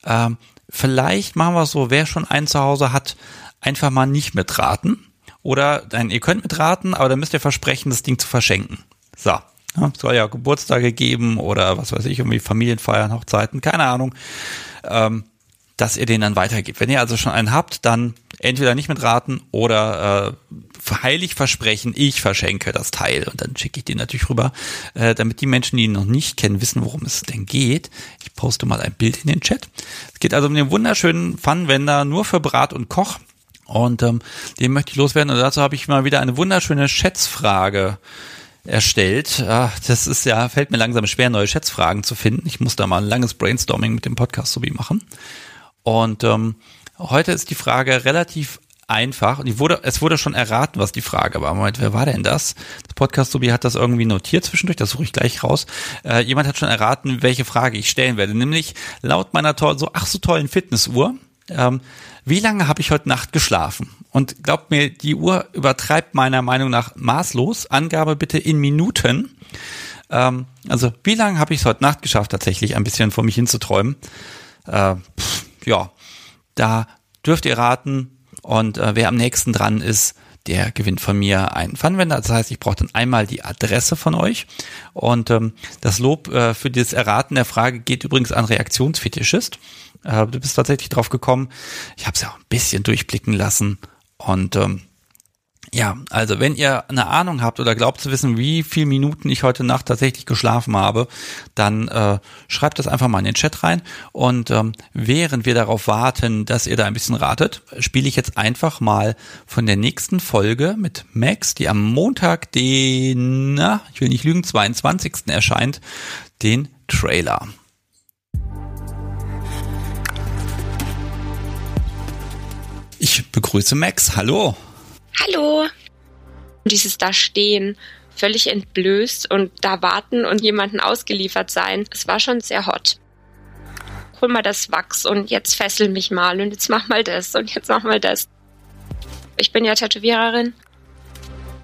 Ähm, vielleicht machen wir es so, wer schon einen zu Hause hat, einfach mal nicht mitraten. Oder nein, ihr könnt mitraten, aber dann müsst ihr versprechen, das Ding zu verschenken. So. Ja, es soll ja Geburtstage geben oder was weiß ich, irgendwie Familienfeiern, Hochzeiten, keine Ahnung, ähm, dass ihr den dann weitergebt. Wenn ihr also schon einen habt, dann entweder nicht mitraten oder äh, heilig versprechen, ich verschenke das Teil und dann schicke ich den natürlich rüber, äh, damit die Menschen, die ihn noch nicht kennen, wissen, worum es denn geht. Ich poste mal ein Bild in den Chat. Es geht also um den wunderschönen Funwender nur für Brat und Koch. Und ähm, den möchte ich loswerden. Und dazu habe ich mal wieder eine wunderschöne Schätzfrage erstellt. Ah, das ist ja, fällt mir langsam schwer, neue Schätzfragen zu finden. Ich muss da mal ein langes Brainstorming mit dem Podcast sowie machen. Und ähm, heute ist die Frage relativ einfach. Und wurde, es wurde schon erraten, was die Frage war. Moment, wer war denn das? Das Podcast Sobi hat das irgendwie notiert zwischendurch, das suche ich gleich raus. Äh, jemand hat schon erraten, welche Frage ich stellen werde. Nämlich laut meiner toll, so ach so tollen Fitnessuhr. Ähm, wie lange habe ich heute Nacht geschlafen? Und glaubt mir, die Uhr übertreibt meiner Meinung nach maßlos. Angabe bitte in Minuten. Ähm, also wie lange habe ich es heute Nacht geschafft, tatsächlich ein bisschen vor mich hinzuträumen? Äh, pff, ja, da dürft ihr raten. Und äh, wer am nächsten dran ist, der gewinnt von mir einen Funwender. Das heißt, ich brauche dann einmal die Adresse von euch. Und ähm, das Lob äh, für das Erraten der Frage geht übrigens an Reaktionsfetischist. Äh, du bist tatsächlich drauf gekommen. Ich habe es ja auch ein bisschen durchblicken lassen. Und ähm, Ja, also wenn ihr eine Ahnung habt oder glaubt zu wissen, wie viele Minuten ich heute Nacht tatsächlich geschlafen habe, dann äh, schreibt das einfach mal in den Chat rein. Und ähm, während wir darauf warten, dass ihr da ein bisschen ratet, spiele ich jetzt einfach mal von der nächsten Folge mit Max, die am Montag, den, na, ich will nicht lügen, 22. erscheint, den Trailer. Ich begrüße Max. Hallo. Hallo. Dieses da stehen, völlig entblößt und da warten und jemanden ausgeliefert sein, es war schon sehr hot. Hol mal das Wachs und jetzt fessel mich mal und jetzt mach mal das und jetzt mach mal das. Ich bin ja Tätowiererin.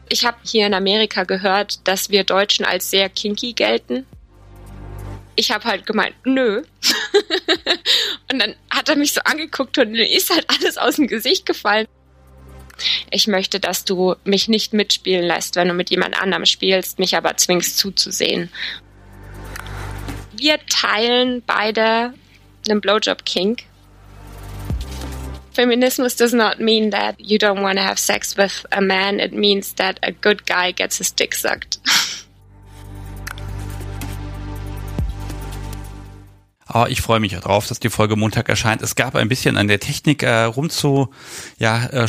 Ich habe hier in Amerika gehört, dass wir Deutschen als sehr kinky gelten. Ich habe halt gemeint, nö. und dann hat er mich so angeguckt und mir ist halt alles aus dem Gesicht gefallen ich möchte, dass du mich nicht mitspielen lässt, wenn du mit jemand anderem spielst, mich aber zwingst zuzusehen. Wir teilen beide einen Blowjob Kink. Feminismus does not mean that you don't want to have sex with a man. It means that a good guy gets his dick sucked. Oh, ich freue mich darauf, dass die Folge Montag erscheint. Es gab ein bisschen an der Technik äh, rumzu ja, äh,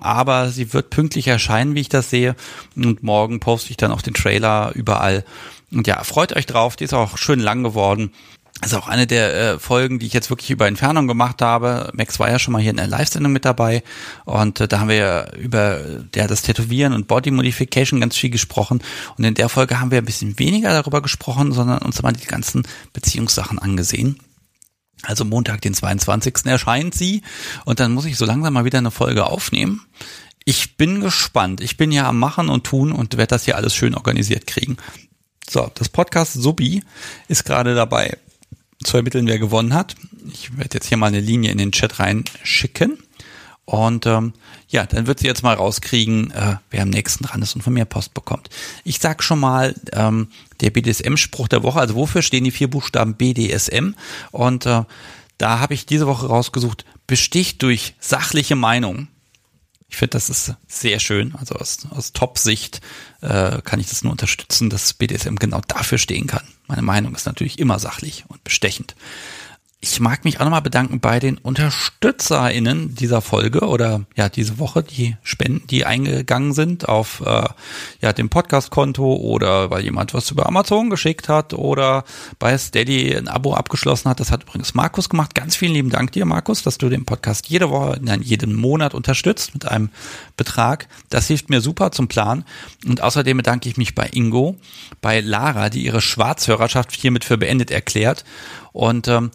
aber sie wird pünktlich erscheinen, wie ich das sehe. Und morgen poste ich dann auch den Trailer überall. Und ja, freut euch drauf. Die ist auch schön lang geworden. Das ist auch eine der äh, Folgen, die ich jetzt wirklich über Entfernung gemacht habe. Max war ja schon mal hier in der Live-Sendung mit dabei und äh, da haben wir ja über ja, das Tätowieren und Body Modification ganz viel gesprochen und in der Folge haben wir ein bisschen weniger darüber gesprochen, sondern uns mal die ganzen Beziehungssachen angesehen. Also Montag, den 22. erscheint sie und dann muss ich so langsam mal wieder eine Folge aufnehmen. Ich bin gespannt. Ich bin ja am Machen und Tun und werde das hier alles schön organisiert kriegen. So, das Podcast Subi ist gerade dabei zu ermitteln, wer gewonnen hat. Ich werde jetzt hier mal eine Linie in den Chat reinschicken. Und ähm, ja, dann wird sie jetzt mal rauskriegen, äh, wer am nächsten dran ist und von mir Post bekommt. Ich sag schon mal, ähm, der BDSM-Spruch der Woche, also wofür stehen die vier Buchstaben BDSM? Und äh, da habe ich diese Woche rausgesucht, besticht durch sachliche Meinung. Ich finde, das ist sehr schön. Also aus, aus Top-Sicht äh, kann ich das nur unterstützen, dass BDSM genau dafür stehen kann. Meine Meinung ist natürlich immer sachlich und bestechend. Ich mag mich auch nochmal bedanken bei den UnterstützerInnen dieser Folge oder ja diese Woche, die Spenden, die eingegangen sind auf äh, ja dem Podcast-Konto oder weil jemand was über Amazon geschickt hat oder bei Steady ein Abo abgeschlossen hat. Das hat übrigens Markus gemacht. Ganz vielen lieben Dank dir, Markus, dass du den Podcast jede Woche, nein, jeden Monat unterstützt mit einem Betrag. Das hilft mir super zum Plan. Und außerdem bedanke ich mich bei Ingo, bei Lara, die ihre Schwarzhörerschaft hiermit für beendet erklärt und ähm,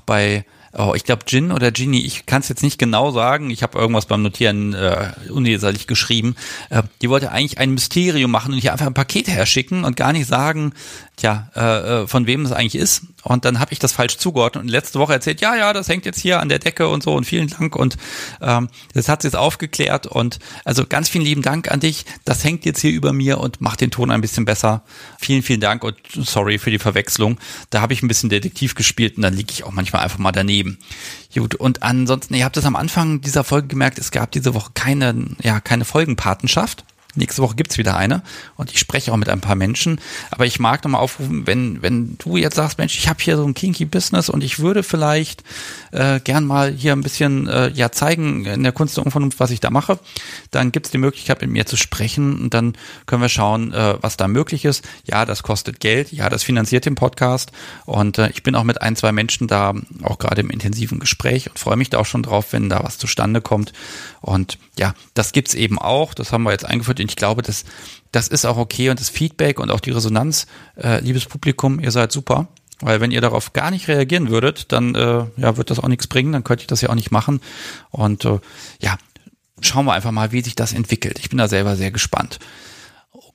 bei oh, ich glaube Gin oder Ginny, ich kann es jetzt nicht genau sagen, ich habe irgendwas beim Notieren äh, unleserlich geschrieben. Äh, die wollte eigentlich ein Mysterium machen und hier einfach ein Paket herschicken und gar nicht sagen, tja, äh, äh von wem es eigentlich ist. Und dann habe ich das falsch zugeordnet und letzte Woche erzählt, ja, ja, das hängt jetzt hier an der Decke und so und vielen Dank und ähm, das hat sie jetzt aufgeklärt und also ganz vielen lieben Dank an dich. Das hängt jetzt hier über mir und macht den Ton ein bisschen besser. Vielen, vielen Dank und sorry für die Verwechslung. Da habe ich ein bisschen Detektiv gespielt und dann liege ich auch manchmal einfach mal daneben. Gut, und ansonsten, ihr habt es am Anfang dieser Folge gemerkt, es gab diese Woche keine, ja, keine Folgenpatenschaft. Nächste Woche gibt's wieder eine und ich spreche auch mit ein paar Menschen. Aber ich mag nochmal aufrufen, wenn, wenn du jetzt sagst, Mensch, ich habe hier so ein kinky Business und ich würde vielleicht äh, gern mal hier ein bisschen äh, ja zeigen in der Kunst der Unvernunft, was ich da mache, dann gibt's die Möglichkeit, mit mir zu sprechen und dann können wir schauen, äh, was da möglich ist. Ja, das kostet Geld, ja, das finanziert den Podcast und äh, ich bin auch mit ein, zwei Menschen da auch gerade im intensiven Gespräch und freue mich da auch schon drauf, wenn da was zustande kommt. Und ja, das gibt's eben auch, das haben wir jetzt eingeführt und ich glaube, das, das ist auch okay und das Feedback und auch die Resonanz, äh, liebes Publikum, ihr seid super. Weil wenn ihr darauf gar nicht reagieren würdet, dann äh, ja, wird das auch nichts bringen, dann könnte ich das ja auch nicht machen. Und äh, ja, schauen wir einfach mal, wie sich das entwickelt. Ich bin da selber sehr gespannt.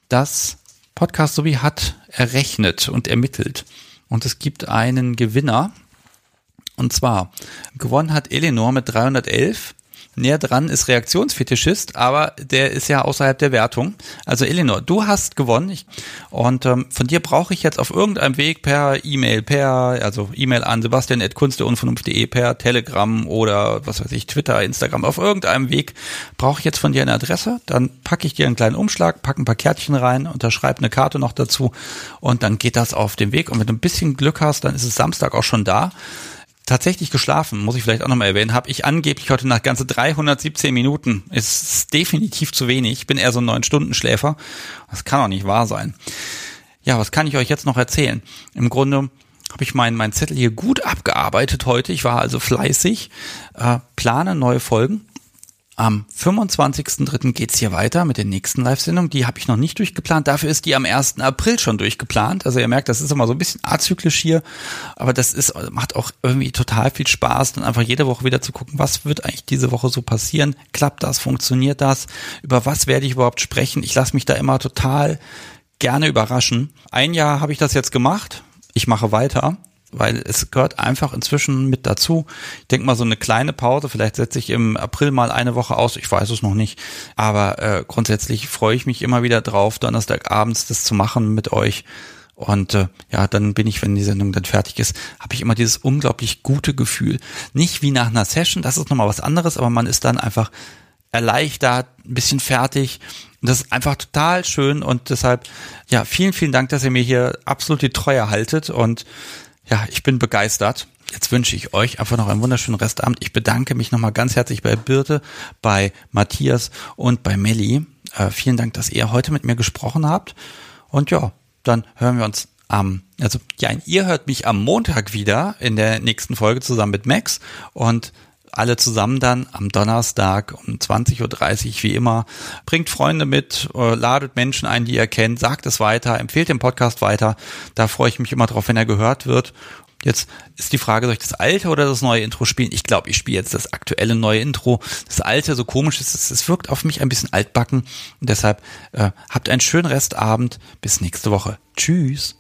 Das Podcast sowie hat errechnet und ermittelt. Und es gibt einen Gewinner. Und zwar, gewonnen hat Eleanor mit 311 näher dran ist Reaktionsfetischist, aber der ist ja außerhalb der Wertung. Also Elinor, du hast gewonnen. Ich, und ähm, von dir brauche ich jetzt auf irgendeinem Weg per E-Mail, per, also E-Mail an sebastian.kunsteunvernunft.de, per Telegram oder was weiß ich, Twitter, Instagram, auf irgendeinem Weg brauche ich jetzt von dir eine Adresse, dann packe ich dir einen kleinen Umschlag, packe ein paar Kärtchen rein, unterschreibe eine Karte noch dazu und dann geht das auf den Weg. Und wenn du ein bisschen Glück hast, dann ist es Samstag auch schon da tatsächlich geschlafen, muss ich vielleicht auch nochmal erwähnen, habe ich angeblich heute nach ganze 317 Minuten. Ist definitiv zu wenig. Ich bin eher so ein neun Stunden Schläfer. Das kann auch nicht wahr sein. Ja, was kann ich euch jetzt noch erzählen? Im Grunde habe ich meinen mein Zettel hier gut abgearbeitet heute. Ich war also fleißig, äh, plane neue Folgen am 25.03. geht's hier weiter mit der nächsten Live-Sendung. Die habe ich noch nicht durchgeplant. Dafür ist die am 1. April schon durchgeplant. Also ihr merkt, das ist immer so ein bisschen azyklisch hier. Aber das ist, macht auch irgendwie total viel Spaß, dann einfach jede Woche wieder zu gucken, was wird eigentlich diese Woche so passieren? Klappt das? Funktioniert das? Über was werde ich überhaupt sprechen? Ich lasse mich da immer total gerne überraschen. Ein Jahr habe ich das jetzt gemacht. Ich mache weiter weil es gehört einfach inzwischen mit dazu. Ich denke mal so eine kleine Pause, vielleicht setze ich im April mal eine Woche aus, ich weiß es noch nicht, aber äh, grundsätzlich freue ich mich immer wieder drauf, Donnerstagabends das zu machen mit euch. Und äh, ja, dann bin ich, wenn die Sendung dann fertig ist, habe ich immer dieses unglaublich gute Gefühl. Nicht wie nach einer Session, das ist nochmal was anderes, aber man ist dann einfach erleichtert, ein bisschen fertig. Und das ist einfach total schön und deshalb, ja, vielen, vielen Dank, dass ihr mir hier absolut die Treue haltet und ja, ich bin begeistert. Jetzt wünsche ich euch einfach noch einen wunderschönen Restabend. Ich bedanke mich nochmal ganz herzlich bei Birte, bei Matthias und bei Melli. Äh, vielen Dank, dass ihr heute mit mir gesprochen habt. Und ja, dann hören wir uns am, also ja, ihr hört mich am Montag wieder in der nächsten Folge zusammen mit Max und alle zusammen dann am Donnerstag um 20.30 Uhr wie immer. Bringt Freunde mit, äh, ladet Menschen ein, die ihr kennt, sagt es weiter, empfehlt den Podcast weiter. Da freue ich mich immer drauf, wenn er gehört wird. Jetzt ist die Frage, soll ich das alte oder das neue Intro spielen? Ich glaube, ich spiele jetzt das aktuelle neue Intro. Das alte, so komisch ist es, es wirkt auf mich ein bisschen altbacken. Und deshalb äh, habt einen schönen Restabend. Bis nächste Woche. Tschüss.